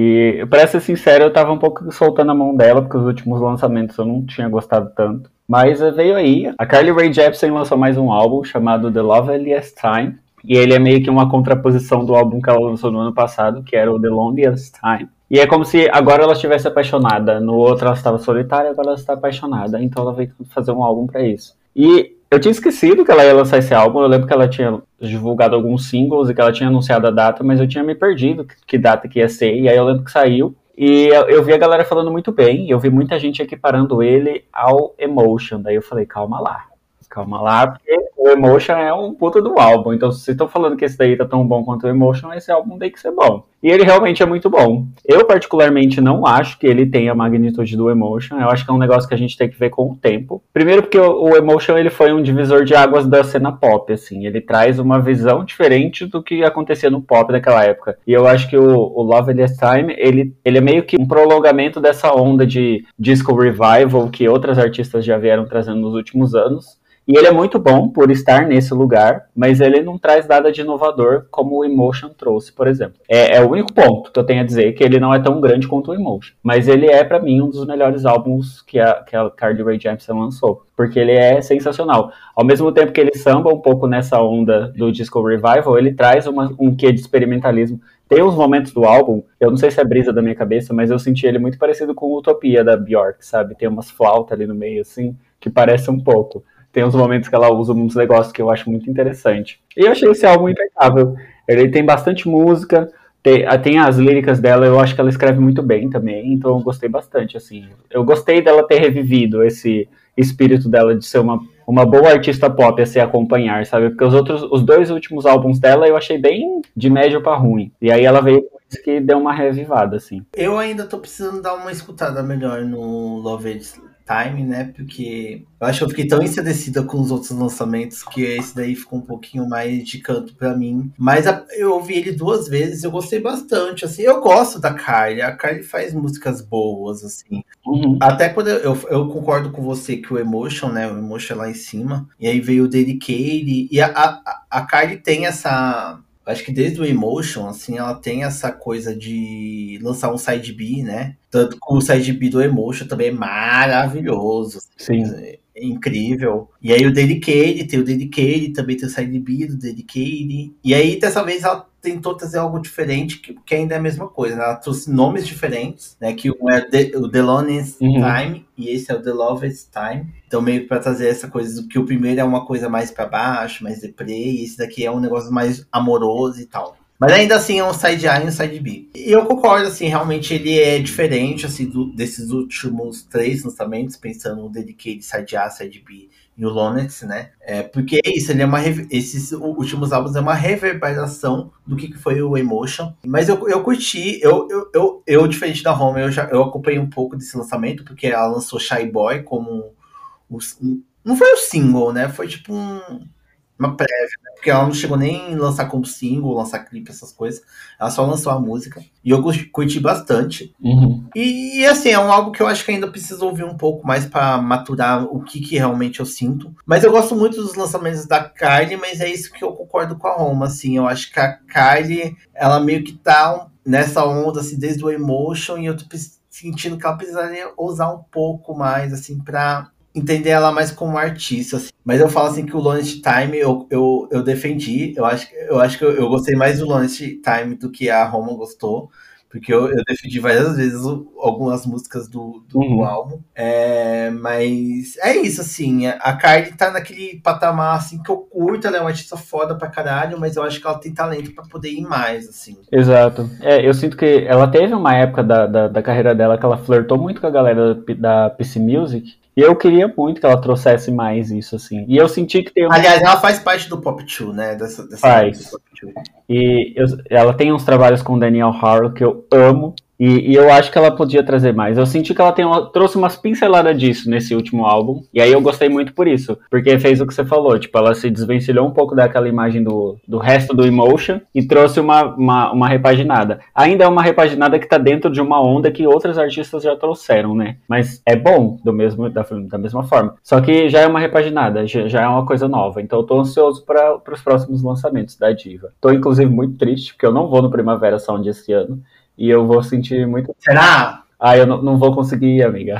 e, para ser sincero, eu tava um pouco soltando a mão dela, porque os últimos lançamentos eu não tinha gostado tanto. Mas veio aí. A Carly Rae Jepsen lançou mais um álbum chamado The Loveliest Time. E ele é meio que uma contraposição do álbum que ela lançou no ano passado, que era o The Loneliest Time. E é como se agora ela estivesse apaixonada. No outro ela estava solitária, agora ela está apaixonada. Então ela veio fazer um álbum para isso. E eu tinha esquecido que ela ia lançar esse álbum. Eu lembro que ela tinha divulgado alguns singles e que ela tinha anunciado a data, mas eu tinha me perdido que data que ia ser. E aí eu lembro que saiu. E eu, eu vi a galera falando muito bem. Eu vi muita gente equiparando ele ao Emotion. Daí eu falei, calma lá. Calma lá, porque o Emotion é um puta do álbum. Então, se vocês estão falando que esse daí tá tão bom quanto o Emotion, esse álbum tem que ser bom. E ele realmente é muito bom. Eu, particularmente, não acho que ele tenha a magnitude do Emotion. Eu acho que é um negócio que a gente tem que ver com o tempo. Primeiro porque o, Emotion ele foi um divisor de águas da cena pop, assim. Ele traz uma visão diferente do que acontecia no pop naquela época. E eu acho que o, o Love and Time, ele, ele é meio que um prolongamento dessa onda de disco revival que outras artistas já vieram trazendo nos últimos anos. E ele é muito bom por estar nesse lugar, mas ele não traz nada de inovador como o Emotion trouxe, por exemplo. É, é o único ponto que eu tenho a dizer que ele não é tão grande quanto o Emotion. Mas ele é, para mim, um dos melhores álbuns que a, que a Carly Rae Jepsen lançou. Porque ele é sensacional. Ao mesmo tempo que ele samba um pouco nessa onda do disco revival, ele traz uma, um quê de experimentalismo tem uns momentos do álbum, eu não sei se é brisa da minha cabeça, mas eu senti ele muito parecido com Utopia da Bjork, sabe? Tem umas flautas ali no meio, assim, que parece um pouco tem uns momentos que ela usa uns negócios que eu acho muito interessante. E eu achei esse álbum impecável. Ele tem bastante música, tem, ah, tem, as líricas dela, eu acho que ela escreve muito bem também, então eu gostei bastante, assim. Eu gostei dela ter revivido esse espírito dela de ser uma, uma boa artista pop a se acompanhar, sabe? Porque os outros, os dois últimos álbuns dela eu achei bem de médio para ruim. E aí ela veio que deu uma revivada, assim. Eu ainda tô precisando dar uma escutada melhor no Love It time, né? Porque eu acho que eu fiquei tão ensandecida com os outros lançamentos que esse daí ficou um pouquinho mais de canto para mim. Mas a, eu ouvi ele duas vezes, eu gostei bastante. Assim, eu gosto da Kylie. A Kylie faz músicas boas, assim. Uhum. Até quando eu, eu, eu, concordo com você que o Emotion, né? O Emotion é lá em cima. E aí veio o Dedicated. E a, a, a Kylie tem essa acho que desde o Emotion, assim, ela tem essa coisa de lançar um side B, né? Tanto que o side B do Emotion também é maravilhoso. Assim, Sim. É incrível. E aí o Dedicated, tem o Dedicated, também tem o side B do Dedicated. E aí, dessa vez, ela tentou trazer algo diferente, que, que ainda é a mesma coisa. Né? Ela trouxe nomes diferentes, né? Que um é The, o The Loneliest uhum. Time e esse é o The Lovest Time. Então, meio para trazer essa coisa que o primeiro é uma coisa mais para baixo, mais deprê, e esse daqui é um negócio mais amoroso e tal. Mas ainda assim é um side A e um side B. E eu concordo, assim, realmente ele é diferente, assim, do, desses últimos três lançamentos, pensando no Dedicated side A, side B e o Lonets, né? É, porque é isso, ele é uma esses últimos álbuns é uma reverberação do que foi o Emotion. Mas eu, eu curti, eu, eu, eu, eu diferente da Home, eu já eu acompanhei um pouco desse lançamento, porque ela lançou Shy Boy como não foi o single, né? Foi tipo um uma prévia, né? porque ela não chegou nem lançar como single, lançar clipe, essas coisas. Ela só lançou a música. E eu curti bastante. Uhum. E, e, assim, é um álbum que eu acho que ainda preciso ouvir um pouco mais para maturar o que, que realmente eu sinto. Mas eu gosto muito dos lançamentos da Kylie, mas é isso que eu concordo com a Roma, assim. Eu acho que a Kylie, ela meio que tá nessa onda, assim, desde o Emotion, e eu tô sentindo que ela precisaria usar um pouco mais, assim, pra entender ela mais como artista. Assim. Mas eu falo assim que o Lonest Time eu, eu, eu defendi. Eu acho, eu acho que eu, eu gostei mais do Lonest Time do que a Roma gostou. Porque eu, eu defendi várias vezes algumas músicas do, do uhum. álbum. É, mas é isso, assim. A Kylie tá naquele patamar assim que eu curto, ela é uma artista foda pra caralho, mas eu acho que ela tem talento para poder ir mais, assim. Exato. É, eu sinto que ela teve uma época da, da, da carreira dela que ela flertou muito com a galera da, da PC Music. E eu queria muito que ela trouxesse mais isso, assim. E eu senti que tem uma... Aliás, ela faz parte do Pop 2, né? Dessa, dessa faz. E eu, ela tem uns trabalhos com Daniel Harlow que eu amo. E, e, eu acho que ela podia trazer mais. Eu senti que ela uma, trouxe umas pinceladas disso nesse último álbum. E aí eu gostei muito por isso. Porque fez o que você falou. Tipo, ela se desvencilhou um pouco daquela imagem do, do resto do Emotion e trouxe uma, uma, uma repaginada. Ainda é uma repaginada que tá dentro de uma onda que outros artistas já trouxeram, né? Mas é bom do mesmo, da, da mesma forma. Só que já é uma repaginada, já, já é uma coisa nova. Então eu tô ansioso para os próximos lançamentos da Diva. Tô inclusive muito triste, porque eu não vou no Primavera Sound esse ano. E eu vou sentir muito. Será? Ah, eu não, não vou conseguir, amiga.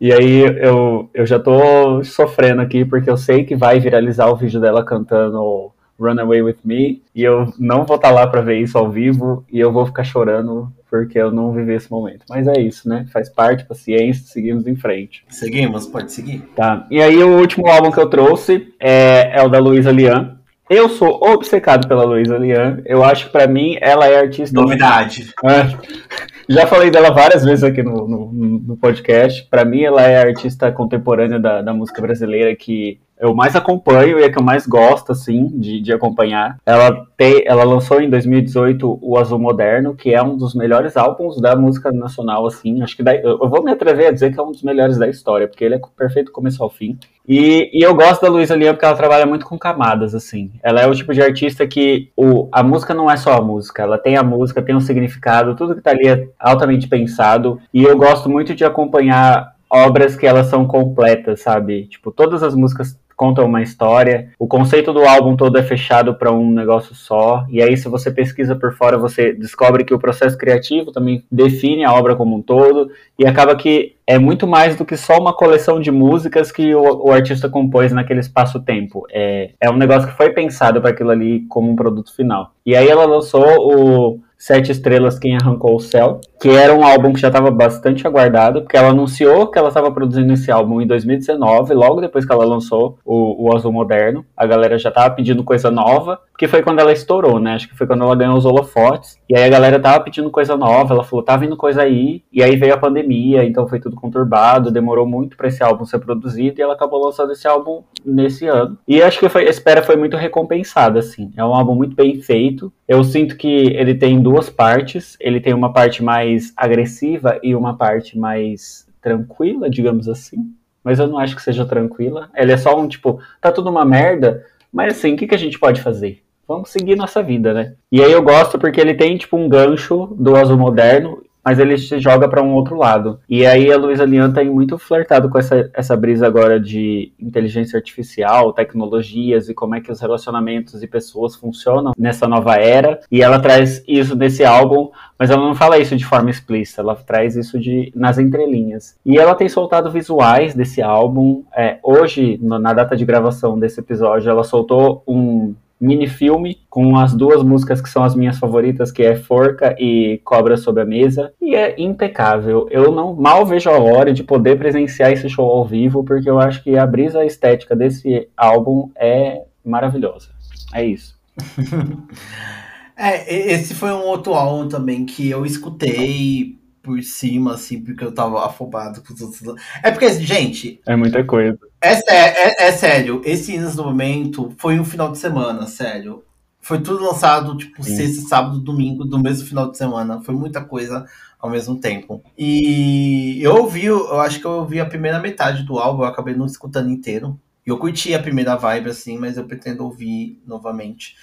E aí eu, eu já tô sofrendo aqui porque eu sei que vai viralizar o vídeo dela cantando Runaway With Me e eu não vou estar tá lá para ver isso ao vivo e eu vou ficar chorando porque eu não vivi esse momento. Mas é isso, né? Faz parte, paciência, seguimos em frente. Seguimos, pode seguir. Tá. E aí o último álbum que eu trouxe é, é o da Luísa Lian, eu sou obcecado pela Luísa Lian. Eu acho que para mim ela é artista. Novidade. É. Já falei dela várias vezes aqui no, no, no podcast. Para mim, ela é a artista contemporânea da, da música brasileira que eu mais acompanho e é que eu mais gosto, assim, de, de acompanhar. Ela, tem, ela lançou em 2018 o Azul Moderno, que é um dos melhores álbuns da música nacional, assim. Acho que daí, eu vou me atrever a dizer que é um dos melhores da história, porque ele é perfeito começo ao fim. E, e eu gosto da Luísa Lian porque ela trabalha muito com camadas, assim. Ela é o tipo de artista que o, a música não é só a música, ela tem a música, tem um significado, tudo que tá ali é altamente pensado. E eu gosto muito de acompanhar obras que elas são completas, sabe? Tipo, todas as músicas contam uma história. O conceito do álbum todo é fechado para um negócio só. E aí, se você pesquisa por fora, você descobre que o processo criativo também define a obra como um todo. E acaba que é muito mais do que só uma coleção de músicas que o, o artista compôs naquele espaço-tempo. É, é um negócio que foi pensado para aquilo ali como um produto final. E aí ela lançou o Sete Estrelas Quem Arrancou o Céu, que era um álbum que já estava bastante aguardado, porque ela anunciou que ela estava produzindo esse álbum em 2019, logo depois que ela lançou o, o Azul Moderno. A galera já estava pedindo coisa nova, que foi quando ela estourou, né? Acho que foi quando ela ganhou os holofotes. E aí a galera tava pedindo coisa nova, ela falou, tá vindo coisa aí. E aí veio a pandemia, então foi tudo conturbado, demorou muito para esse álbum ser produzido e ela acabou lançando esse álbum nesse ano. E acho que foi, a espera foi muito recompensada, assim. É um álbum muito bem feito. Eu sinto que ele tem duas partes. Ele tem uma parte mais agressiva e uma parte mais tranquila, digamos assim. Mas eu não acho que seja tranquila. Ele é só um tipo, tá tudo uma merda, mas assim, o que, que a gente pode fazer? vamos seguir nossa vida, né? E aí eu gosto porque ele tem tipo um gancho do azul moderno, mas ele se joga para um outro lado. E aí a Luísa Lian tem muito flertado com essa, essa brisa agora de inteligência artificial, tecnologias e como é que os relacionamentos e pessoas funcionam nessa nova era. E ela traz isso nesse álbum, mas ela não fala isso de forma explícita, ela traz isso de nas entrelinhas. E ela tem soltado visuais desse álbum. É, hoje, na data de gravação desse episódio, ela soltou um mini filme com as duas músicas que são as minhas favoritas, que é Forca e Cobra sob a Mesa, e é impecável. Eu não mal vejo a hora de poder presenciar esse show ao vivo, porque eu acho que a brisa estética desse álbum é maravilhosa. É isso. é, esse foi um outro álbum também que eu escutei por cima, assim, porque eu tava afobado com os outros. É porque, gente. É muita coisa. É, é, é sério, esse Inas do Momento foi um final de semana, sério. Foi tudo lançado, tipo, Sim. sexta, sábado, domingo, do mesmo final de semana. Foi muita coisa ao mesmo tempo. E eu ouvi, eu acho que eu ouvi a primeira metade do álbum, eu acabei não escutando inteiro. Eu curti a primeira vibe, assim, mas eu pretendo ouvir novamente.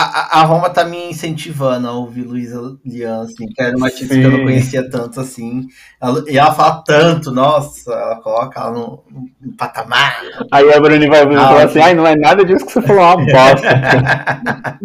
A, a, Roma tá me incentivando a ouvir Luísa Lian, assim, que era uma artista que eu não conhecia tanto, assim. Ela, e ela fala tanto, nossa, ela coloca ela no, no patamar. Aí a Bruni vai ouvir e falar assim, ai, não é nada disso que você falou, é uma bosta.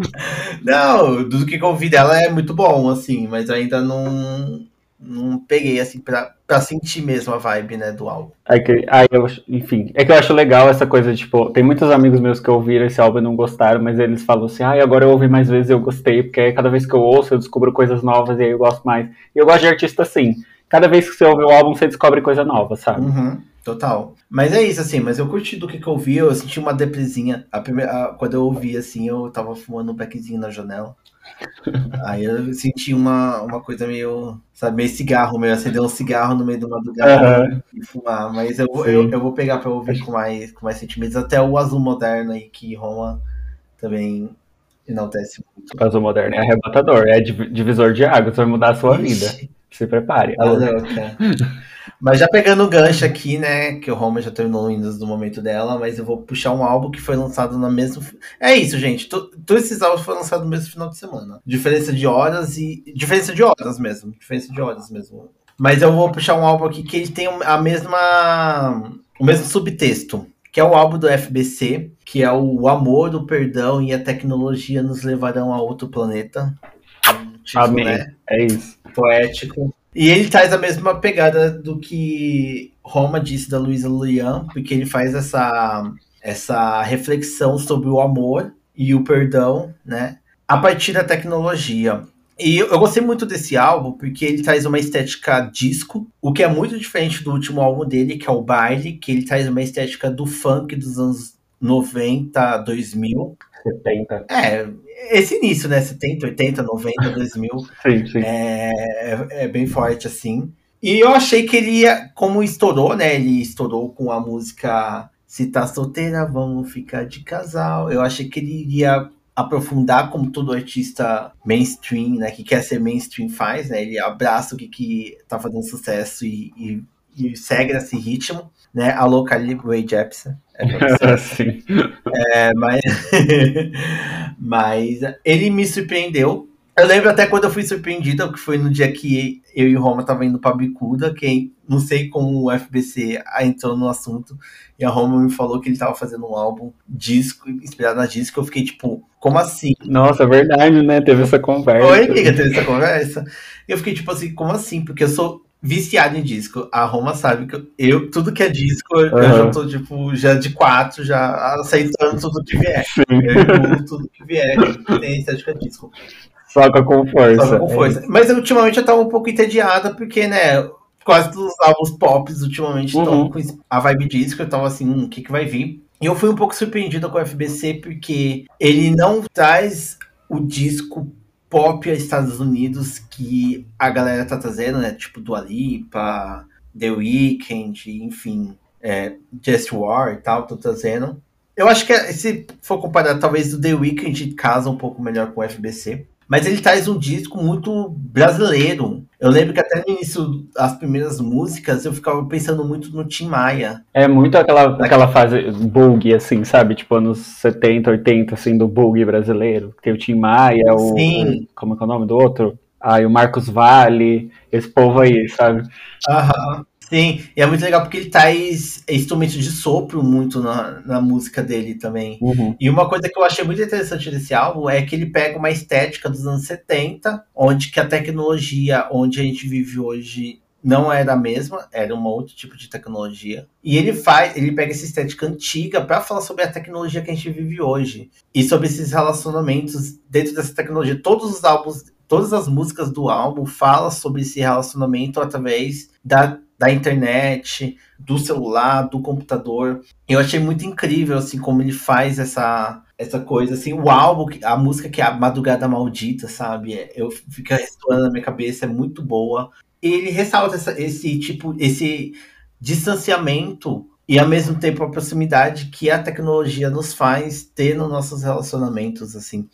não, do que eu ouvi dela é muito bom, assim, mas ainda não não peguei, assim, pra, pra sentir mesmo a vibe, né, do álbum. É que, aí eu, enfim, é que eu acho legal essa coisa, tipo, tem muitos amigos meus que ouviram esse álbum e não gostaram, mas eles falam assim, ah, agora eu ouvi mais vezes e eu gostei, porque cada vez que eu ouço eu descubro coisas novas e aí eu gosto mais. E eu gosto de artista assim, cada vez que você ouve o álbum você descobre coisa nova, sabe? Uhum. Total. Mas é isso, assim, mas eu curti do que, que eu ouvi, eu senti uma depresinha. A primeira, a, quando eu ouvi, assim, eu tava fumando um packzinho na janela. Aí eu senti uma, uma coisa meio, sabe, meio cigarro, meio acender um cigarro no meio do madrugada uhum. e fumar. Mas eu, eu, eu, vou pegar pra ouvir com mais, com mais sentimentos. Até o azul moderno aí, que Roma também enaltece muito. Azul moderno é arrebatador, é divisor de água, vai mudar a sua Ixi. vida. Se prepare. Tá louca. Mas já pegando o gancho aqui, né? Que o Roma já terminou o Windows no momento dela, mas eu vou puxar um álbum que foi lançado no mesmo. É isso, gente. Todos esses álbuns foram lançados no mesmo final de semana. Diferença de horas e. Diferença de horas mesmo. Diferença de horas mesmo. Mas eu vou puxar um álbum aqui que ele tem a mesma. o mesmo subtexto. Que é o álbum do FBC, que é o amor, o perdão e a tecnologia nos levarão a outro planeta. Tipo, Amém. Né? É isso. Poético. E ele traz a mesma pegada do que Roma disse da Luísa Lian, porque ele faz essa, essa reflexão sobre o amor e o perdão, né? A partir da tecnologia. E eu gostei muito desse álbum porque ele traz uma estética disco, o que é muito diferente do último álbum dele, que é o Baile, que ele traz uma estética do funk dos anos 90, 2000. 70. É, esse início, né? 70, 80, 90, 2000. sim, sim. É, é, bem forte, assim. E eu achei que ele ia, como estourou, né? Ele estourou com a música Se Tá Solteira, Vamos Ficar de Casal. Eu achei que ele iria aprofundar como todo artista mainstream, né? Que quer ser mainstream faz, né? Ele abraça o que, que tá fazendo sucesso e, e, e segue nesse ritmo, né? A louca Ray Jepsen. É, Sim. É, mas, mas ele me surpreendeu. Eu lembro até quando eu fui surpreendida, que foi no dia que eu e Roma tava indo pra Bicuda, que não sei como o FBC entrou no assunto, e a Roma me falou que ele tava fazendo um álbum disco, inspirado na disco, eu fiquei tipo, como assim? Nossa, é verdade, né? Teve essa conversa. Oi, amiga, teve essa conversa. Eu fiquei tipo assim, como assim? Porque eu sou viciado em disco. A Roma sabe que eu, tudo que é disco, uhum. eu já tô, tipo, já de quatro, já aceitando tudo que vier. Sim. Eu tudo que vier, que tem estética disco. Soca com força. Soca com força. É. Mas ultimamente eu tava um pouco entediada, porque, né, quase todos os álbuns pop ultimamente estão uhum. com a vibe disco, eu tava assim, hum, o que que vai vir? E eu fui um pouco surpreendido com o FBC, porque ele não traz o disco pop Estados Unidos que a galera tá trazendo, né? Tipo do Alipa, The Weeknd, enfim, é, Just War e tal, tô trazendo. Eu acho que se for comparar, talvez o The Weeknd casa um pouco melhor com o FBC. Mas ele traz um disco muito brasileiro. Eu lembro que até no início, as primeiras músicas, eu ficava pensando muito no Tim Maia. É muito aquela, aquela fase bug, assim, sabe? Tipo, anos 70, 80, assim, do bug brasileiro. Tem o Tim Maia, o. Sim. Como é que é o nome do outro? Ah, e o Marcos Vale, esse povo aí, sabe? Aham. Sim, e é muito legal porque ele traz instrumentos de sopro muito na, na música dele também. Uhum. E uma coisa que eu achei muito interessante desse álbum é que ele pega uma estética dos anos 70, onde que a tecnologia, onde a gente vive hoje, não era a mesma, era um outro tipo de tecnologia. E ele faz, ele pega essa estética antiga para falar sobre a tecnologia que a gente vive hoje e sobre esses relacionamentos dentro dessa tecnologia. Todos os álbuns, todas as músicas do álbum falam sobre esse relacionamento através da, da internet, do celular, do computador. Eu achei muito incrível assim como ele faz essa essa coisa assim, o álbum, a música que é a Madrugada Maldita, sabe? Eu fica ressoando na minha cabeça, é muito boa ele ressalta essa, esse tipo, esse distanciamento e ao mesmo tempo a proximidade que a tecnologia nos faz ter nos nossos relacionamentos, assim.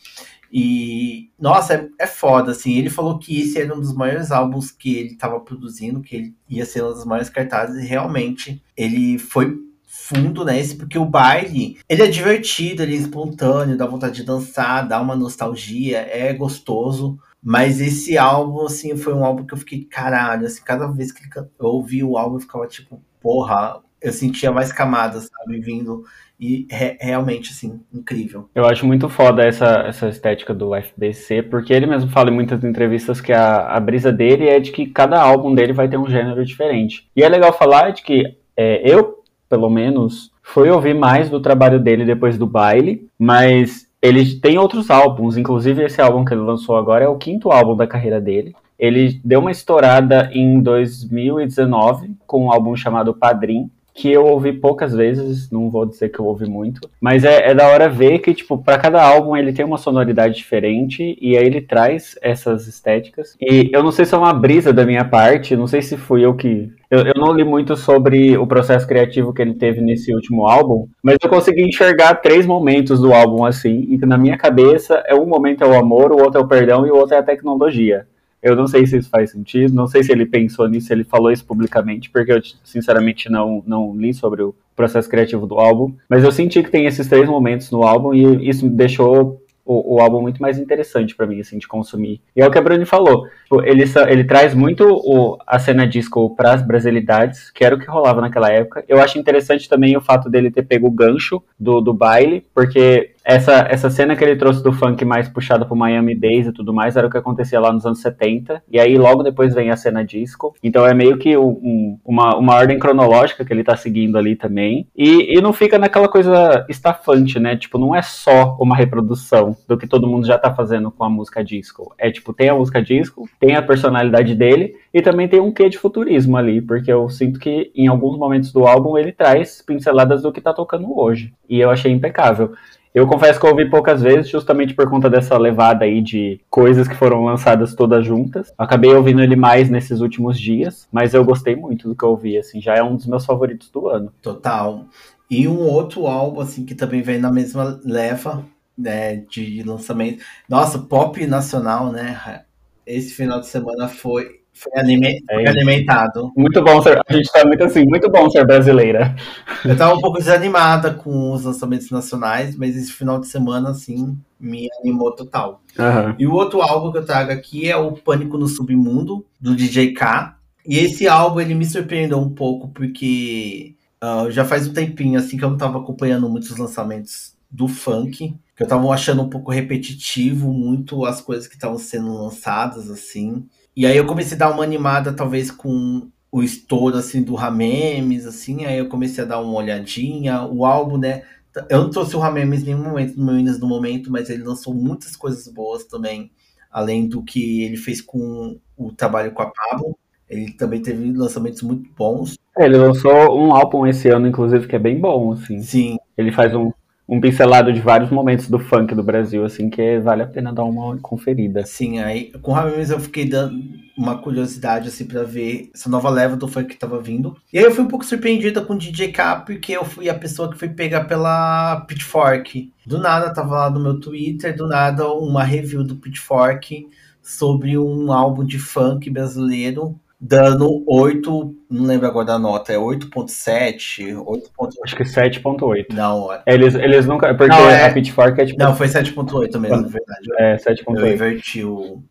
E, nossa, é, é foda, assim. Ele falou que esse era um dos maiores álbuns que ele estava produzindo, que ele ia ser um dos maiores cartazes, e realmente ele foi fundo nesse, porque o baile, ele é divertido, ele é espontâneo, dá vontade de dançar, dá uma nostalgia, é gostoso. Mas esse álbum, assim, foi um álbum que eu fiquei, caralho, assim, cada vez que eu ouvi o álbum, eu ficava tipo, porra, eu sentia mais camadas, sabe, vindo. E re realmente, assim, incrível. Eu acho muito foda essa, essa estética do FBC, porque ele mesmo fala em muitas entrevistas que a, a brisa dele é de que cada álbum dele vai ter um gênero diferente. E é legal falar de que é, eu, pelo menos, fui ouvir mais do trabalho dele depois do baile, mas ele tem outros álbuns, inclusive esse álbum que ele lançou agora é o quinto álbum da carreira dele. Ele deu uma estourada em 2019 com um álbum chamado Padrim, que eu ouvi poucas vezes, não vou dizer que eu ouvi muito, mas é, é da hora ver que, tipo, para cada álbum ele tem uma sonoridade diferente e aí ele traz essas estéticas. E eu não sei se é uma brisa da minha parte, não sei se fui eu que. Eu, eu não li muito sobre o processo criativo que ele teve nesse último álbum, mas eu consegui enxergar três momentos do álbum assim, e que na minha cabeça é um momento é o amor, o outro é o perdão e o outro é a tecnologia. Eu não sei se isso faz sentido, não sei se ele pensou nisso, ele falou isso publicamente, porque eu sinceramente não, não li sobre o processo criativo do álbum, mas eu senti que tem esses três momentos no álbum e isso deixou o, o álbum muito mais interessante para mim, assim, de consumir. E é o que a Bruni falou. Tipo, ele, ele traz muito o, a cena disco para as brasilidades, que era o que rolava naquela época. Eu acho interessante também o fato dele ter pego o gancho do, do baile, porque essa, essa cena que ele trouxe do funk mais puxada pro Miami Days e tudo mais era o que acontecia lá nos anos 70. E aí logo depois vem a cena disco. Então é meio que um, uma, uma ordem cronológica que ele tá seguindo ali também. E, e não fica naquela coisa estafante, né? Tipo, não é só uma reprodução do que todo mundo já tá fazendo com a música disco. É tipo, tem a música disco, tem a personalidade dele e também tem um quê de futurismo ali, porque eu sinto que em alguns momentos do álbum ele traz pinceladas do que tá tocando hoje. E eu achei impecável. Eu confesso que eu ouvi poucas vezes, justamente por conta dessa levada aí de coisas que foram lançadas todas juntas. Acabei ouvindo ele mais nesses últimos dias, mas eu gostei muito do que eu ouvi, assim, já é um dos meus favoritos do ano. Total. E um outro álbum, assim, que também vem na mesma leva, né, de lançamento. Nossa, pop nacional, né? Esse final de semana foi foi, aliment, é foi alimentado. Muito bom ser. A gente tá muito assim, muito bom ser brasileira. Eu tava um pouco desanimada com os lançamentos nacionais, mas esse final de semana, assim, me animou total. Uhum. E o outro álbum que eu trago aqui é o Pânico no Submundo, do DJ K. E esse álbum, ele me surpreendeu um pouco, porque uh, já faz um tempinho, assim, que eu não tava acompanhando muitos lançamentos do funk. Que eu tava achando um pouco repetitivo, muito as coisas que estavam sendo lançadas, assim. E aí eu comecei a dar uma animada, talvez, com o estouro, assim, do Ramemes, assim, aí eu comecei a dar uma olhadinha, o álbum, né, eu não trouxe o Ramemes em nenhum momento no meu Inas no momento, mas ele lançou muitas coisas boas também, além do que ele fez com o trabalho com a Pablo, ele também teve lançamentos muito bons. É, ele lançou um álbum esse ano, inclusive, que é bem bom, assim. Sim. Ele faz um, um pincelado de vários momentos do funk do Brasil, assim, que vale a pena dar uma conferida. Sim, aí com o Ramemes eu fiquei dando uma curiosidade, assim, para ver essa nova leva do funk que tava vindo. E aí eu fui um pouco surpreendida com o DJ K, porque eu fui a pessoa que foi pegar pela Pitchfork. Do nada, tava lá no meu Twitter, do nada, uma review do Pitchfork sobre um álbum de funk brasileiro dando 8, não lembro agora da nota, é 8.7, 8. Acho que 7.8. Não, é. Eles, eles nunca, porque não, é... a Pitchfork é tipo... Não, foi 7.8 mesmo, na verdade. É, 7.8. Eu inverti o...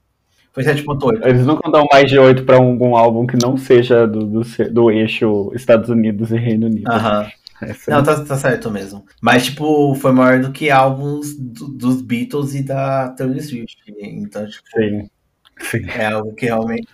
Foi 7.8. Eles nunca dão mais de 8 para algum álbum que não seja do, do, do eixo Estados Unidos e Reino Unido. Aham. -huh. Não, tá, tá, certo mesmo. Mas, tipo, foi maior do que álbuns do, dos Beatles e da Taylor Swift. Então, tipo. Sim. Sim. É algo que realmente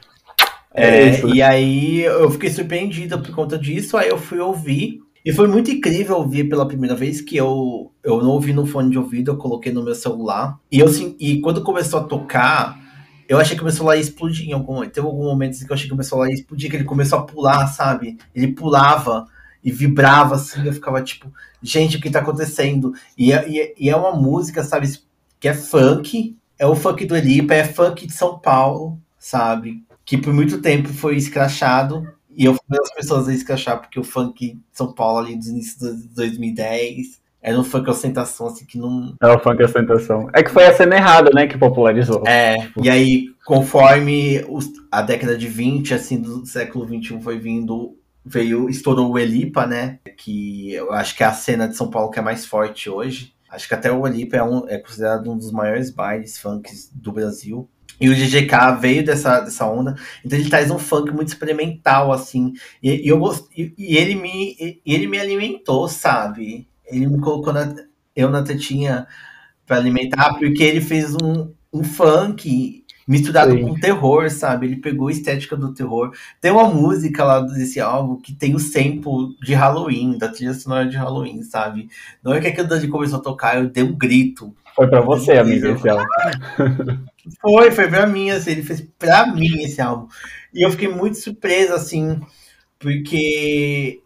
É, é e aí eu fiquei surpreendida por conta disso, aí eu fui ouvir. E foi muito incrível ouvir pela primeira vez que eu, eu não ouvi no fone de ouvido, eu coloquei no meu celular. E, eu, e quando começou a tocar, eu achei que o meu celular ia explodir em algum momento. Teve algum momento assim, que eu achei que o meu celular ia explodir, que ele começou a pular, sabe? Ele pulava e vibrava assim, eu ficava tipo, gente, o que tá acontecendo? E é, e é, e é uma música, sabe, que é funk, é o funk do Elipa, é funk de São Paulo, sabe? Que por muito tempo foi escrachado. E eu fui das pessoas a escrachar, porque o funk de São Paulo ali dos inícios de 2010 era um funk ostentação, assim, que não. É o funk ostentação. É que foi a cena errada, né, que popularizou. É, e aí, conforme os, a década de 20, assim, do século 21 foi vindo, veio, estourou o Elipa, né? Que eu acho que é a cena de São Paulo que é mais forte hoje. Acho que até o Elipa é, um, é considerado um dos maiores bailes funks do Brasil. E o GGK veio dessa, dessa onda, então ele traz um funk muito experimental, assim. E, e eu gost... e, e ele me e ele me alimentou, sabe? Ele me colocou na, eu na tetinha para alimentar, porque ele fez um, um funk misturado Sim. com terror, sabe? Ele pegou a estética do terror. Tem uma música lá desse álbum que tem o sample de Halloween, da trilha sonora de Halloween, sabe? Na hora que aquilo dali começou a tocar, eu dei um grito. Foi pra você, amigo, esse álbum. Foi, foi pra mim, assim, ele fez pra mim esse álbum. E eu fiquei muito surpresa, assim, porque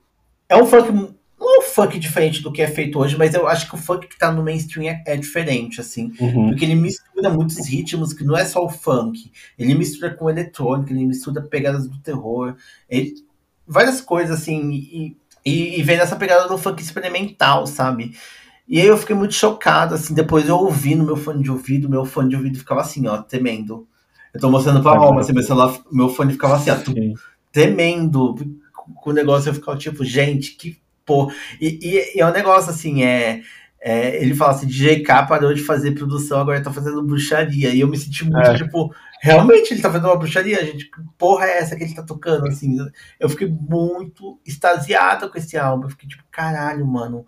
é um funk não é um funk diferente do que é feito hoje, mas eu acho que o funk que tá no mainstream é, é diferente, assim. Uhum. Porque ele mistura muitos ritmos, que não é só o funk. Ele mistura com eletrônica, ele mistura pegadas do terror. Ele, várias coisas, assim. E, e, e vem nessa pegada do funk experimental, sabe? E aí eu fiquei muito chocado, assim. Depois eu ouvi no meu fone de ouvido, meu fone de ouvido ficava assim, ó, temendo. Eu tô mostrando pra mão, mas meu celular, meu fone ficava assim, ó, temendo. Com o negócio eu ficava tipo, gente, que pô. E, e, e, é um negócio assim, é, é, ele fala assim, DJ K parou de fazer produção, agora tá fazendo bruxaria. E eu me senti muito, é. tipo, realmente ele tá fazendo uma bruxaria, gente. Que porra é essa que ele tá tocando? Assim, eu fiquei muito extasiada com esse álbum. Eu fiquei tipo, caralho, mano.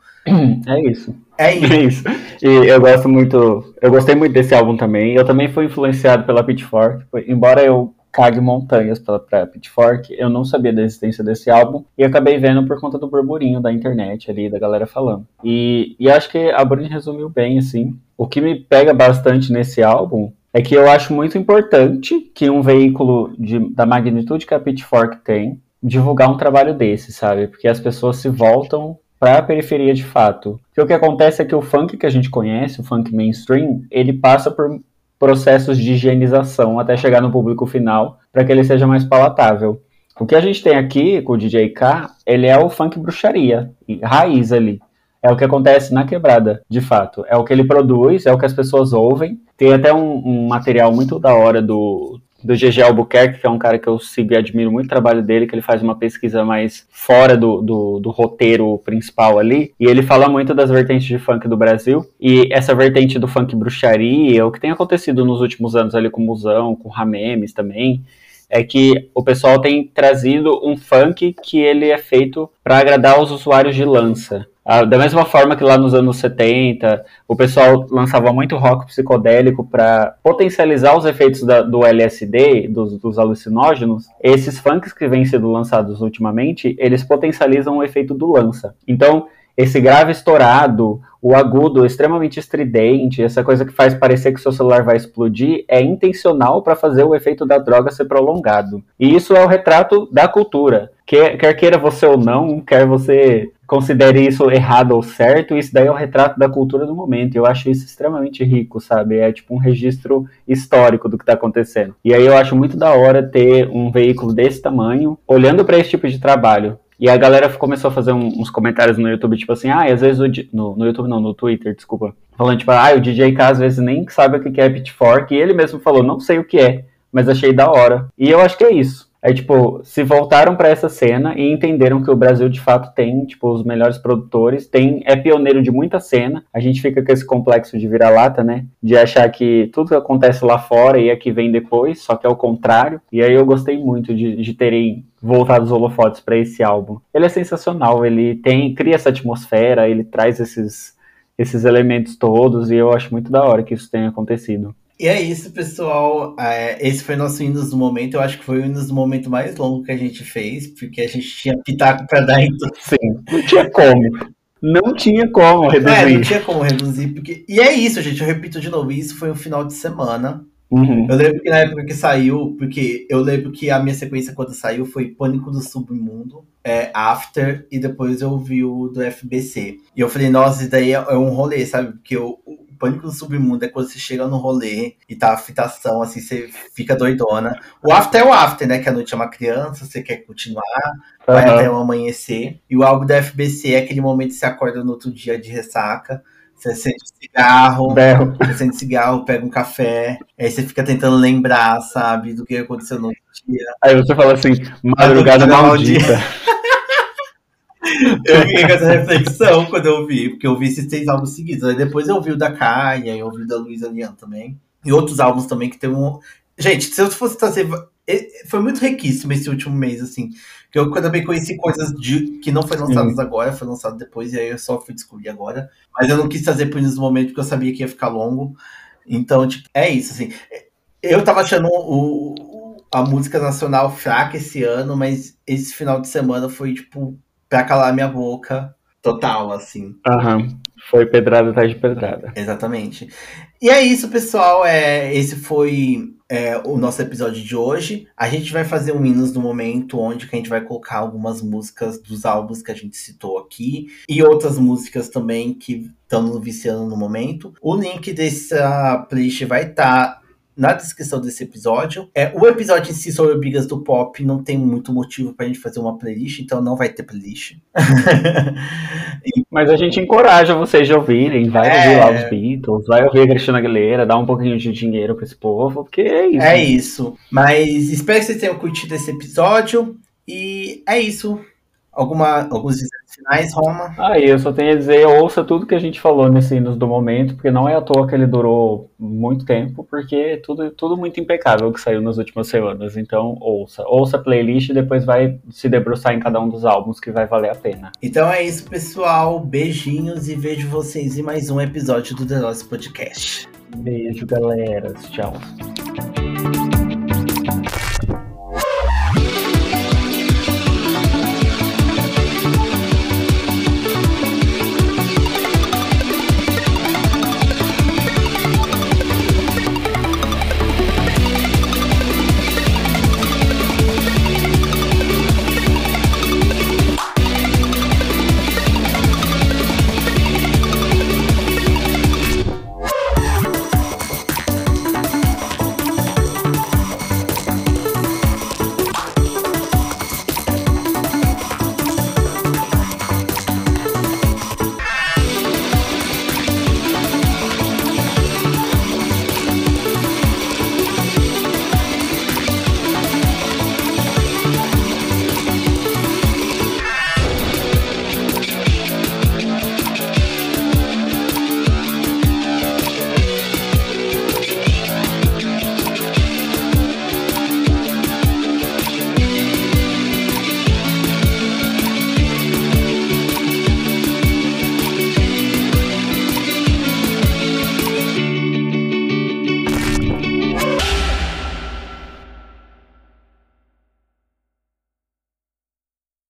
É isso. É isso. É isso. E eu gosto muito, eu gostei muito desse álbum também. Eu também fui influenciado pela Pitchfork, embora eu cague montanhas para Pitchfork. Eu não sabia da existência desse álbum e acabei vendo por conta do burburinho da internet ali, da galera falando. E, e acho que a Bruni resumiu bem, assim. O que me pega bastante nesse álbum é que eu acho muito importante que um veículo de, da magnitude que a Pitchfork tem divulgar um trabalho desse, sabe? Porque as pessoas se voltam para a periferia de fato. Porque o que acontece é que o funk que a gente conhece, o funk mainstream, ele passa por processos de higienização até chegar no público final, para que ele seja mais palatável. O que a gente tem aqui com o DJ K, ele é o funk bruxaria, raiz ali. É o que acontece na quebrada, de fato. É o que ele produz, é o que as pessoas ouvem. Tem até um, um material muito da hora do, do GG Albuquerque, que é um cara que eu sigo e admiro muito o trabalho dele, que ele faz uma pesquisa mais fora do, do, do, roteiro principal ali, e ele fala muito das vertentes de funk do Brasil, e essa vertente do funk bruxaria, o que tem acontecido nos últimos anos ali com o Musão, com o Ramemes também, é que o pessoal tem trazido um funk que ele é feito para agradar os usuários de lança. Ah, da mesma forma que lá nos anos 70 o pessoal lançava muito rock psicodélico para potencializar os efeitos da, do LSD, dos, dos, alucinógenos, esses funks que vêm sendo lançados ultimamente, eles potencializam o efeito do lança. Então, esse grave estourado, o agudo extremamente estridente, essa coisa que faz parecer que seu celular vai explodir, é intencional para fazer o efeito da droga ser prolongado. E isso é o retrato da cultura. Quer, quer queira você ou não, quer você considere isso errado ou certo, isso daí é o retrato da cultura do momento. Eu acho isso extremamente rico, sabe? É tipo um registro histórico do que está acontecendo. E aí eu acho muito da hora ter um veículo desse tamanho, olhando para esse tipo de trabalho. E a galera começou a fazer uns comentários no YouTube, tipo assim, ah, e às vezes o, no, no YouTube não, no Twitter, desculpa. Falando, tipo, ah, o DJ K às vezes nem sabe o que é Pitchfork, e ele mesmo falou, não sei o que é, mas achei da hora. E eu acho que é isso. Aí, tipo, se voltaram para essa cena e entenderam que o Brasil de fato tem, tipo, os melhores produtores, tem, é pioneiro de muita cena. A gente fica com esse complexo de vira-lata, né? De achar que tudo que acontece lá fora e aqui vem depois, só que é o contrário. E aí eu gostei muito de, de terem voltado os holofotes para esse álbum. Ele é sensacional, ele tem, cria essa atmosfera, ele traz esses, esses elementos todos e eu acho muito da hora que isso tenha acontecido. E é isso, pessoal. É, esse foi nosso Hinos do Momento. Eu acho que foi o Hinos do Momento mais longo que a gente fez, porque a gente tinha pitaco pra dar então. Sim, não tinha como. Não tinha como reduzir. É, não tinha como reduzir. Porque... E é isso, gente. Eu repito de novo, isso foi um final de semana. Uhum. Eu lembro que na época que saiu, porque eu lembro que a minha sequência quando saiu foi Pânico do Submundo, é, After, e depois eu vi o do FBC. E eu falei, nossa, isso daí é, é um rolê, sabe? Porque o Pânico do Submundo é quando você chega no rolê e tá a fitação, assim, você fica doidona. O After é o After, né? Que a noite é uma criança, você quer continuar, uhum. vai até o amanhecer. E o álbum da FBC é aquele momento que você acorda no outro dia de ressaca você acende cigarro, Berro. você acende cigarro, pega um café, aí você fica tentando lembrar, sabe, do que aconteceu no outro dia. Aí você fala assim, madrugada maldita. eu fiquei com essa reflexão quando eu vi, porque eu vi esses três álbuns seguidos. Aí depois eu vi o da Caia, eu vi o da Luísa Lian também. E outros álbuns também que tem um. Gente, se eu fosse trazer. Foi muito riquíssimo esse último mês, assim. Que eu também conheci coisas de, que não foram lançadas Sim. agora, foi lançado depois, e aí eu só fui descobrir agora. Mas eu não quis trazer por isso no momento, porque eu sabia que ia ficar longo. Então, tipo, é isso, assim. Eu tava achando o, a música nacional fraca esse ano, mas esse final de semana foi, tipo, pra calar minha boca total, assim. Aham. Foi pedrada atrás de pedrada. Exatamente. E é isso, pessoal. É, esse foi é, o nosso episódio de hoje. A gente vai fazer um Hinos do Momento, onde a gente vai colocar algumas músicas dos álbuns que a gente citou aqui e outras músicas também que estão no viciando no momento. O link dessa playlist vai estar tá na descrição desse episódio. É, o episódio em si sobre brigas do pop não tem muito motivo pra gente fazer uma playlist, então não vai ter playlist. Mas a gente encoraja vocês de ouvirem, vai é... ouvir lá os Beatles, vai ouvir a Cristina Aguilera, dá um pouquinho de dinheiro pra esse povo, porque é isso. É isso. Mas espero que vocês tenham curtido esse episódio. E é isso. Alguma, alguns finais, Roma? Aí, eu só tenho a dizer, ouça tudo que a gente falou nesse Hinos do Momento, porque não é à toa que ele durou muito tempo, porque é tudo, tudo muito impecável que saiu nas últimas semanas. Então, ouça. Ouça a playlist e depois vai se debruçar em cada um dos álbuns que vai valer a pena. Então é isso, pessoal. Beijinhos e vejo vocês em mais um episódio do The Lost Podcast. Beijo, galera. Tchau.